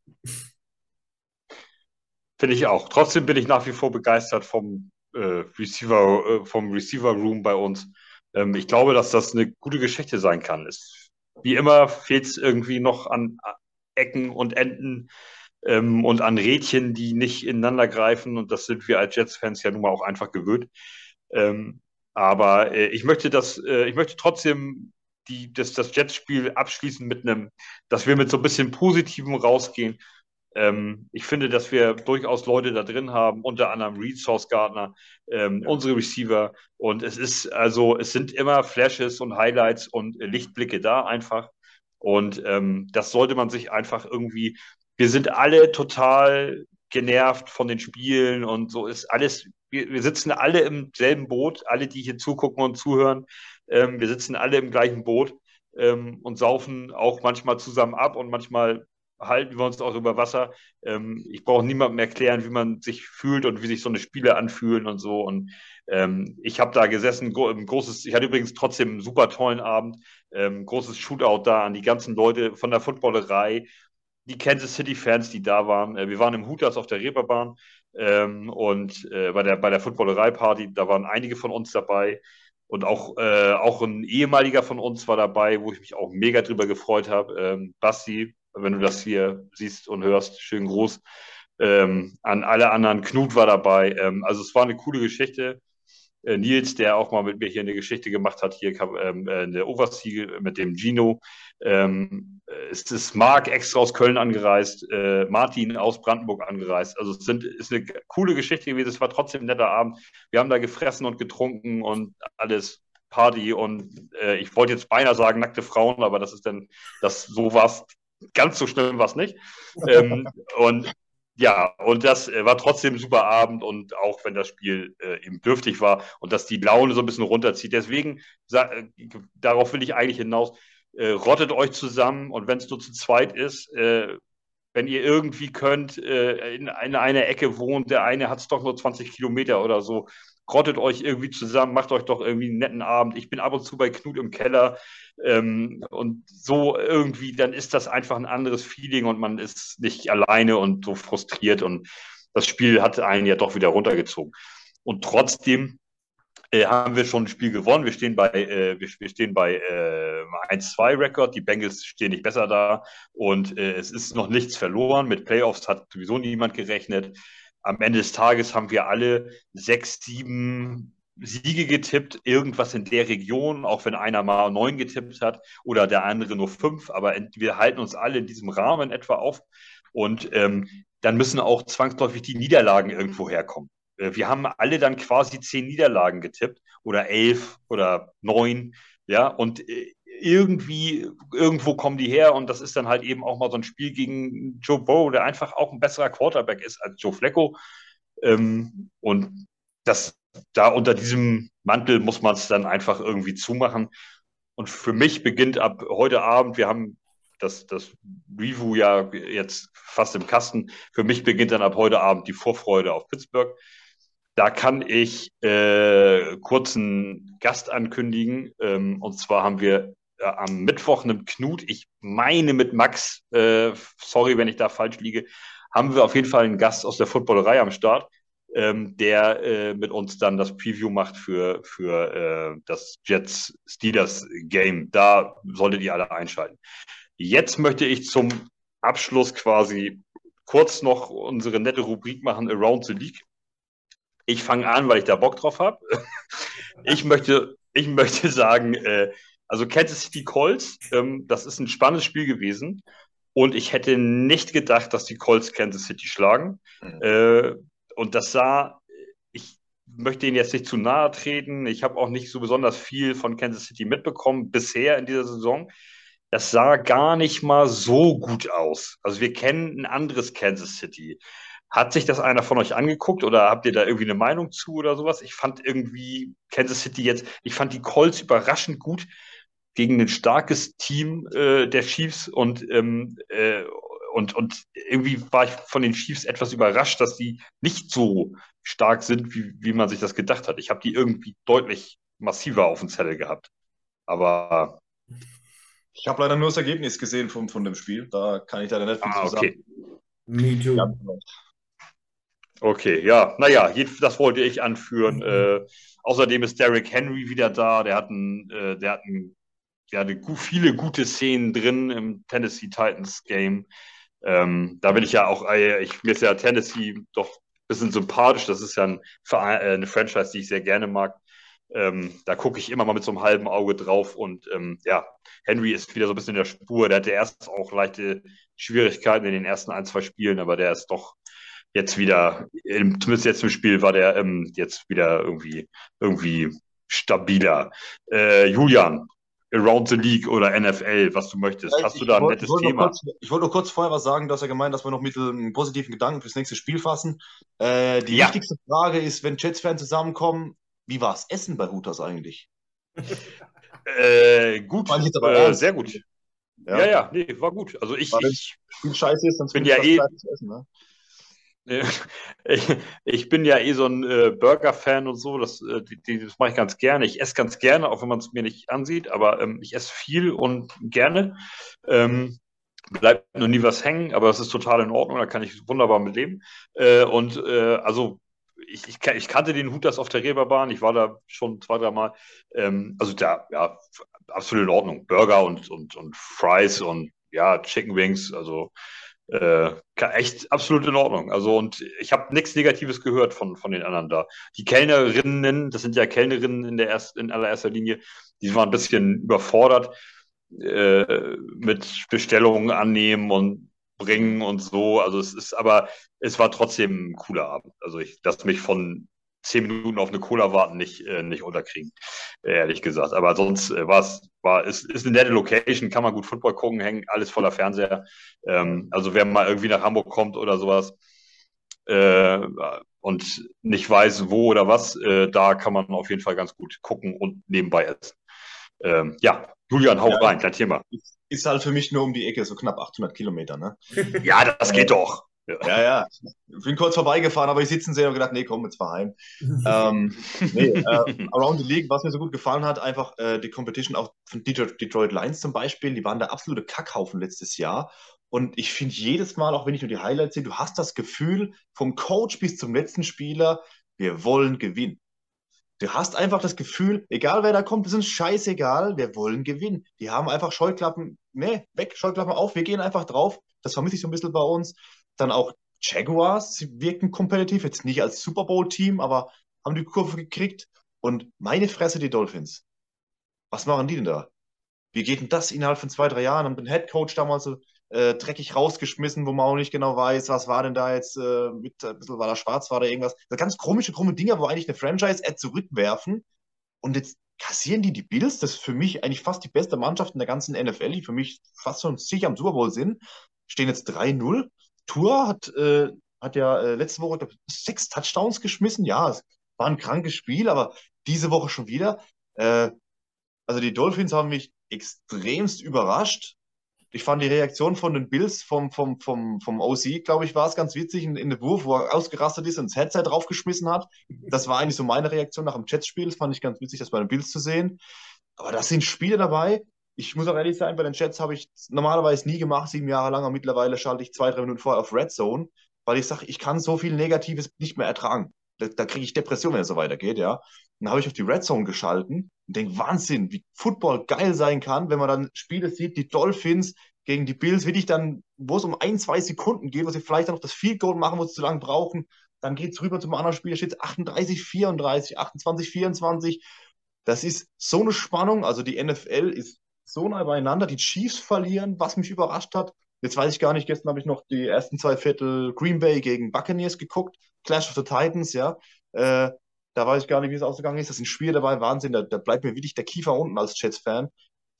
Finde ich auch. Trotzdem bin ich nach wie vor begeistert vom äh, Receiver, äh, vom Receiver Room bei uns. Ähm, ich glaube, dass das eine gute Geschichte sein kann. Es, wie immer fehlt es irgendwie noch an Ecken und Enden ähm, und an Rädchen, die nicht ineinander greifen. Und das sind wir als Jets-Fans ja nun mal auch einfach gewöhnt. Ähm, aber äh, ich möchte das, äh, ich möchte trotzdem die, das, das Jets-Spiel abschließen mit einem, dass wir mit so ein bisschen Positivem rausgehen. Ähm, ich finde, dass wir durchaus Leute da drin haben, unter anderem Reed Source Gardner, ähm, ja. unsere Receiver. Und es ist also, es sind immer Flashes und Highlights und Lichtblicke da einfach. Und ähm, das sollte man sich einfach irgendwie, wir sind alle total genervt von den Spielen und so ist alles, wir, wir sitzen alle im selben Boot, alle, die hier zugucken und zuhören. Ähm, wir sitzen alle im gleichen Boot ähm, und saufen auch manchmal zusammen ab und manchmal halten wir uns auch über Wasser. Ähm, ich brauche niemandem erklären, wie man sich fühlt und wie sich so eine Spiele anfühlen und so. Und ähm, ich habe da gesessen, gro großes, ich hatte übrigens trotzdem einen super tollen Abend, ähm, großes Shootout da an die ganzen Leute von der Footballerei, die Kansas City-Fans, die da waren. Äh, wir waren im Hooters auf der Reeperbahn ähm, und äh, bei der, bei der Footballerei-Party, da waren einige von uns dabei. Und auch, äh, auch ein ehemaliger von uns war dabei, wo ich mich auch mega drüber gefreut habe. Ähm, Basti, wenn du das hier siehst und hörst, schönen Gruß. Ähm, an alle anderen, Knut war dabei. Ähm, also es war eine coole Geschichte. Äh, Nils, der auch mal mit mir hier eine Geschichte gemacht hat, hier ähm, äh, in der Oversee mit dem Gino. Ähm, es ist Marc extra aus Köln angereist, äh, Martin aus Brandenburg angereist. Also es sind, ist eine coole Geschichte gewesen. Es war trotzdem ein netter Abend. Wir haben da gefressen und getrunken und alles Party und äh, ich wollte jetzt beinahe sagen nackte Frauen, aber das ist dann, das so war es ganz so schlimm war es nicht. ähm, und ja, und das äh, war trotzdem ein super Abend und auch wenn das Spiel äh, eben dürftig war und dass die Laune so ein bisschen runterzieht. Deswegen, äh, darauf will ich eigentlich hinaus, äh, rottet euch zusammen und wenn es nur zu zweit ist, äh, wenn ihr irgendwie könnt, äh, in, in einer Ecke wohnt, der eine hat es doch nur 20 Kilometer oder so, rottet euch irgendwie zusammen, macht euch doch irgendwie einen netten Abend. Ich bin ab und zu bei Knut im Keller ähm, und so irgendwie, dann ist das einfach ein anderes Feeling und man ist nicht alleine und so frustriert und das Spiel hat einen ja doch wieder runtergezogen. Und trotzdem äh, haben wir schon ein Spiel gewonnen. Wir stehen bei, äh, wir, stehen bei äh, 1-2-Rekord. Die Bengals stehen nicht besser da und äh, es ist noch nichts verloren. Mit Playoffs hat sowieso niemand gerechnet am Ende des Tages haben wir alle sechs, sieben Siege getippt, irgendwas in der Region, auch wenn einer mal neun getippt hat oder der andere nur fünf, aber wir halten uns alle in diesem Rahmen etwa auf und ähm, dann müssen auch zwangsläufig die Niederlagen irgendwo herkommen. Äh, wir haben alle dann quasi zehn Niederlagen getippt oder elf oder neun, ja, und äh, irgendwie, irgendwo kommen die her und das ist dann halt eben auch mal so ein Spiel gegen Joe Burrow, der einfach auch ein besserer Quarterback ist als Joe Flacco. Ähm, und das, da unter diesem Mantel muss man es dann einfach irgendwie zumachen. Und für mich beginnt ab heute Abend, wir haben das, das Review ja jetzt fast im Kasten, für mich beginnt dann ab heute Abend die Vorfreude auf Pittsburgh. Da kann ich äh, kurzen Gast ankündigen. Ähm, und zwar haben wir am Mittwoch nimmt Knut, ich meine mit Max, äh, sorry, wenn ich da falsch liege, haben wir auf jeden Fall einen Gast aus der Footballerei am Start, ähm, der äh, mit uns dann das Preview macht für, für äh, das Jets Steelers Game. Da solltet ihr alle einschalten. Jetzt möchte ich zum Abschluss quasi kurz noch unsere nette Rubrik machen, Around the League. Ich fange an, weil ich da Bock drauf habe. ich möchte, ich möchte sagen, äh, also Kansas City Colts, ähm, das ist ein spannendes Spiel gewesen. Und ich hätte nicht gedacht, dass die Colts Kansas City schlagen. Mhm. Äh, und das sah, ich möchte Ihnen jetzt nicht zu nahe treten. Ich habe auch nicht so besonders viel von Kansas City mitbekommen bisher in dieser Saison. Das sah gar nicht mal so gut aus. Also wir kennen ein anderes Kansas City. Hat sich das einer von euch angeguckt oder habt ihr da irgendwie eine Meinung zu oder sowas? Ich fand irgendwie Kansas City jetzt, ich fand die Colts überraschend gut gegen ein starkes Team äh, der Chiefs und, ähm, äh, und, und irgendwie war ich von den Chiefs etwas überrascht, dass die nicht so stark sind, wie, wie man sich das gedacht hat. Ich habe die irgendwie deutlich massiver auf dem Zettel gehabt. Aber. Ich habe leider nur das Ergebnis gesehen von, von dem Spiel. Da kann ich leider nicht viel ah, zu okay. Me too. Ja. Okay, ja, naja, das wollte ich anführen. Mhm. Äh, außerdem ist Derrick Henry wieder da. Der hat einen, äh, der hat einen ja, viele gute Szenen drin im Tennessee Titans Game. Ähm, da bin ich ja auch, äh, ich, mir ist ja Tennessee doch ein bisschen sympathisch. Das ist ja ein äh, eine Franchise, die ich sehr gerne mag. Ähm, da gucke ich immer mal mit so einem halben Auge drauf und ähm, ja, Henry ist wieder so ein bisschen in der Spur. Der hatte erst auch leichte Schwierigkeiten in den ersten ein, zwei Spielen, aber der ist doch jetzt wieder, zumindest jetzt im Spiel war der ähm, jetzt wieder irgendwie, irgendwie stabiler. Äh, Julian, Around the League oder NFL, was du möchtest. Hast du da ein wollt, nettes Thema? Kurz, ich wollte nur kurz vorher was sagen. Hast ja gemeint, dass wir noch mit einem positiven Gedanken fürs nächste Spiel fassen. Äh, die ja. wichtigste Frage ist, wenn Jets-Fans zusammenkommen, wie war es Essen bei Hooters eigentlich? äh, gut, äh, sehr gut. Ja. ja, ja, nee, war gut. Also ich, ich viel Scheiße ist, bin ja eh. Essen, ne? Ich, bin ja eh so ein äh, Burger-Fan und so, das, äh, das mache ich ganz gerne. Ich esse ganz gerne, auch wenn man es mir nicht ansieht, aber ähm, ich esse viel und gerne. Ähm, bleibt noch nie was hängen, aber das ist total in Ordnung, da kann ich wunderbar mit leben. Äh, und äh, also ich, ich, ich, kannte den Hooters auf der Reeperbahn, ich war da schon zwei, drei Mal. Ähm, also da, ja, absolut in Ordnung. Burger und, und, und Fries und ja, Chicken Wings, also äh, echt absolut in Ordnung. Also und ich habe nichts Negatives gehört von, von den anderen da. Die Kellnerinnen, das sind ja Kellnerinnen in der erst, in allererster Linie, die waren ein bisschen überfordert äh, mit Bestellungen annehmen und bringen und so. Also es ist aber, es war trotzdem ein cooler Abend. Also ich lasse mich von zehn Minuten auf eine Cola warten nicht, äh, nicht unterkriegen, ehrlich gesagt. Aber sonst äh, war es, ist, ist eine nette Location, kann man gut Football gucken, hängen alles voller Fernseher. Ähm, also wer mal irgendwie nach Hamburg kommt oder sowas äh, und nicht weiß, wo oder was, äh, da kann man auf jeden Fall ganz gut gucken und nebenbei essen. Ähm, ja, Julian, hau ja, rein, dein Thema. Ist halt für mich nur um die Ecke, so knapp 800 Kilometer, ne? ja, das geht doch. Ja, ja. Ich bin kurz vorbeigefahren, aber ich sitzen sehen und gedacht, nee, komm, jetzt fahr heim. ähm, nee, äh, Around the League, was mir so gut gefallen hat, einfach äh, die Competition auch von Detroit, Detroit Lions zum Beispiel, die waren der absolute Kackhaufen letztes Jahr. Und ich finde jedes Mal, auch wenn ich nur die Highlights sehe, du hast das Gefühl, vom Coach bis zum letzten Spieler, wir wollen gewinnen. Du hast einfach das Gefühl, egal wer da kommt, ist uns scheißegal, wir wollen gewinnen. Die haben einfach Scheuklappen, nee, weg, Scheuklappen auf, wir gehen einfach drauf. Das vermisse ich so ein bisschen bei uns. Dann auch Jaguars, sie wirken kompetitiv, jetzt nicht als Super Bowl-Team, aber haben die Kurve gekriegt. Und meine Fresse, die Dolphins. Was machen die denn da? Wie geht denn das innerhalb von zwei, drei Jahren? Haben den Head Coach damals so äh, dreckig rausgeschmissen, wo man auch nicht genau weiß, was war denn da jetzt äh, mit, ein bisschen war da schwarz, war da irgendwas. Das ganz komische, krumme Dinge, wo eigentlich eine Franchise Ad zurückwerfen. Und jetzt kassieren die die Bills, das ist für mich eigentlich fast die beste Mannschaft in der ganzen NFL, die für mich fast schon sicher am Super Bowl sind. Stehen jetzt 3-0 Tour hat, äh, hat ja äh, letzte Woche sechs Touchdowns geschmissen. Ja, es war ein krankes Spiel, aber diese Woche schon wieder. Äh, also die Dolphins haben mich extremst überrascht. Ich fand die Reaktion von den Bills vom, vom, vom, vom OC, glaube ich, war es ganz witzig in, in der Wurf, wo er ausgerastet ist und das Headset draufgeschmissen hat. Das war eigentlich so meine Reaktion nach dem Jets-Spiel. Das fand ich ganz witzig, das bei den Bills zu sehen. Aber da sind Spiele dabei, ich muss auch ehrlich sein, bei den Chats habe ich normalerweise nie gemacht, sieben Jahre lang, aber mittlerweile schalte ich zwei, drei Minuten vorher auf Red Zone, weil ich sage, ich kann so viel Negatives nicht mehr ertragen. Da, da kriege ich Depression, wenn es so weitergeht, ja. Und dann habe ich auf die Red Zone geschalten und denke, Wahnsinn, wie Football geil sein kann, wenn man dann Spiele sieht, die Dolphins gegen die Bills, wirklich dann, wo es um ein, zwei Sekunden geht, wo sie vielleicht dann noch das Field Goal machen, wo sie zu lange brauchen, dann geht es rüber zum anderen Spiel, da steht 38, 34, 28, 24. Das ist so eine Spannung. Also die NFL ist so nah beieinander. Die Chiefs verlieren, was mich überrascht hat. Jetzt weiß ich gar nicht, gestern habe ich noch die ersten zwei Viertel Green Bay gegen Buccaneers geguckt. Clash of the Titans, ja. Äh, da weiß ich gar nicht, wie es ausgegangen ist. Das sind Spiele dabei, Wahnsinn. Da, da bleibt mir wirklich der Kiefer unten als Jets-Fan.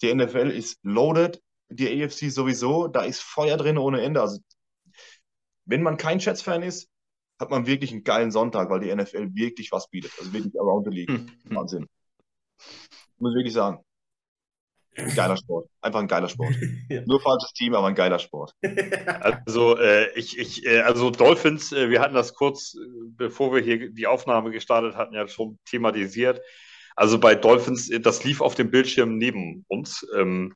Die NFL ist loaded, die AFC sowieso. Da ist Feuer drin ohne Ende. Also, wenn man kein Jets-Fan ist, hat man wirklich einen geilen Sonntag, weil die NFL wirklich was bietet. Also wirklich around the league. Hm. Wahnsinn. Muss ich wirklich sagen. Ein geiler Sport. Einfach ein geiler Sport. ja. Nur falsches Team, aber ein geiler Sport. Also, äh, ich, ich, äh, also Dolphins, äh, wir hatten das kurz, äh, bevor wir hier die Aufnahme gestartet hatten, ja schon thematisiert. Also bei Dolphins, äh, das lief auf dem Bildschirm neben uns. Ähm,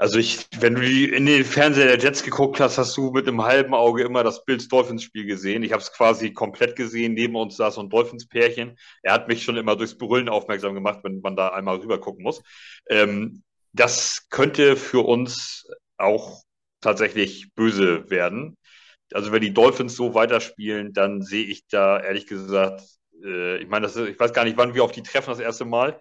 also ich, wenn du die, in den Fernseher der Jets geguckt hast, hast du mit einem halben Auge immer das Bills Dolphins Spiel gesehen. Ich habe es quasi komplett gesehen. Neben uns saß so ein Dolphins Pärchen. Er hat mich schon immer durchs Brüllen aufmerksam gemacht, wenn man da einmal rüber gucken muss. Ähm, das könnte für uns auch tatsächlich böse werden. Also wenn die Dolphins so weiterspielen, dann sehe ich da ehrlich gesagt, äh, ich meine, ich weiß gar nicht, wann wir auf die treffen das erste Mal.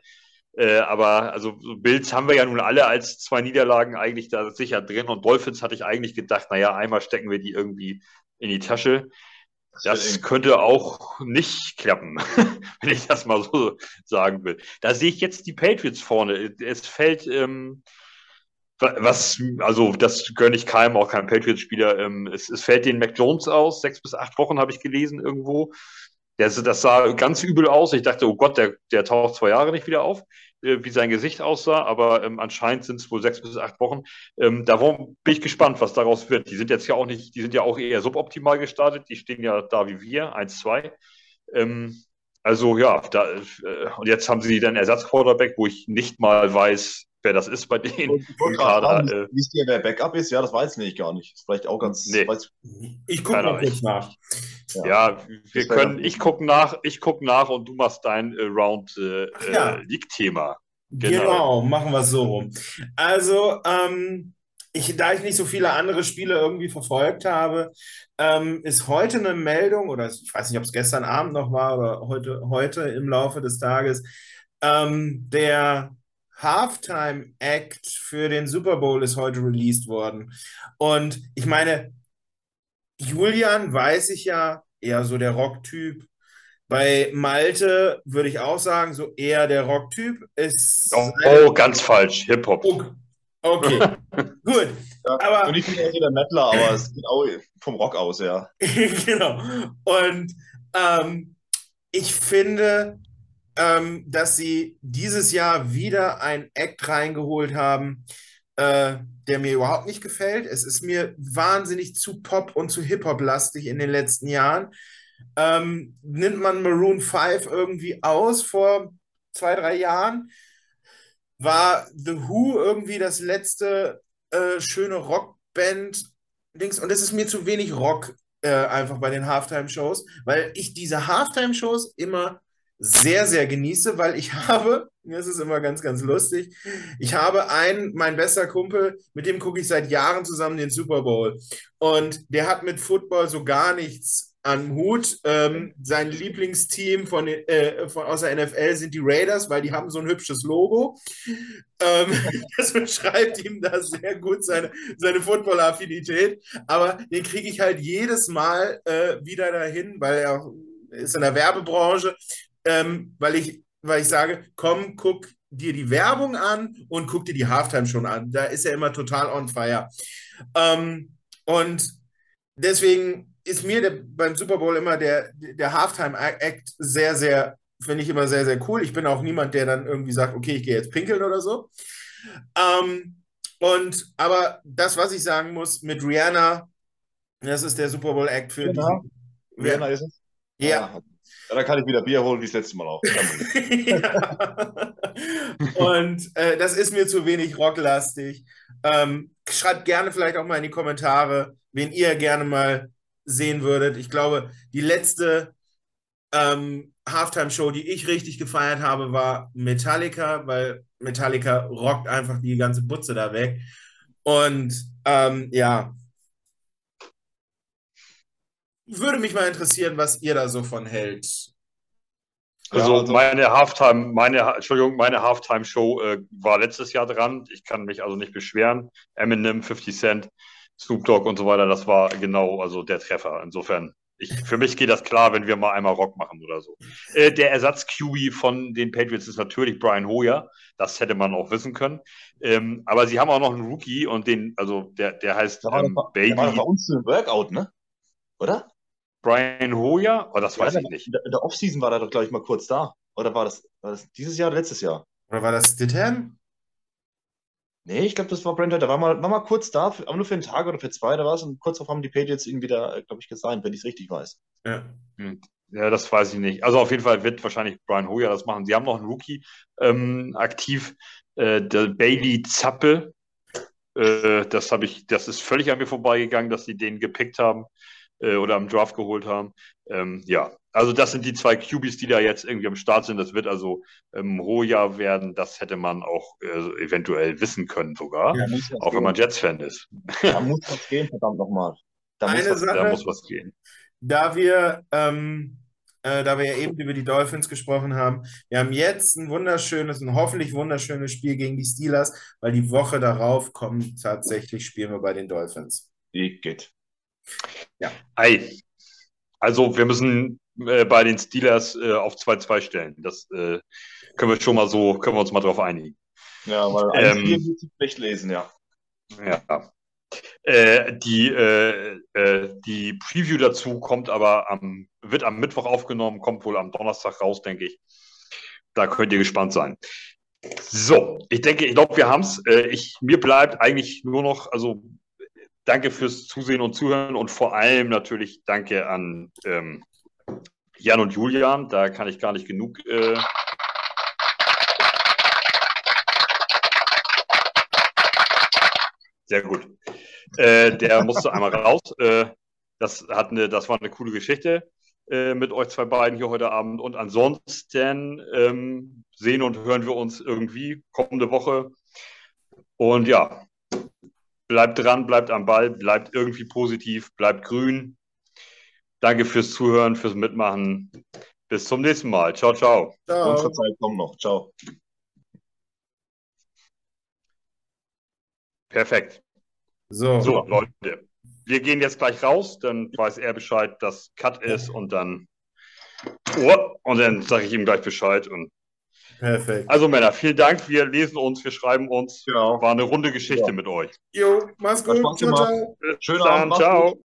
Äh, aber also Bills haben wir ja nun alle als zwei Niederlagen eigentlich da sicher drin und Dolphins hatte ich eigentlich gedacht, naja, einmal stecken wir die irgendwie in die Tasche. Das könnte auch nicht klappen, wenn ich das mal so sagen will. Da sehe ich jetzt die Patriots vorne. Es fällt, ähm, was, also das gönne ich keinem, auch keinem Patriots-Spieler. Ähm, es, es, fällt den Mac Jones aus, sechs bis acht Wochen habe ich gelesen irgendwo. Der, das sah ganz übel aus. Ich dachte, oh Gott, der, der taucht zwei Jahre nicht wieder auf. Äh, wie sein Gesicht aussah, aber ähm, anscheinend sind es wohl sechs bis acht Wochen. Ähm, darum bin ich gespannt, was daraus wird. Die sind jetzt ja auch nicht, die sind ja auch eher suboptimal gestartet, die stehen ja da wie wir, 1-2. Ähm, also ja, da, äh, und jetzt haben sie dann Ersatzquarterback, wo ich nicht mal weiß, wer das ist bei denen. Kader, äh, Wisst ihr, wer Backup ist? Ja, das weiß ich gar nicht. Ist vielleicht auch ganz. Nee. Weiß, ich gucke mal kurz nach. Ja, ja wir können, ich gucke nach, ich gucke nach und du machst dein äh, Round äh, ja. Äh, League-Thema. Genau. genau. machen wir es so rum. Also, ähm, ich, da ich nicht so viele andere Spiele irgendwie verfolgt habe, ähm, ist heute eine Meldung, oder ich weiß nicht, ob es gestern Abend noch war oder heute, heute im Laufe des Tages, ähm, der Halftime Act für den Super Bowl ist heute released worden. Und ich meine, Julian weiß ich ja, eher so der Rocktyp. Bei Malte würde ich auch sagen, so eher der Rocktyp ist. Oh, oh ganz falsch, Hip-Hop. Okay, okay. gut. Ja, aber, und ich bin ja der Mettler, aber es geht auch vom Rock aus, ja. genau. Und ähm, ich finde, ähm, dass sie dieses Jahr wieder ein Act reingeholt haben, äh, der mir überhaupt nicht gefällt. Es ist mir wahnsinnig zu Pop und zu Hip-Hop-lastig in den letzten Jahren. Ähm, nimmt man Maroon 5 irgendwie aus vor zwei, drei Jahren? War The Who irgendwie das letzte äh, schöne Rockband? Dings? Und es ist mir zu wenig Rock äh, einfach bei den Halftime-Shows, weil ich diese Halftime-Shows immer sehr, sehr genieße, weil ich habe, das ist immer ganz, ganz lustig, ich habe einen, mein bester Kumpel, mit dem gucke ich seit Jahren zusammen den Super Bowl. Und der hat mit Football so gar nichts an Hut. Ähm, sein Lieblingsteam von, äh, von, aus der NFL sind die Raiders, weil die haben so ein hübsches Logo. Ähm, das beschreibt ihm da sehr gut seine, seine Football-Affinität. Aber den kriege ich halt jedes Mal äh, wieder dahin, weil er ist in der Werbebranche ähm, weil, ich, weil ich sage, komm, guck dir die Werbung an und guck dir die Halftime schon an. Da ist er immer total on fire. Ähm, und deswegen ist mir der, beim Super Bowl immer der, der Halftime-Act sehr, sehr, finde ich immer sehr, sehr cool. Ich bin auch niemand, der dann irgendwie sagt, okay, ich gehe jetzt pinkeln oder so. Ähm, und aber das, was ich sagen muss, mit Rihanna, das ist der Super Bowl-Act für genau. Rihanna ist es? Ja. Ah, ja, da kann ich wieder Bier holen, wie das letzte Mal auch. Und äh, das ist mir zu wenig rocklastig. Ähm, schreibt gerne vielleicht auch mal in die Kommentare, wen ihr gerne mal sehen würdet. Ich glaube, die letzte ähm, Halftime-Show, die ich richtig gefeiert habe, war Metallica, weil Metallica rockt einfach die ganze Butze da weg. Und ähm, ja, würde mich mal interessieren, was ihr da so von hält. Also, ja, also meine Halftime, meine, Entschuldigung, meine Halftime-Show äh, war letztes Jahr dran. Ich kann mich also nicht beschweren. Eminem, 50 Cent, Snoop Dogg und so weiter, das war genau also der Treffer. Insofern, ich, für mich geht das klar, wenn wir mal einmal Rock machen oder so. Äh, der Ersatz-QB von den Patriots ist natürlich Brian Hoyer. Das hätte man auch wissen können. Ähm, aber sie haben auch noch einen Rookie und den, also der, der heißt ähm, Baby. Der war bei uns im Workout, ne? Oder? Brian Hoyer? Oh, das ja, weiß ich nicht. In der Offseason war er doch, glaube ich, mal kurz da. Oder war das, war das dieses Jahr oder letztes Jahr? Oder war das Stidham? Nee, ich glaube, das war Brent Der war mal, war mal kurz da, aber nur für einen Tag oder für zwei, da war es. Und kurz darauf haben die Patriots ihn wieder, äh, glaube ich, gesigned, wenn ich es richtig weiß. Ja. Hm. Ja, das weiß ich nicht. Also auf jeden Fall wird wahrscheinlich Brian Hoyer das machen. Sie haben noch einen Rookie ähm, aktiv, äh, der Bailey Zappe. Äh, das habe ich, das ist völlig an mir vorbeigegangen, dass sie den gepickt haben äh, oder am Draft geholt haben. Ähm, ja, Also das sind die zwei QBs, die da jetzt irgendwie am Start sind. Das wird also ähm, Roja werden. Das hätte man auch äh, eventuell wissen können sogar, ja, auch wenn man Jets-Fan ist. Da muss was gehen, verdammt nochmal. Da, Eine muss was, Sache, da muss was gehen. Da wir, ähm, äh, da wir ja eben über die Dolphins gesprochen haben, wir haben jetzt ein wunderschönes, ein hoffentlich wunderschönes Spiel gegen die Steelers, weil die Woche darauf kommen tatsächlich Spielen wir bei den Dolphins. Geht. Ja. Ei. Also wir müssen äh, bei den Steelers äh, auf 2-2 stellen. Das äh, können wir schon mal so, können wir uns mal drauf einigen. Ja, weil ein ähm, schlecht lesen, ja. Ja. Äh, die, äh, äh, die Preview dazu kommt aber am, wird am Mittwoch aufgenommen, kommt wohl am Donnerstag raus, denke ich. Da könnt ihr gespannt sein. So, ich denke, ich glaube, wir haben es. mir bleibt eigentlich nur noch, also danke fürs Zusehen und Zuhören und vor allem natürlich danke an ähm, Jan und Julian. Da kann ich gar nicht genug. Äh, Sehr gut. Äh, der musste einmal raus. Äh, das, hat eine, das war eine coole Geschichte äh, mit euch zwei beiden hier heute Abend. Und ansonsten ähm, sehen und hören wir uns irgendwie kommende Woche. Und ja, bleibt dran, bleibt am Ball, bleibt irgendwie positiv, bleibt grün. Danke fürs Zuhören, fürs Mitmachen. Bis zum nächsten Mal. Ciao, ciao. ciao. Unsere Zeit kommt noch. Ciao. Perfekt. So. so, Leute. Wir gehen jetzt gleich raus, dann weiß er Bescheid, dass Cut ist und dann. Oh, und dann sage ich ihm gleich Bescheid. Und Perfekt. Also Männer, vielen Dank. Wir lesen uns, wir schreiben uns. Genau. War eine runde Geschichte ja. mit euch. Jo, mach's gut. Ciao, ciao. Schönen Abend. Ciao.